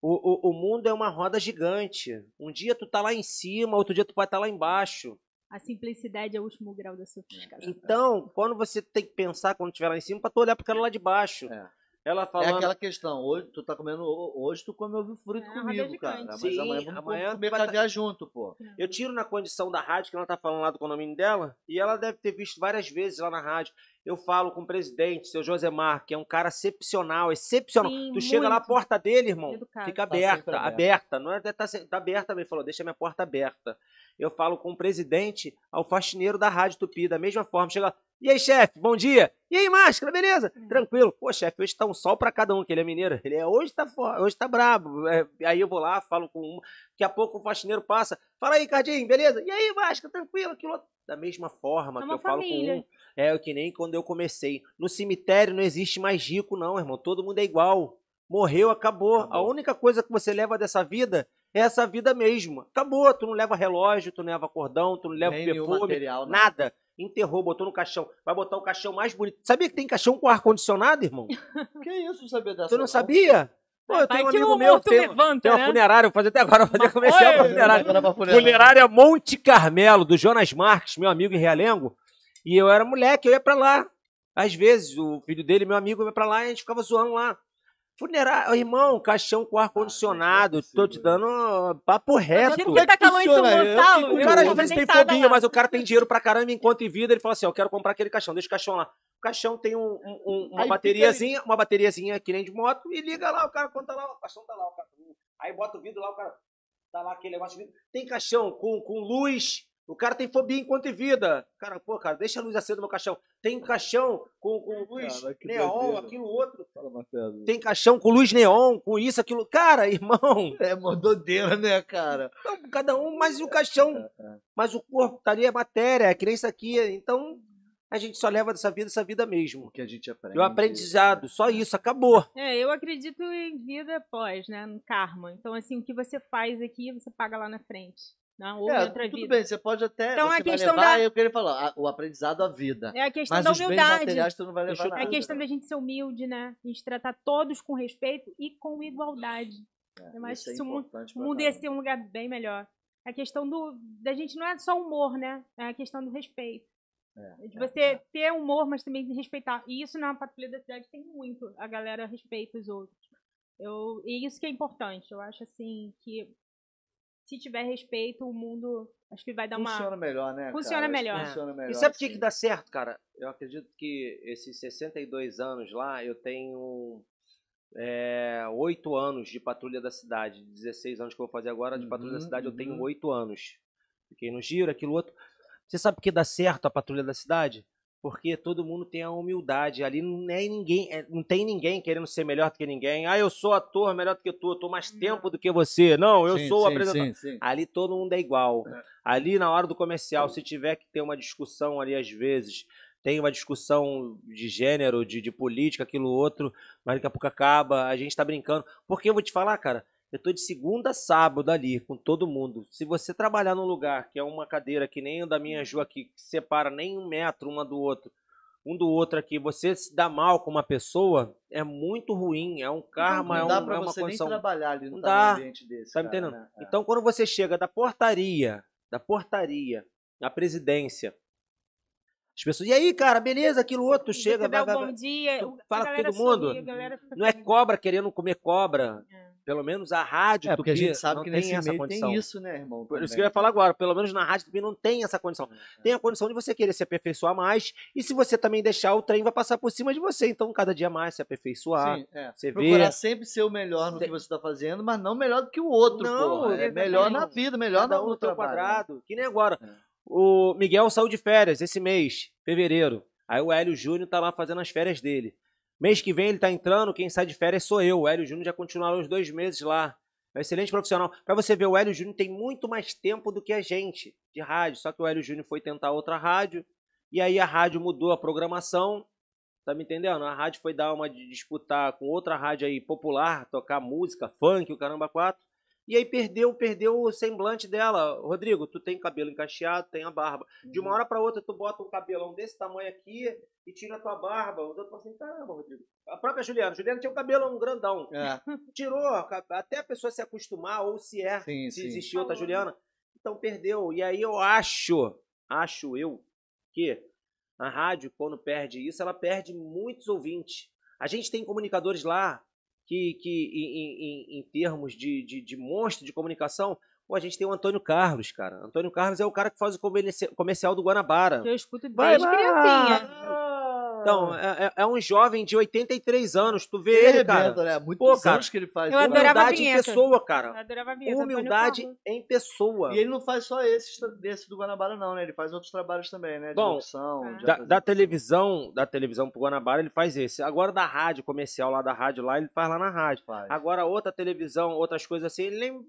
o, o, o mundo é uma roda gigante. Um dia tu tá lá em cima, outro dia tu vai estar lá embaixo. A simplicidade é o último grau da sofisticação. Então, quando você tem que pensar quando estiver lá em cima, pra tu olhar pro cara lá de baixo. É. Ela É falando. aquela questão, hoje tu tá comendo, hoje tu come ovo frito É, comigo, cara. Mas Sim, amanhã vamos amanhã comer tá caviar junto, pô. Eu tiro na condição da rádio, que ela tá falando lá do condomínio dela, e ela deve ter visto várias vezes lá na rádio. Eu falo com o presidente, seu Josemar, que é um cara excepcional, excepcional. Sim, tu chega lá, a muito. porta dele, irmão, Educado. fica Tá aberta, aberta. aberta. Não é tá, tá aberta, ele falou, deixa minha porta aberta. Eu falo com o presidente ao faxineiro da Rádio Tupi, da mesma forma. Chega lá, e aí, chefe, bom dia. E aí, máscara, beleza? É. Tranquilo. Pô, chefe, hoje tá um sol pra cada um, que ele é mineiro. Ele é, hoje tá, hoje tá brabo. É, aí eu vou lá, falo com um. Daqui a pouco o faxineiro passa. Fala aí, Cardinho, beleza? E aí, máscara, tranquilo, aquilo. Da mesma forma É que eu falo família. com um. É que nem quando eu comecei. No cemitério não existe mais rico, não, irmão. Todo mundo é igual. Morreu, acabou. A Acabou. única coisa que você leva dessa vida é essa vida mesmo. Acabou. Tu não leva relógio, tu não leva cordão, tu não leva Nem perfume, material, nada. nada. Enterrou, botou no caixão. Vai botar o caixão mais bonito. Sabia que tem caixão com ar-condicionado, irmão? Que isso, não sabia dessa Tu não sabia? Pô, eu Vai tenho um que amigo meu, tem, levanta, tem uma né? funerária, eu vou fazer até agora, vou fazer comercial pra funerária. Funerária. Funerária Monte Carmelo, do Jonas Marques, meu amigo em Realengo. E eu era moleque, eu ia pra lá. Às vezes, o filho dele, meu amigo, ia pra lá e a gente ficava zoando lá. Funerária, irmão, caixão com ar-condicionado. Ah, é tô te dando papo reto. Gente, que tá calor em São funciona? Eu O cara às vezes tem fobia, lá. mas o cara tem dinheiro pra caramba enquanto em vida. Ele fala assim: ó, eu quero comprar aquele caixão, deixa o caixão lá. O caixão tem um- um- um- uma Aí bateriazinha, uma bateriazinha que nem de moto, e liga lá, o cara conta lá, o caixão tá lá, o cara, aí bota o vidro lá, o cara tá lá aquele negócio de vidro. Tem caixão com, com luz. O cara tem fobia enquanto em vida. Cara, pô, cara, deixa a luz acesa no meu caixão. Tem caixão com, com luz Cara, neon, doideira. aquilo, outro. Fala, Marcelo. Tem caixão com luz neon, com isso, aquilo. Cara, irmão, É mododeira, né, cara? então, cada um, mas o caixão mas o corpo tá ali, é matéria, é que nem isso aqui. Então, a gente só leva dessa vida essa vida mesmo. O que a gente aprende. E o aprendizado, só isso, acabou. É, eu acredito em vida após, né? No karma. Então, assim, o que você faz aqui, você paga lá na frente. Não? Ou É, outra tudo vida. bem, você pode até. Então, você a vai questão levar, da- é o que ele falou, a- o aprendizado à vida. É a questão Mas da os bens humildade. materiais tu não vai levar eu- nada. É a questão da gente ser humilde, né? A gente tratar todos com respeito e com igualdade. Eu acho Isso é que se o mundo- importante O pra mundo ia ser um lugar bem melhor. A questão do, da gente não é só humor, né? É a questão do respeito. É, De é, você é. ter humor, mas também de respeitar. E isso na patrulha da cidade tem muito. A galera respeita os outros. Eu, e isso que é importante. Eu acho assim que se tiver respeito, o mundo acho que vai dar uma. Funciona melhor, né? Funciona cara? Melhor. Funciona melhor. E sabe por que, que dá certo, cara? Eu acredito que esses 62 anos lá, eu tenho é, 8 anos de patrulha da cidade. 16 anos que eu vou fazer agora de patrulha da Uhum, cidade, eu tenho uhum. 8 anos. Fiquei no giro, aquilo outro. Você sabe por que dá certo a patrulha da cidade? Porque todo mundo tem a humildade. Ali não, é ninguém, é- não tem ninguém querendo ser melhor do que ninguém. Ah, eu sou ator melhor do que tu, eu tô mais tempo do que você. Não, eu Sim, sou o sim, apresentador. Sim, sim. Ali todo mundo é igual. É. Ali na hora do comercial, se tiver que ter uma discussão ali às vezes, tem uma discussão de gênero, de, de política, aquilo outro, mas daqui a pouco acaba, a gente tá brincando. Porque eu vou te falar, cara, eu tô de segunda a sábado ali com todo mundo. Se você trabalhar num lugar que é uma cadeira que nem o da minha Ju aqui, que separa nem um metro uma do outro, um do outro aqui, você se dá mal com uma pessoa, é muito ruim, é um karma, não é, dá um- pra é uma você nem condição. trabalhar ali Não no dá. ambiente desse. Tá me entendendo? né? É. Então, quando você chega da portaria, da portaria, na presidência, as pessoas, e aí, cara, beleza, aquilo outro, Você chega, vai, vai, bom dia. tu fala com todo mundo. Não é cobra querendo comer cobra. É. Pelo menos a rádio É, porque a gente sabe não que tem nesse essa meio condição. tem isso, né, irmão? Por isso também. que eu ia falar agora, pelo menos na rádio Tupi não tem essa condição. Tem a condição de você querer se aperfeiçoar mais, e se você também deixar, o trem vai passar por cima de você. Então, cada dia mais se aperfeiçoar. Sim, é. você Procurar vê. sempre ser o melhor no que você está fazendo, mas não melhor do que o outro, Não, porra. É melhor na vida, melhor Cada no, um no trabalho, né? quadrado. Que nem agora. O Miguel saiu de férias esse mês, fevereiro. Aí o Hélio Júnior tá lá fazendo as férias dele. Mês que vem ele tá entrando, quem sai de férias sou eu. O Hélio Júnior já continuará os dois meses lá. É um excelente profissional. Pra você ver, o Hélio Júnior tem muito mais tempo do que a gente de rádio. Só que o Hélio Júnior foi tentar outra rádio. E aí a rádio mudou a programação. Tá me entendendo? A rádio foi dar uma de disputar com outra rádio aí popular, tocar música, funk, o caramba quatro. E aí perdeu, perdeu o semblante dela. Rodrigo, tu tem cabelo encaixeado, tem a barba. De uma hora pra outra, tu bota um cabelão desse tamanho aqui e tira a tua barba. O doutor fala assim, caramba, Rodrigo. A própria Juliana. Juliana tinha um cabelão grandão. É, Tirou, até a pessoa se acostumar, ou se é, sim, se sim. existir outra Falou. Juliana. Então perdeu. E aí eu acho, acho eu, que a rádio, quando perde isso, ela perde muitos ouvintes. A gente tem comunicadores lá que, que em, em- em termos de, de, de monstro de comunicação, pô, a gente tem o Antônio Carlos, cara. Antônio Carlos é o cara que faz o comerci- comercial do Guanabara. Eu escuto desde criancinha. Então, é, é- é um jovem de 83 anos. Tu vê Ele ele, cara. arrebenta, né? Muitos Pô, cara, anos que ele faz. eu isso. adorava a Humildade em pessoa, Eu cara. adorava a vinheta, Humildade em pessoa. E ele não faz só esse, desse do Guanabara, não, né? Ele faz outros trabalhos também, né? De Bom, Ah. de Da, da televisão, da televisão pro Guanabara, ele faz esse. Agora da rádio comercial lá da rádio lá, ele faz lá na rádio. Faz. Agora outra televisão, outras coisas assim, ele nem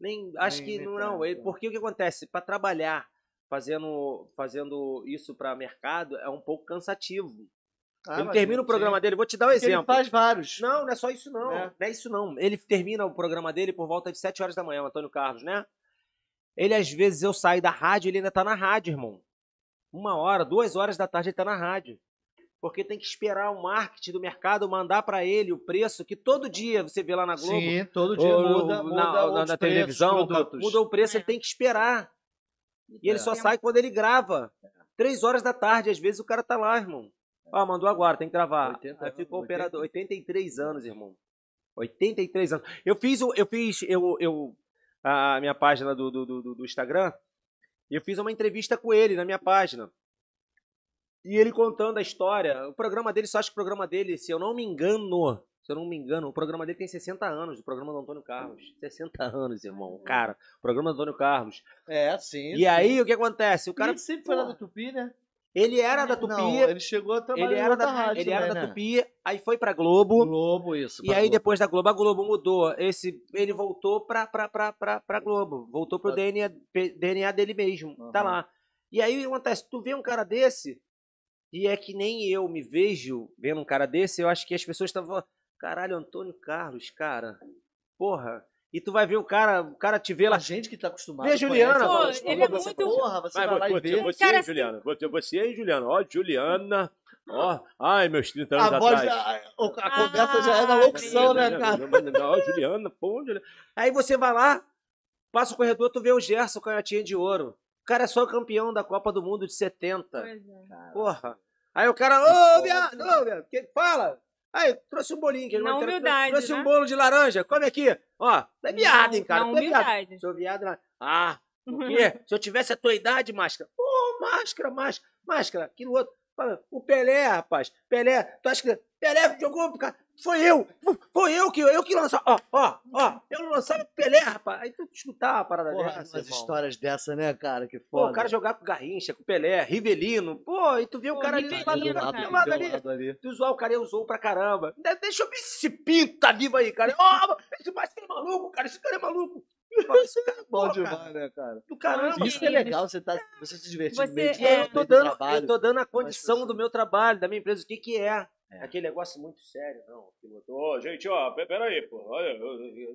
nem acho Nem- que nem não, não. Ele, é. porque o que acontece? Para trabalhar fazendo fazendo isso para mercado é um pouco cansativo. Ah, ele termina o sim. programa dele, vou te dar um Porque Ele exemplo. faz vários. Não, não é só isso não. É. Não é isso não. Ele termina o programa dele por volta de 7 horas da manhã, o Antônio Carlos, né? Ele, às vezes, eu saio da rádio, ele ainda tá na rádio, irmão. Uma hora, duas horas da tarde ele tá na rádio. Porque tem que esperar o marketing do mercado mandar para ele o preço que todo dia você vê lá na Globo. Sim, todo dia ou muda, na, muda na- na preços, televisão, produtos. mudou o preço, É. ele tem que esperar. E ele É. só sai quando ele grava. Três horas da tarde, às vezes o cara tá lá, irmão. Ó, mandou agora, tem que gravar. 80 Aí ficou 80. operador. 83 anos, irmão. 83 anos. Eu fiz, o- eu fiz, eu, eu, a minha página do, do, do, do Instagram, e eu fiz uma entrevista com ele na minha página. E ele contando a história. O programa dele, só acho que o programa dele, se eu não me engano, se eu não me engano, o programa dele tem 60 anos, o programa do Antônio Carlos. 60 anos, irmão. Cara, o programa do Antônio Carlos. É, sim. E aí, o que acontece? O cara cara, sempre foi lá da Tupi, né? ele era da Tupi, Não, ele chegou a trabalhar ele era da, rádio ele era também, da né? Tupi, aí foi pra Globo. Globo, isso. E aí, Globo. depois da Globo, a Globo mudou. Esse, ele voltou pra, pra, pra, pra, pra Globo. Voltou pro Tá. DNA, DNA dele mesmo. Tá Aham. lá. E aí, o que acontece? Tu vê um cara desse, e é que nem eu me vejo vendo um cara desse, eu acho que as pessoas estavam. Caralho, Antônio Carlos, cara. Porra. E tu vai ver o cara, o cara te vê lá. A gente que tá acostumado. Vê a Juliana, Pô, ele é você- muito- Porra, você Vai, vai lá e você, vê. você, Cara, hein, Juliana? Você, você, hein, Juliana? Ó, Juliana. Ó, ai, meus 30 anos A voz, atrás. já, a, a Ah, conversa já é na locução, né, cara? Ó, Juliana, pô, Juliana. Aí você vai lá, passa o corredor, tu vê o Gerson canhotinha de ouro. O cara é só campeão da Copa do Mundo de 70. Pois é. Porra. Aí o cara, ô, viado, ô, viado, que fala? Aí, trouxe um bolinho. Que Na não humildade, Trouxe né? um bolo de laranja, come aqui. Ó, é viado, hein, cara. Na tu é viado. humildade. Sou viado. lá. Ah, o quê? Se eu tivesse a tua idade, máscara. Pô, máscara, máscara, máscara. Aquilo outro. O Pelé, rapaz. Pelé, tu acha que. Pelé jogou, cara. Foi eu. Foi eu que, eu que lançava. Ó, ó, ó. Eu lançava o Pelé, rapaz. Aí tu escutava a parada Porra, dessa. umas irmão. histórias dessa, né, cara? Que Pô, foda. o cara jogar com Garrincha, com Pelé, Rivelino. Pô, e tu vê o Pô, cara ali do lado do do cara. lado, ali. Tu zoar o cara, usou pra caramba. De- Deixa eu ver se esse tá vivo aí, cara. Ó, esse máscara é maluco, cara. Esse cara é maluco. Esse cara é Bom demais, cara. né, cara? Do caramba. Isso que é legal, você, tá, você se divertir Você- no meio de é, Eu tô, dando, trabalho. eu tô dando a condição do meu trabalho, da minha empresa, o que que é. É. Aquele negócio muito sério, não. Ô, gente, ó, pe- peraí, pô. Olha,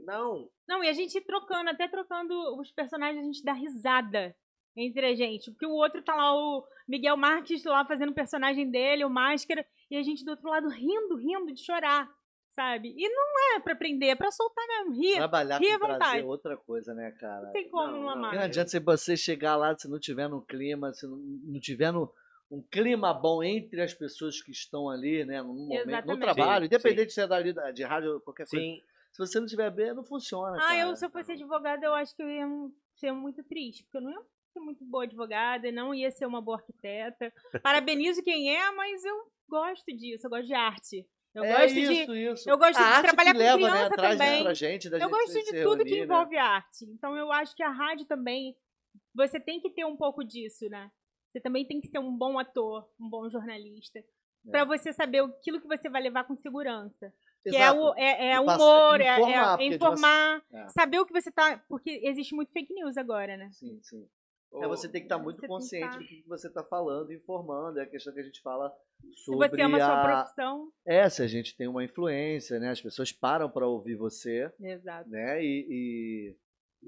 não. Não, e a gente trocando, até trocando os personagens, a gente dá risada entre a gente. Porque o outro tá lá, o Miguel Marques lá fazendo o personagem dele, o Máscara, e a gente do outro lado rindo, rindo de chorar, sabe? E não é pra prender, é pra soltar mesmo, rir. Trabalhar ri à com prazer vontade. é outra coisa, né, cara? Não tem como Não, não, não. amar. Não adianta você chegar lá se não tiver no clima, se não, não tiver no, um clima bom entre as pessoas que estão ali, né, no momento, no Exatamente. trabalho, Sim, independente se é dali da- de rádio ou qualquer coisa. Sim. Se você não tiver bem, não funciona. Ah, cara. eu, se eu fosse advogada, eu acho que eu ia ser muito triste, porque eu não ia ser muito boa advogada, não ia ser uma boa arquiteta. Parabenizo quem é, mas eu gosto disso, eu gosto de arte. Eu é gosto isso, de. isso. eu gosto A de trabalhar que com leva, criança né, traz isso também. pra gente, da Eu gente gosto de tudo que reunir, né? envolve arte. Então eu acho que a rádio também. Você tem que ter um pouco disso, né? Você também tem que ser um bom ator, um bom jornalista. É. Pra você saber aquilo que você vai levar com segurança. Que é, Exato. o, é, é passa- humor, é- informar, é, porque, é informar, é. saber o que você tá. Porque existe muito fake news agora, né? Sim, sim. É, você tem que estar Você muito que consciente tá- do que você está falando, informando. É a questão que a gente fala Se sobre você ama a sua a... profissão. É, se a gente tem uma influência, né? As pessoas param para ouvir você, Exato. né? E, e,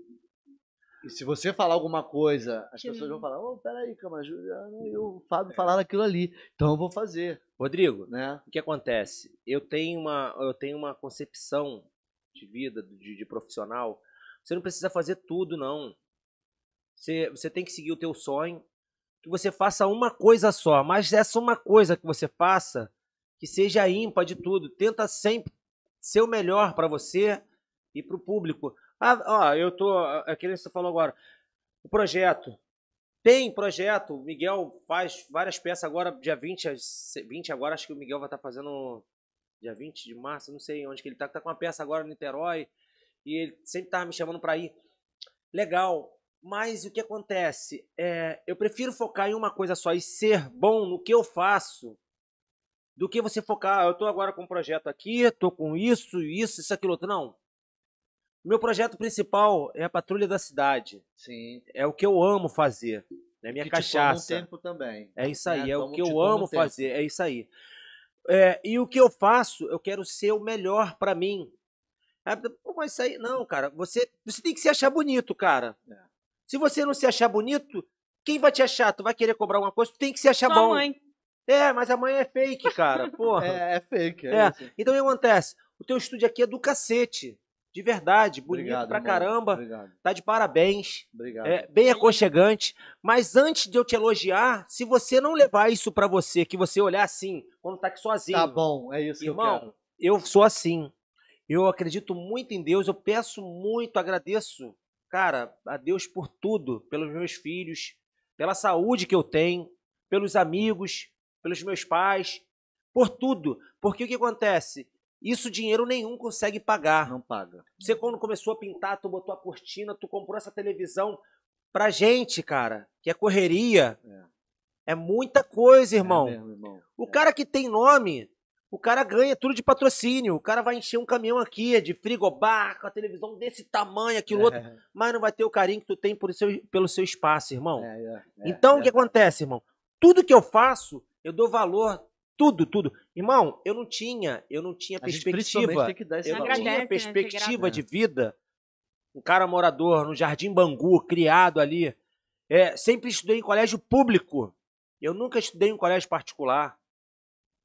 e se você falar alguma coisa, as Que pessoas vão falar, ô, peraí, calma, a Juliana e o Fábio falaram aquilo ali, então eu vou fazer, Rodrigo, né? o que acontece? Eu tenho uma, eu tenho uma concepção de vida, de, de profissional. Você não precisa fazer tudo, não. Você, você tem que seguir o teu sonho, que você faça uma coisa só, mas essa uma coisa que você faça, que seja ímpar de tudo. Tenta sempre ser o melhor para você e para o público. Ah, ó, eu tô, é que você falou agora, o projeto. Tem projeto, o Miguel faz várias peças agora, dia 20, às 20 agora, acho que o Miguel vai estar fazendo dia 20 de março, não sei onde que ele tá, tá com uma peça agora no Niterói, e ele sempre tava me chamando para ir. Legal, mas o que acontece? É, eu prefiro focar em uma coisa só e ser bom no que eu faço, do que você focar, eu tô agora com um projeto aqui, tô com isso, isso, isso, aquilo outro. Não. Meu projeto principal é a Patrulha da Cidade. Sim. É o que eu amo fazer. É minha que te cachaça. um tempo também. É isso aí, né? é o que te eu amo tempo. fazer, é isso aí. É, e o que eu faço, eu quero ser o melhor pra mim. Ah, Pô, mas isso aí, não, cara, você, você tem que se achar bonito, cara. É. Se você não se achar bonito, quem vai te achar? Tu vai querer cobrar alguma coisa, tu tem que se achar Sua bom. mãe. É, mas a mãe é fake, cara, porra. É, é fake, é, É. Então o que acontece? O teu estúdio aqui é do cacete, de verdade, bonito Obrigado, pra irmão. caramba, Obrigado, tá de parabéns. obrigado. É bem aconchegante, mas antes de eu te elogiar, se você não levar isso pra você, que você olhar assim, quando tá aqui sozinho, Tá bom, é isso que eu irmão, quero. eu, sou assim. Eu acredito muito em Deus, eu peço muito, agradeço, cara, a Deus por tudo, pelos meus filhos, pela saúde que eu tenho, pelos amigos, pelos meus pais, por tudo. Porque o que acontece? Isso dinheiro nenhum consegue pagar. Não paga. Você quando começou a pintar, tu botou a cortina, tu comprou essa televisão pra gente, cara, que é correria. É, muita coisa, irmão. É mesmo, irmão. o cara que tem nome, o cara ganha tudo de patrocínio. O cara vai encher um caminhão aqui de frigobar com a televisão desse tamanho, aquilo outro, É, mas não vai ter o carinho que tu tem por seu, pelo seu espaço, irmão. é, é, é, Então, é. o que acontece, irmão? Tudo que eu faço, eu dou valor, tudo, tudo. Irmão, eu não tinha, eu não tinha A perspectiva. tem que dar esse Eu não. Agradece, tinha né, perspectiva de vida. Um cara morador no Jardim Bangu, criado ali. É, sempre estudei em colégio público. Eu nunca estudei em colégio particular.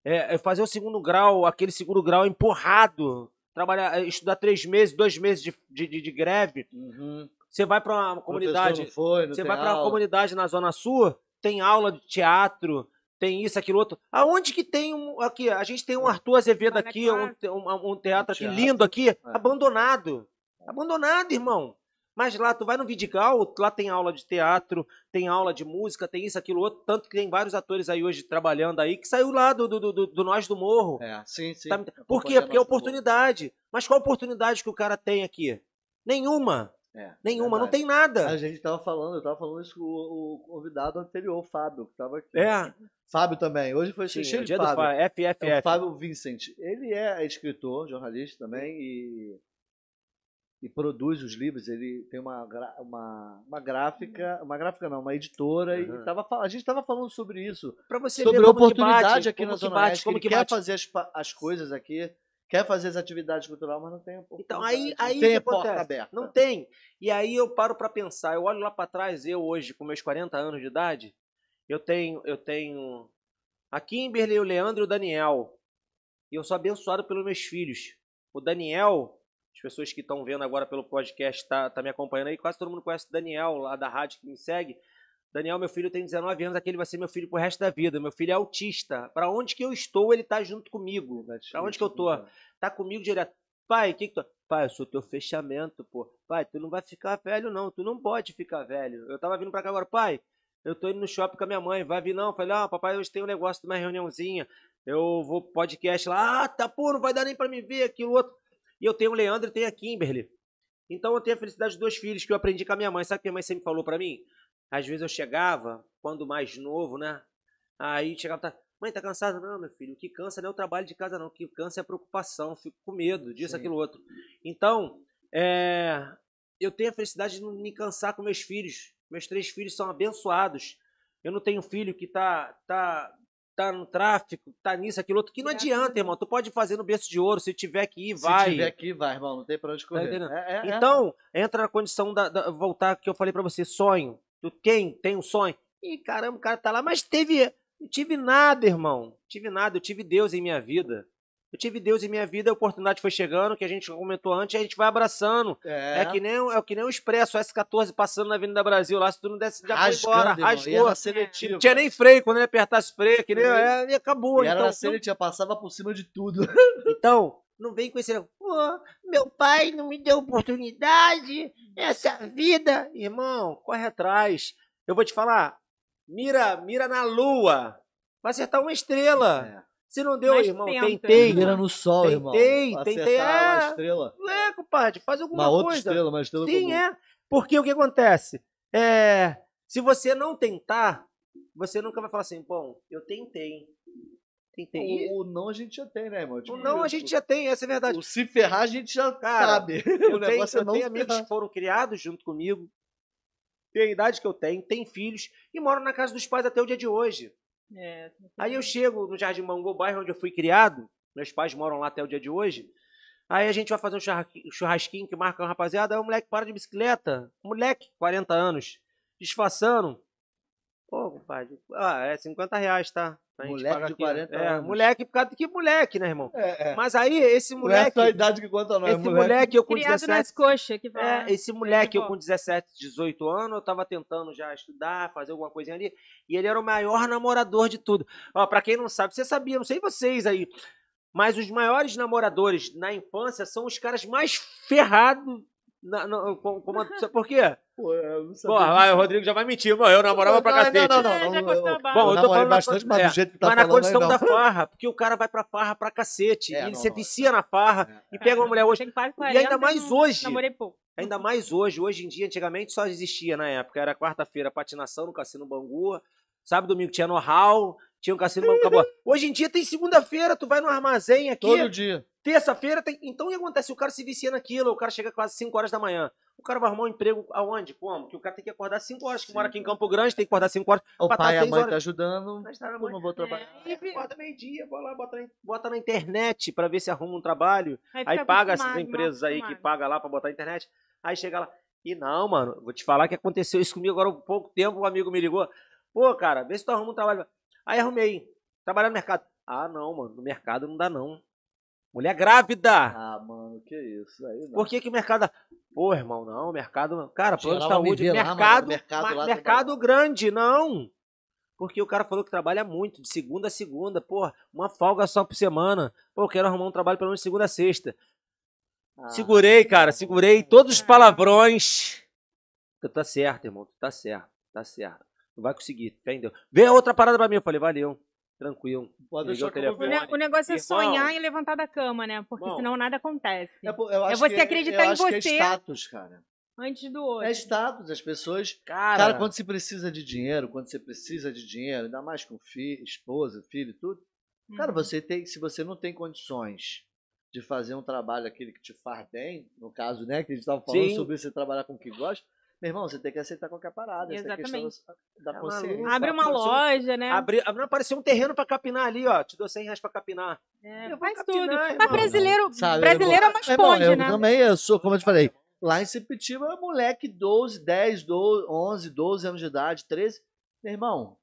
É, é fazer o segundo grau, aquele segundo grau empurrado. Trabalhar, é, estudar três meses, dois meses de, de, de- de greve. Uhum. Você vai para uma comunidade. foi, Você vai para uma comunidade na Zona Sul, tem aula de teatro, tem isso, aquilo, outro. Aonde que tem um. Aqui, a gente tem um Arthur Azevedo aqui, um, um, um teatro aqui teatro. lindo aqui, abandonado. Abandonado, irmão. Mas lá, tu vai no Vidigal, lá tem aula de teatro, tem aula de música, tem isso, aquilo, outro. Tanto que tem vários atores aí hoje trabalhando aí, que saiu lá do, do, do, do Nós do Morro. É, sim, sim. Tá Por quê? Porque é oportunidade. Mas qual oportunidade que o cara tem aqui? Nenhuma. É, Nenhuma, não verdade. tem nada. A gente tava falando, eu tava falando isso com o, o convidado anterior, o Fábio, que tava aqui. É. Fábio também. Hoje foi Sim, cheio o de dia do Fábio. Fá- É o FFF. Fábio Vincent. Ele é escritor, jornalista também e, e produz os livros. Ele tem uma, uma, uma gráfica, uma gráfica não, uma editora. Uhum. E tava, a gente estava falando sobre isso. Pra você sobre ver a oportunidade bate, aqui na Zona bate, Oeste. como que quer bate. fazer as, as coisas aqui, quer fazer as atividades culturais, mas não tem Então, aí, não aí tem porta aberta. Não tem. E aí eu paro pra pensar, eu olho lá pra trás, eu hoje, com meus 40 anos de idade, eu tenho, eu tenho a Kimberly, o Leandro e o Daniel. E eu sou abençoado pelos meus filhos. O Daniel, as pessoas que estão vendo agora pelo podcast, tá, tá me acompanhando aí, quase todo mundo conhece o Daniel, lá da rádio que me segue. Daniel, meu filho tem 19 anos, aquele vai ser meu filho pro resto da vida. Meu filho é autista. Pra onde que eu estou, ele tá junto comigo. Pra onde que eu tô? tá comigo direto. Pai, o que que tu... Pai, eu sou teu fechamento, pô. Pai, tu não vai ficar velho, não. Tu não pode ficar velho. Eu tava vindo pra cá agora, pai. Eu tô indo no shopping com a minha mãe. Vai vir, não? Falei, ah, papai, hoje tem um negócio de uma reuniãozinha. Eu vou pro podcast lá. Ah, tá, pô, não vai dar nem pra me ver aquilo outro. E eu tenho o Leandro e tenho a Kimberly. Então eu tenho a felicidade de dois filhos que eu aprendi com a minha mãe. Sabe o que minha mãe sempre falou pra mim? Às vezes eu chegava, quando mais novo, né? Aí chegava, tá, mãe, tá cansada? Não, meu filho, o que cansa não é o trabalho de casa, não. O que cansa é a preocupação, fico com medo disso, Sim. aquilo, outro. Então, é, eu tenho a felicidade de não me cansar com meus filhos. Meus três filhos são abençoados. Eu não tenho filho que tá, tá, tá no tráfico, tá nisso, aquilo outro, que não adianta, irmão. Tu pode fazer no berço de ouro, se tiver que ir, Se vai. tiver aqui, vai, irmão. Não tem pra onde correr. entendendo? É, é, é. Então, entra na condição da, da- voltar que eu falei pra você, sonho. Tu quem tem um sonho? Ih, caramba, o cara tá lá, mas teve, não tive nada, irmão. Tive nada, eu tive Deus em minha vida. Eu tive Deus em minha vida, a oportunidade foi chegando, que a gente comentou antes, a gente vai abraçando. É, É, que nem o- é que nem o Expresso, o S14 passando na Avenida Brasil lá, se tu não desse, já rasgando, foi embora, rasgou. era Não tinha nem freio, quando ele apertasse freio, que nem, é, e acabou. E era então, na seletiva, passava por cima de tudo. então, não vem com esse negócio, pô, meu pai não me deu oportunidade, essa vida. Irmão, corre atrás. Eu vou te falar, mira, mira na lua, vai acertar uma estrela. É. Se não deu, Mas irmão, tenta. tentei. Mira no sol, Tentei, irmão. tentei, uma é. estrela. É, compadre, faz alguma Uma outra coisa. estrela, uma estrela Sim, comum. é. Porque o que acontece? É, se você não tentar, você nunca vai falar assim, bom, eu tentei. Tentei. O, o não a gente já tem, né, irmão? Tipo, o não a gente já tem, essa é a verdade. O se ferrar a gente já Cara, sabe. o Eu tenho, negócio é eu não tenho se amigos que foram criados junto comigo, tem a idade que eu tenho, tem filhos e moram na casa dos pais até o dia de hoje. É, Aí eu chego no Jardim Mango, bairro onde eu fui criado, meus pais moram lá até o dia de hoje. Aí a gente vai fazer um churrasqui- churrasquinho que marca uma rapaziada, aí o moleque para de bicicleta, moleque, 40 anos, disfarçando. Pô, compadre, ah, é 50 reais, tá? Moleque de aqui. 40 é, anos. Moleque, por causa de que moleque, né, irmão? É, é. Mas aí, esse Não é moleque, só a idade que conta, não. esse é moleque. moleque, eu com Criado 17, nas coxas, que é, esse moleque, eu com 17, 18 anos, eu tava tentando já estudar, fazer alguma coisinha ali, e ele era o maior namorador de tudo. Ó, pra quem não sabe, você sabia, não sei vocês aí, mas os maiores namoradores na infância são os caras mais ferrados. Na, na, com, com por quê? Pô, eu não sabia Porra, o Rodrigo já vai mentir, mano, eu namorava pra Não, cacete. Não, não, não. É, não, não, gostou eu-. Bom, eu eu tô namorei falando bastante, mas é, do jeito que tá Mas na falando condição aí, da farra, porque o cara vai pra farra pra cacete. É, e ele não, se não. vicia na farra e pega uma mulher hoje. E 40, ainda mais hoje. Namorei pouco. Ainda mais hoje. Hoje em dia, antigamente só existia na época. Era quarta-feira patinação no Cassino Bangu. Sábado e domingo tinha no hall. Tinha um Cassino Bangu. Acabou. Hoje em dia tem segunda-feira, tu vai no armazém aqui. Todo dia. Terça-feira tem. Então o que acontece? O cara se vicia naquilo. O cara chega quase 5 horas da manhã. O cara vai arrumar um emprego aonde? Como? Que o cara tem que acordar 5 horas. Que mora aqui em Campo Grande, tem que acordar 5 horas. O tá pai e a mãe horas. tá ajudando. Mas tá Eu mãe. não vou trabalhar. É, Aí acorda meio-dia, vai lá, bota na, bota na internet pra ver se arruma um trabalho. Aí fica paga essas empresas aí que paga lá pra botar na internet. Aí chega lá. E não, mano, vou te falar que aconteceu isso comigo agora há pouco tempo. Um amigo me ligou. Pô, cara, vê se tu arruma um trabalho. Aí arrumei. Trabalhar no mercado. Ah, não, mano. No mercado não dá, não. Mulher grávida. Ah, mano, que isso aí. Não. Por que, que o mercado. Pô, irmão, não, mercado. não. Cara, plano de saúde. ver lá, mano, mercado, mercado lá mercado grande, não. Porque o cara falou que trabalha muito, de segunda a segunda. Pô, uma folga só por semana. Pô, eu quero arrumar um trabalho pelo menos de segunda a sexta. Ah, Segurei, cara, segurei todos os palavrões. Tu tá certo, irmão, tu tá certo, tá certo. Tu vai conseguir, Deus. Vê a outra parada pra mim. Eu falei, valeu, tranquilo. Pode deixar o telefone. o negócio é Irmão. sonhar e levantar da cama, né? Porque Irmão. senão nada acontece. É, pô, eu acho você que acreditar eu em acho que é você. status, cara. Antes do outro. É status. As pessoas Cara, Cara, quando você precisa de dinheiro, quando você precisa de dinheiro, ainda mais com filho, esposa, filho e tudo, cara, Uhum. você tem, se você não tem condições de fazer um trabalho aquele que te faz bem, no caso, né, que a gente estava falando Sim. sobre você trabalhar com o que gosta, meu irmão, você tem que aceitar qualquer parada. Essa é a questão Exatamente. da É consciência. Abre uma Apareceu- loja, né? abri, não apareceu um terreno pra capinar ali, ó. Te dou 100 reais pra capinar. É, Eu faz capinar, tudo. irmão. Mas brasileiro, Sabe, brasileiro é mais Meu irmão, ponte, eu né? também, eu sou, como eu te falei, lá em Sepitiba, moleque 12, 10, 12, 11, 12 anos de idade, 13. Meu irmão,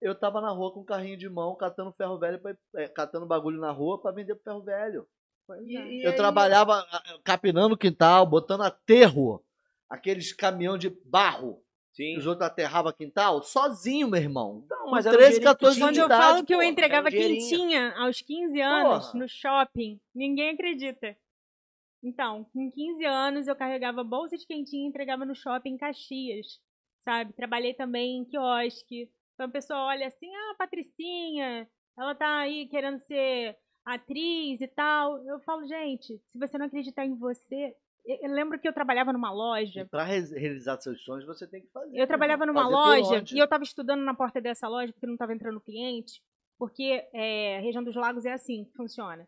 eu tava na rua com um carrinho de mão, catando ferro velho, pra, é, catando bagulho na rua pra vender pro ferro velho. E- e Eu aí- trabalhava capinando o quintal, botando aterro, aqueles caminhão de barro, que Sim. os outros aterravam quintal, sozinho, meu irmão. Não, mas era um 13, dinheirinho que tu 14 tinha. anos Quando eu falo que eu entregava um quentinha aos 15 anos Porra. no shopping, ninguém acredita. Então, com 15 anos eu carregava bolsa de quentinha e entregava no shopping em Caxias, sabe? Trabalhei também em quiosque. Então a pessoa olha assim, ah, Patricinha, ela tá aí querendo ser atriz e tal. Eu falo, gente, se você não acreditar em você... Eu lembro que eu trabalhava numa loja pra re- realizar seus sonhos, você tem que fazer. eu trabalhava irmão. numa Fazer loja e eu tava estudando na porta dessa loja porque não estava entrando cliente. Porque é, a região dos lagos é assim que funciona.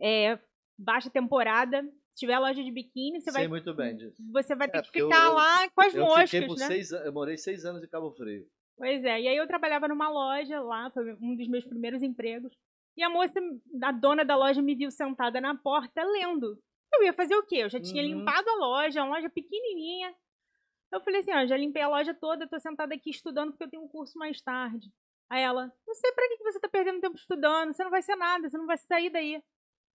É, baixa temporada, tiver loja de biquíni, você Sei vai, muito bem disso. você vai ter É, que ficar eu- lá com as Eu moscas, fiquei por né? seis eu morei seis anos em Cabo Frio. Pois é, e aí eu trabalhava numa loja lá, foi um dos meus primeiros empregos. E a moça, a dona da loja, me viu sentada na porta lendo. Eu ia fazer o quê? Eu já tinha Uhum. limpado a loja, uma loja pequenininha. Eu falei assim, ó, já limpei a loja toda, tô sentada aqui estudando porque eu tenho um curso mais tarde. Aí ela, não sei pra que você tá perdendo tempo estudando, você não vai ser nada, você não vai sair daí.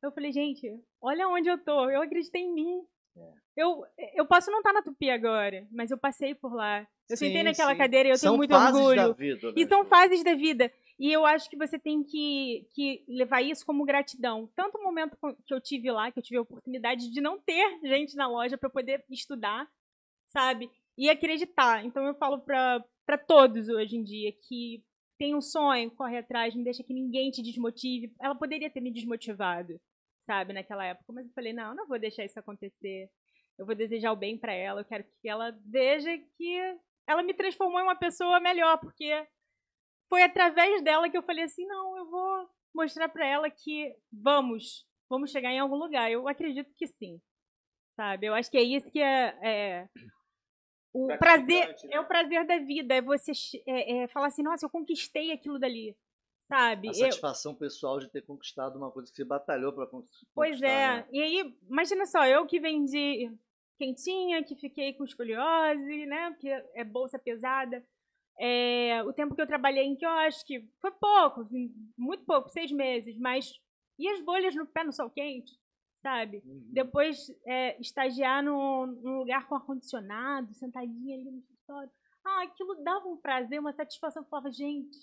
Eu falei, gente, olha onde eu tô, eu acreditei em mim. É. Eu, eu posso não estar na Tupi agora, mas eu passei por lá. Eu Sim, sentei naquela sim. cadeira e eu São tenho muito orgulho. da vida. né, E são fases da vida. E eu acho que você tem que, que levar isso como gratidão. Tanto o momento que eu tive lá, que eu tive a oportunidade de não ter gente na loja para poder estudar, sabe? E acreditar. Então eu falo para todos hoje em dia que tem um sonho, corre atrás, não deixa que ninguém te desmotive. Ela poderia ter me desmotivado, sabe, naquela época. Mas eu falei, não, não vou deixar isso acontecer. Eu vou desejar o bem para ela. Eu quero que ela veja que ela me transformou em uma pessoa melhor, porque foi através dela que eu falei assim, não, eu vou mostrar pra ela que vamos, vamos chegar em algum lugar. Eu acredito que sim, sabe? Eu acho que é isso que é, é o prazer, né? é o prazer da vida, é você é, é falar assim, nossa, eu conquistei aquilo dali, sabe? A Eu- satisfação pessoal de ter conquistado uma coisa que você batalhou pra conquistar. Pois é. né? E aí, imagina só, eu que vendi quentinha, que fiquei com escoliose, né? Porque é bolsa pesada. É, o tempo que eu trabalhei em quiosque foi pouco, muito pouco, seis meses, mas. E as bolhas no pé no sol quente, sabe? Uhum. Depois é, estagiar num, num lugar com ar-condicionado, sentadinha ali no escritório. Ah, aquilo dava um prazer, uma satisfação. Eu falava, gente,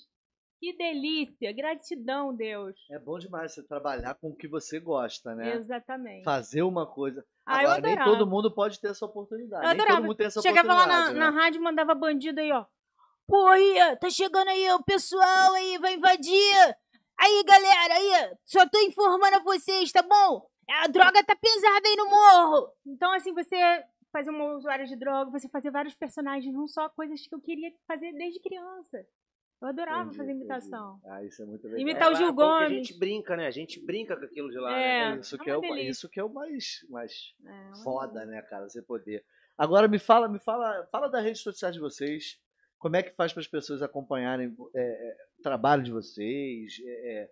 que delícia, gratidão, Deus. É bom demais você trabalhar com o que você gosta, né? Exatamente. Fazer uma coisa. Ah, Agora, nem todo mundo pode ter essa oportunidade. Eu nem adorava. todo mundo tem essa Chegava lá na, oportunidade. na né? rádio e mandava bandido aí, ó. Pô, aí, tá chegando aí o pessoal aí, vai invadir. Aí, galera, aí, só tô informando a vocês, tá bom? A droga tá pesada aí no morro. Então, assim, você fazer uma usuária de droga, você fazer vários personagens, não só coisas que eu queria fazer desde criança. Eu adorava Entendi, fazer entendi. imitação. Ah, isso é muito legal. Imitar o Gil é bom que A Gomes. gente brinca, né? A gente brinca com aquilo de lá, É. né? Isso é que é, o, delícia. isso que é o mais, mais É, foda, né, cara? Você poder. Agora me fala, me fala, fala das redes sociais de vocês. Como é que faz para as pessoas acompanharem é, é, o trabalho de vocês, é, é,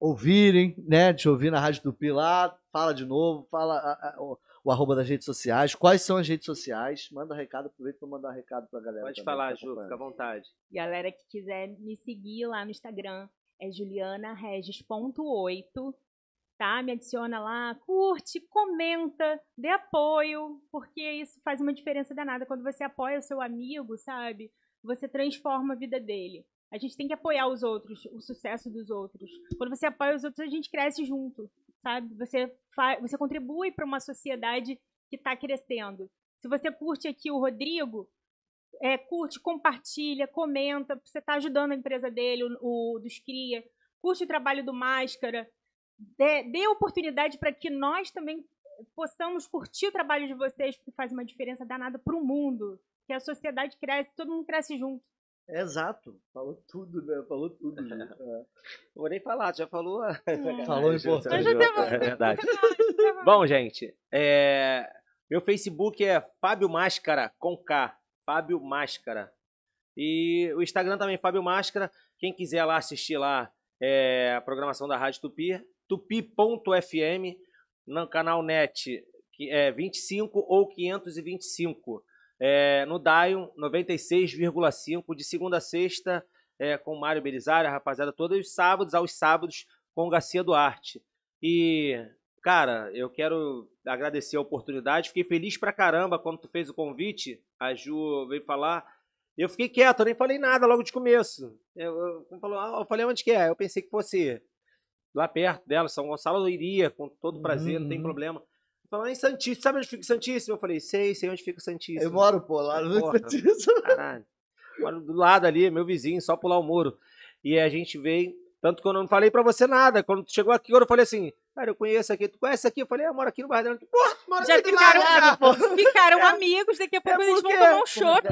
ouvirem, né? Te ouvir na Rádio Tupi lá, fala de novo, fala a- a- o, o arroba das redes sociais. Quais são as redes sociais? Manda recado, aproveita para mandar recado pra galera. Pode também falar, Ju, fica à vontade. Galera que quiser me seguir lá no Instagram é julianaregis.8, tá? Me adiciona lá, curte, comenta, dê apoio, porque isso faz uma diferença danada. Quando você apoia o seu amigo, sabe? Você transforma a vida dele. A gente tem que apoiar os outros, o sucesso dos outros. Quando você apoia os outros, a gente cresce junto, sabe? Você, você contribui para uma sociedade que está crescendo. Se você curte aqui o Rodrigo, é, curte, compartilha, comenta, você está ajudando a empresa dele, o, o dos Cria, curte o trabalho do Máscara, dê, dê oportunidade para que nós também possamos curtir o trabalho de vocês, porque faz uma diferença danada para o mundo, que a sociedade cresce, todo mundo cresce junto. Exato, falou tudo, né? Falou tudo. Ju. É. Não vou nem falar, tu já falou. a- Falou importante. Você vai- É verdade. Bom, gente, é, meu Facebook é Fábio Máscara com K. Fábio Máscara. E o Instagram também, Fábio Máscara. Quem quiser lá assistir lá é, a programação da Rádio Tupi, tupi.fm, no canal net que é 25 ou 525. É, no Dion 96,5 de segunda a sexta é, com o Mário Belisário, a rapaziada toda, e os sábados aos sábados com o Garcia Duarte. E, cara, eu quero agradecer a oportunidade. Fiquei feliz pra caramba quando tu fez o convite. A Ju veio falar. Eu fiquei quieto, eu nem falei nada logo de começo. Eu, eu, ah, eu falei, onde que é? Eu pensei que fosse lá perto dela, São Gonçalo, eu iria, com todo prazer, não tem Uhum. problema. Falou, em Santíssimo, sabe onde fica o Santíssimo? Eu falei, sei, sei onde fica o Santíssimo. Eu moro, pô, lá no Porra. Santíssimo. Caralho. Moro do lado ali, meu vizinho, só pular o muro. E a gente veio. Tanto que eu não falei pra você nada. Quando tu chegou aqui, eu falei assim, cara, eu conheço aqui. Tu conhece aqui? Eu falei, eu moro aqui no bairro dela. Porra, tu mora Já aqui do ficaram, lado. ficaram amigos, daqui a pouco eles vão tomar um chopp.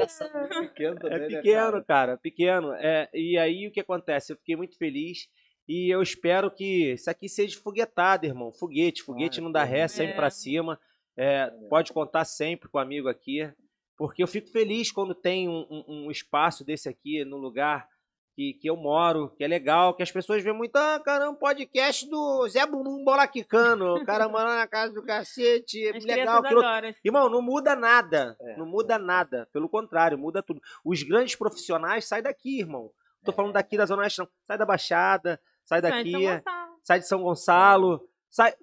Pequeno também, É né, pequeno, cara? cara, pequeno. É, e aí o que acontece? Eu fiquei muito feliz. E eu espero que isso aqui seja foguetado, irmão. Foguete, foguete Ah, não dá ré, é. sempre É. pra cima. É, pode contar sempre com o amigo aqui. Porque eu fico feliz quando tem um, um- um espaço desse aqui no lugar que, que eu moro, que é legal, que as pessoas veem muito, ah, caramba, podcast do Zé Bumbum Bola Quicano. O cara mora na casa do cacete, As legal. aquilo-. Irmão, não muda nada. É, não muda nada. Pelo contrário, muda tudo. Os grandes profissionais saem daqui, irmão. Tô falando daqui da Zona Oeste, não. Sai da Baixada, sai daqui, Gonçalo. sai de São Gonçalo, sai.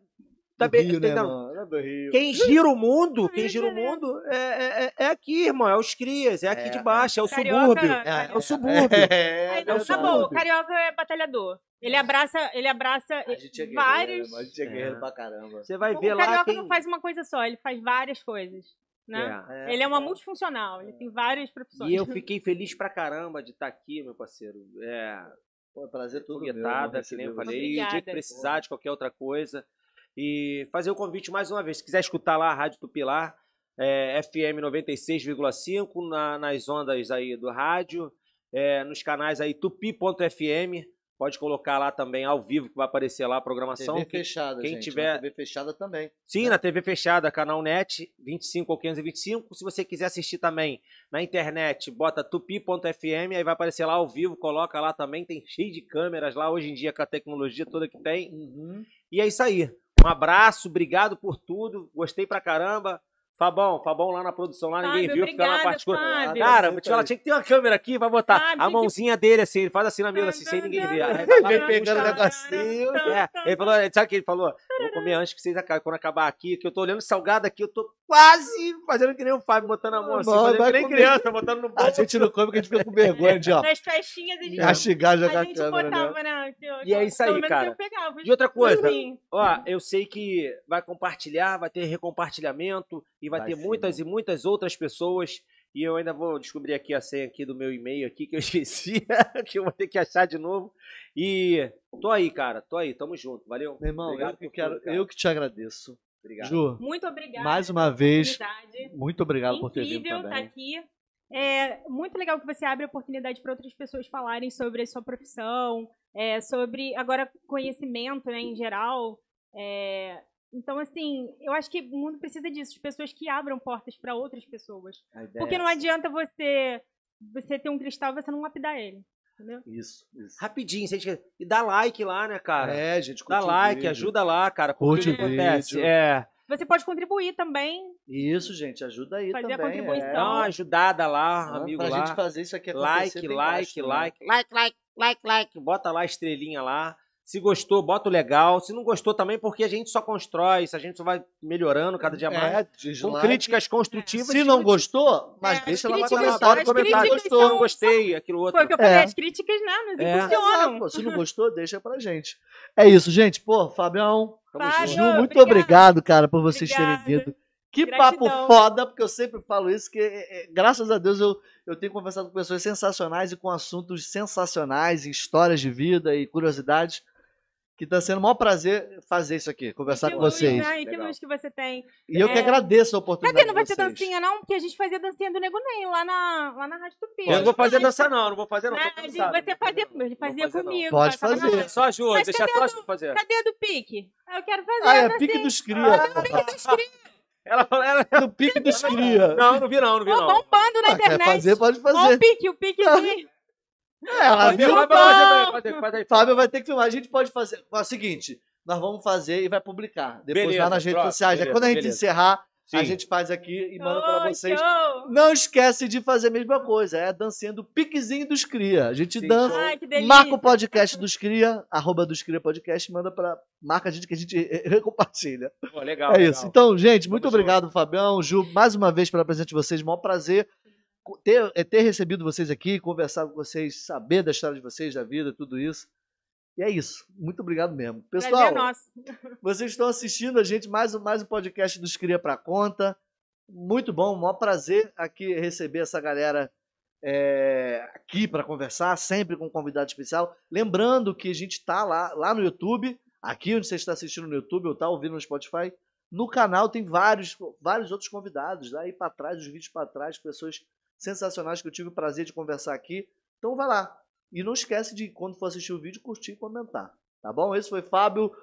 Tá Do bem, Rio, tá né, mano? É do Rio. Quem gira o mundo, Rio quem gira o mundo é, é, é- é aqui, irmão. É os crias, é aqui É, de baixo, é o Carioca- subúrbio. É, É o subúrbio. É, é o tá bom, o subúrbio. carioca é batalhador. Ele abraça, ele abraça A gente é guerreiro, vários. né? A gente é guerreiro É. pra caramba. Você vai O ver lá carioca quem... não faz uma coisa só, ele faz várias coisas. Né? É. Ele é uma multifuncional, ele tem várias profissões. E eu fiquei feliz pra caramba de estar aqui, meu parceiro. É, Pô, prazer todo meu. foguetada, irmão, que nem eu falei. você. E o dia que Obrigada. precisar de qualquer outra coisa. E fazer o convite mais uma vez. Se quiser escutar lá a Rádio Tupilar, é, FM 96,5 na, nas ondas aí do rádio, é, nos canais aí tupi.fm. Pode colocar lá também ao vivo que vai aparecer lá a programação. TV fechada, quem gente. tiver- Na TV fechada também. Sim, na TV fechada, canal NET, 25 ou 525. Se você quiser assistir também na internet, bota tupi.fm, aí vai aparecer lá ao vivo, coloca lá também, tem cheio de câmeras lá hoje em dia com a tecnologia toda que tem. Uhum. E é isso aí. Um abraço, obrigado por tudo, gostei pra caramba. Fabão, Fabão lá na produção, lá ninguém Fábio, viu, fica lá na escura. Fábio. Cara, vou te falar, tinha que ter uma câmera aqui, vai botar Fábio, a que- mãozinha dele assim, ele faz assim na mesa, assim, sem ninguém ver. Aí Vem pegando o negocinho. É, ele falou, sabe o que ele falou? Vou comer antes que vocês acabem. Quando acabar aqui, que eu tô olhando salgado aqui, eu tô quase fazendo que nem o Fábio, botando a mão assim, fazendo que nem comer. criança, botando no A bolso. gente não come porque a gente fica com vergonha de, ó, Nas festinhas a gente, castigar, jogar a a gente câmera, né? botava, né? E é isso aí, cara. E outra coisa, ó, eu sei que vai compartilhar, vai ter recompartilhamento e vai, Vai ter sim, muitas e muitas outras pessoas. E eu ainda vou descobrir aqui a senha aqui do meu e-mail aqui que eu esqueci, que eu vou ter que achar de novo. E tô aí, cara, tô aí, tamo junto, valeu? Meu irmão, Obrigado eu que, quero, tudo, eu que te agradeço. Obrigado. Ju, Muito obrigada. mais uma vez, muito obrigado por ter vindo Incrível estar também. aqui. É muito legal que você abre a oportunidade para outras pessoas falarem sobre a sua profissão, é, sobre agora conhecimento né, em geral. É, então, assim, eu acho que o mundo precisa disso, de pessoas que abram portas para outras pessoas. A Porque é não adianta você, você ter um cristal e você não lapidar ele. Entendeu? Isso, isso. Rapidinho, se a gente... e dá like lá, né, cara? É, gente, Dá like, vídeo. ajuda lá, cara. Porque Curte o que acontece? vídeo. É, Você pode contribuir também. Isso, gente, ajuda aí Fazer a também. contribuição. dá uma ajudada lá, é. amigo pra lá. gente fazer isso aqui acontecer. Like, like, gasto, né? like. Like, like, like, like. Bota lá a estrelinha lá. Se gostou, bota o legal. Se não gostou também, porque a gente só constrói, isso a gente só vai melhorando cada dia mais. É, Com críticas construtivas. Se não gostou, mas É, deixa lá no críticas- comentário. Gostou. são- Gostei, aquilo outro. Foi o que eu falei, É. as críticas não, nos É. impulsionam. Exato, se não gostou, deixa pra gente. É isso, gente. Pô, Fabião, Tamo Fábio, junto. Ju, muito obrigada. obrigado, cara, por vocês Obrigada. terem vindo. Que Gratidão. papo foda, porque eu sempre falo isso, que é, é, graças a Deus eu, eu tenho conversado com pessoas sensacionais e com assuntos sensacionais, e histórias de vida e curiosidades, que tá sendo o maior prazer fazer isso aqui, conversar Que com luz, vocês. né? E que Legal. luz que você tem. E eu que É. agradeço a oportunidade Cadê? Não vai ter dancinha, não? Porque a gente fazia dancinha do Nego Ney lá na, lá na Rádio Tupi. Eu não vou fazer dança, não, não vou fazer, não. Né. Você fazia, ele fazia fazer, não. comigo. Pode fazer. na- Só ajuda, Mas deixa a a Ju fazer. Cadê a do pique? Eu quero fazer. Ah, é pique dancinha. dos cria. Ela falou, ela... do pique dos cria. Não, não vi não, não vi não. bombando na Ah, quer internet. fazer, pode Ó o fazer. pique, o piquezinho. É, ela viu. vai, vai. Fábio vai ter que filmar. A gente pode fazer. É o seguinte, nós vamos fazer e vai publicar. Depois Beleza, lá nas redes pronto, sociais. Aí beleza, quando a gente beleza. encerrar, a Sim. gente faz aqui e manda pra Ô, vocês. show. Não esquece de fazer a mesma coisa. É a dancinha do piquezinho dos cria. A gente Sim, dança. Ai. Marca o podcast dos cria, arroba dos cria podcast, manda pra. Marca a gente que a gente compartilha. Pô, legal, É legal. isso. Então, gente, muito Tamo obrigado, Fabião, Ju, mais uma vez pela presença de vocês. Maior prazer ter, é, ter recebido vocês aqui, conversar com vocês, saber da história de vocês, da vida, tudo isso. E é isso. Muito obrigado mesmo. Pessoal, vocês estão assistindo a gente mais, um- mais um podcast dos Cria Pra Conta. Muito bom, maior prazer aqui receber essa galera é, aqui para conversar, sempre com um convidado especial. Lembrando que a gente está lá, lá no YouTube, aqui onde você está assistindo no YouTube ou está ouvindo no Spotify. No canal tem vários, vários outros convidados, lá aí para trás, os vídeos para trás, pessoas sensacionais que eu tive o prazer de conversar aqui. Então vai lá, E não esquece de, quando for assistir o vídeo, curtir e comentar. Tá bom? Esse foi Fábio,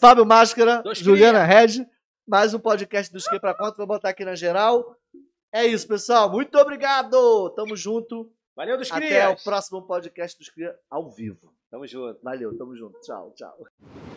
Fábio Máscara, Juliana Regi. Mais um podcast do Esquê pra Conta. Vou botar aqui na geral. É isso, pessoal. Muito obrigado. Tamo junto. Valeu dos Até crias. o próximo podcast dos Cria ao vivo. Tamo junto. Valeu, tamo junto. Tchau, tchau.